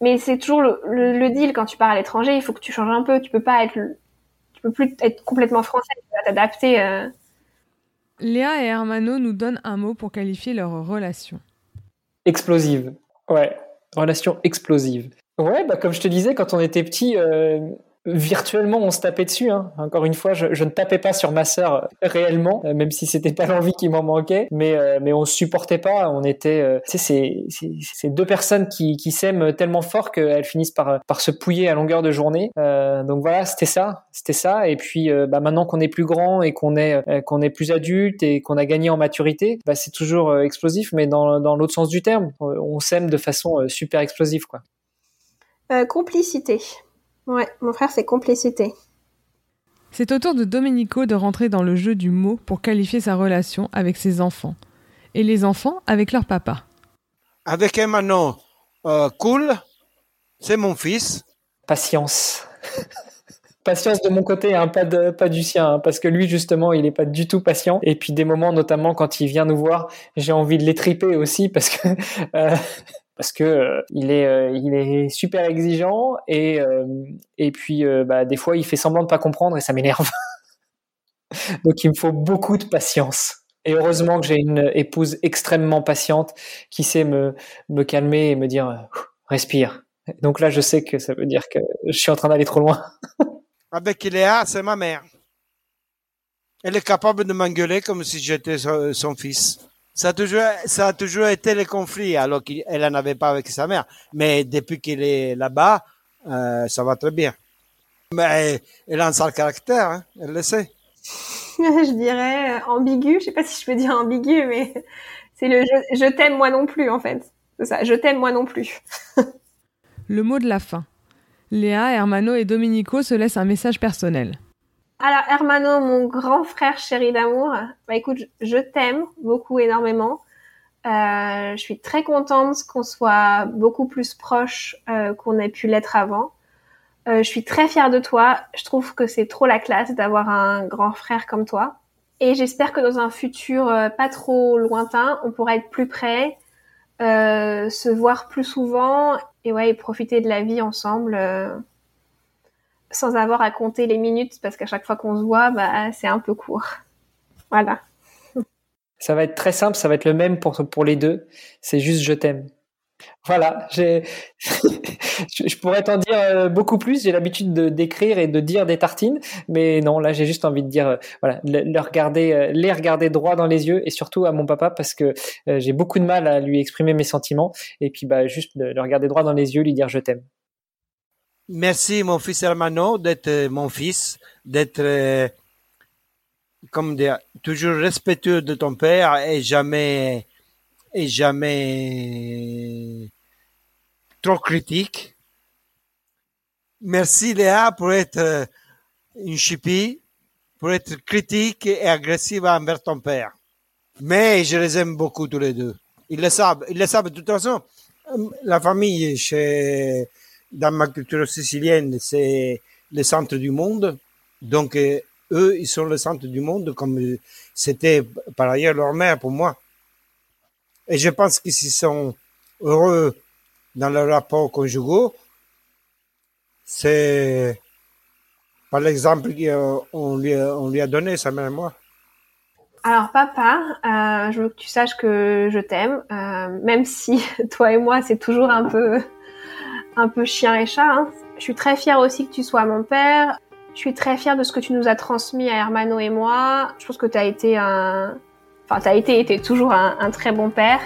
mais c'est toujours le, deal quand tu pars à l'étranger, il faut que tu changes un peu. Tu peux pas être, tu peux plus être complètement français. Tu vas t'adapter. Euh. Léa et Hermano nous donnent un mot pour qualifier leur relation. Explosive. Ouais, relation explosive. Ouais, bah comme je te disais, quand on était petit, euh, virtuellement on se tapait dessus. Hein. Encore une fois, je, ne tapais pas sur ma sœur réellement, euh, même si c'était pas l'envie qui m'en manquait, mais euh, mais on supportait pas. On était, euh, tu sais, c'est deux personnes qui, qui s'aiment tellement fort qu'elles finissent par par se pouiller à longueur de journée. donc voilà, c'était ça, c'était ça. Et puis bah, maintenant qu'on est plus grand et qu'on est qu'on est plus adulte et qu'on a gagné en maturité, bah, c'est toujours explosif, mais dans dans l'autre sens du terme, on s'aime de façon super explosive, quoi. complicité. Ouais, mon frère, c'est complicité. C'est au tour de Domenico de rentrer dans le jeu du mot pour qualifier sa relation avec ses enfants. Et les enfants avec leur papa. Avec Emmanuel, euh, cool, c'est mon fils. Patience. patience de mon côté, hein, pas, de, pas du sien, hein, parce que lui justement, il n'est pas du tout patient. Et puis des moments, notamment quand il vient nous voir, j'ai envie de l'étriper aussi, parce que euh, parce que euh, il est euh, il est super exigeant et euh, puis bah, des fois il fait semblant de pas comprendre et ça m'énerve. Donc il me faut beaucoup de patience. Et heureusement que j'ai une épouse extrêmement patiente qui sait me me calmer et me dire respire. Donc là je sais que ça veut dire que je suis en train d'aller trop loin. Avec Léa, c'est ma mère. Elle est capable de m'engueuler comme si j'étais son fils. Ça a toujours, ça a toujours été le conflit, alors qu'elle n'en avait pas avec sa mère. Mais depuis qu'elle est là-bas, euh, ça va très bien. Mais elle a un sale caractère, hein, elle le sait. je dirais ambigu. Je sais pas si je peux dire ambigu, mais c'est le je, je t'aime moi non plus en fait. C'est ça, je t'aime moi non plus. le mot de la fin. Léa, Hermano et Domenico se laissent un message personnel. Alors Hermano, mon grand frère chéri d'amour, bah écoute, je t'aime beaucoup énormément. Euh, je suis très contente qu'on soit beaucoup plus proches euh, qu'on ait pu l'être avant. Euh, je suis très fière de toi. Je trouve que c'est trop la classe d'avoir un grand frère comme toi. Et j'espère que dans un futur euh, pas trop lointain, on pourra être plus près, euh, se voir plus souvent et ouais, et profiter de la vie ensemble sans avoir à compter les minutes parce qu'à chaque fois qu'on se voit, bah, c'est un peu court. Voilà. Ça va être très simple, ça va être le même pour, pour les deux. C'est juste je t'aime. Voilà, je pourrais t'en dire euh, beaucoup plus. J'ai l'habitude de d'écrire et de dire des tartines, mais non, là j'ai juste envie de dire, euh, voilà, le, regarder, euh, les regarder droit dans les yeux et surtout à mon papa parce que j'ai beaucoup de mal à lui exprimer mes sentiments et puis bah juste le regarder droit dans les yeux, lui dire je t'aime. Merci, mon fils Hermano, d'être euh, mon fils, d'être, euh, comme dire, toujours respectueux de ton père et jamais, et jamais trop critique. Merci Léa pour être euh, une chipie, pour être critique et agressive envers ton père. Mais je les aime beaucoup tous les deux. Ils le savent. Ils le savent. De toute façon, la famille chez, dans ma culture sicilienne, c'est le centre du monde. Donc, euh, eux, ils sont le centre du monde comme c'était par ailleurs leur mère pour moi. Et je pense qu'ils sont heureux dans leur rapport conjugaux. C'est par l'exemple qu'on lui, on lui a donné, sa mère et moi. Alors papa, euh, je veux que tu saches que je t'aime, euh, même si toi et moi c'est toujours un peu un peu chien et chat. Hein. Je suis très fière aussi que tu sois mon père. Je suis très fière de ce que tu nous as transmis à Hermano et moi. Je pense que tu as été un, enfin t'as été et toujours un, très bon père.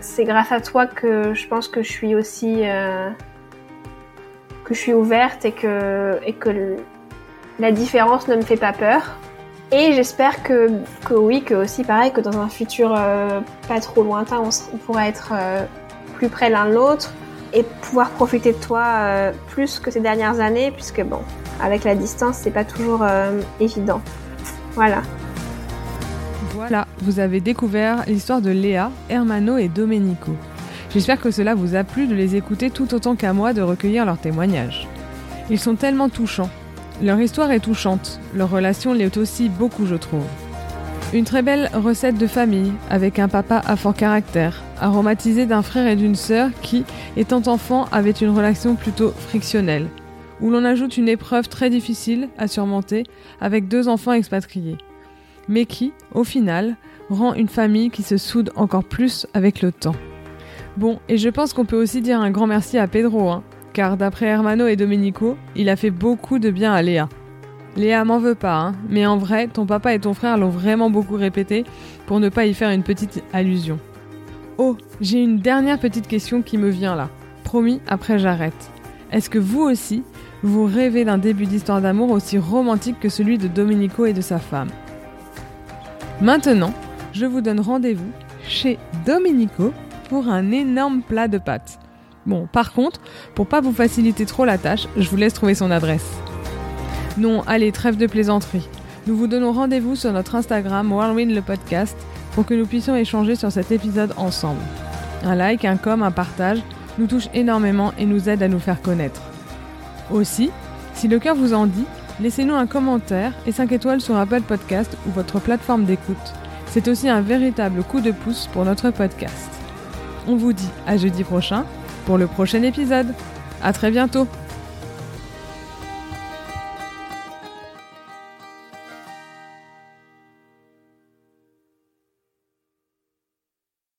C'est grâce à toi que je pense que je suis aussi euh, que je suis ouverte et que et que la différence ne me fait pas peur. Et j'espère que, que oui, que aussi pareil, que dans un futur euh, pas trop lointain, on, on pourra être euh, plus près l'un de l'autre et pouvoir profiter de toi euh, plus que ces dernières années, puisque bon, avec la distance, c'est pas toujours euh, évident. Voilà. Voilà, vous avez découvert l'histoire de Léa, Hermano et Domenico. J'espère que cela vous a plu de les écouter tout autant qu'à moi de recueillir leurs témoignages. Ils sont tellement touchants leur histoire est touchante, leur relation l'est aussi beaucoup, je trouve. Une très belle recette de famille, avec un papa à fort caractère, aromatisé d'un frère et d'une sœur qui, étant enfant, avaient une relation plutôt frictionnelle, où l'on ajoute une épreuve très difficile à surmonter avec deux enfants expatriés, mais qui, au final, rend une famille qui se soude encore plus avec le temps. Bon, et je pense qu'on peut aussi dire un grand merci à Pedro, hein, car d'après Hermano et Domenico, il a fait beaucoup de bien à Léa. Léa m'en veut pas, hein, mais en vrai, ton papa et ton frère l'ont vraiment beaucoup répété pour ne pas y faire une petite allusion. Oh, j'ai une dernière petite question qui me vient là. Promis, après j'arrête. Est-ce que vous aussi, vous rêvez d'un début d'histoire d'amour aussi romantique que celui de Domenico et de sa femme? Maintenant, je vous donne rendez-vous chez Domenico pour un énorme plat de pâtes. Bon, par contre, pour pas vous faciliter trop la tâche, je vous laisse trouver son adresse. Non, allez, trêve de plaisanterie. Nous vous donnons rendez-vous sur notre Instagram Whirlwind le podcast pour que nous puissions échanger sur cet épisode ensemble. Un like, un com, un partage nous touche énormément et nous aide à nous faire connaître. Aussi, si le cœur vous en dit, laissez-nous un commentaire et 5 étoiles sur Apple Podcast ou votre plateforme d'écoute. C'est aussi un véritable coup de pouce pour notre podcast. On vous dit à jeudi prochain pour le prochain épisode. À très bientôt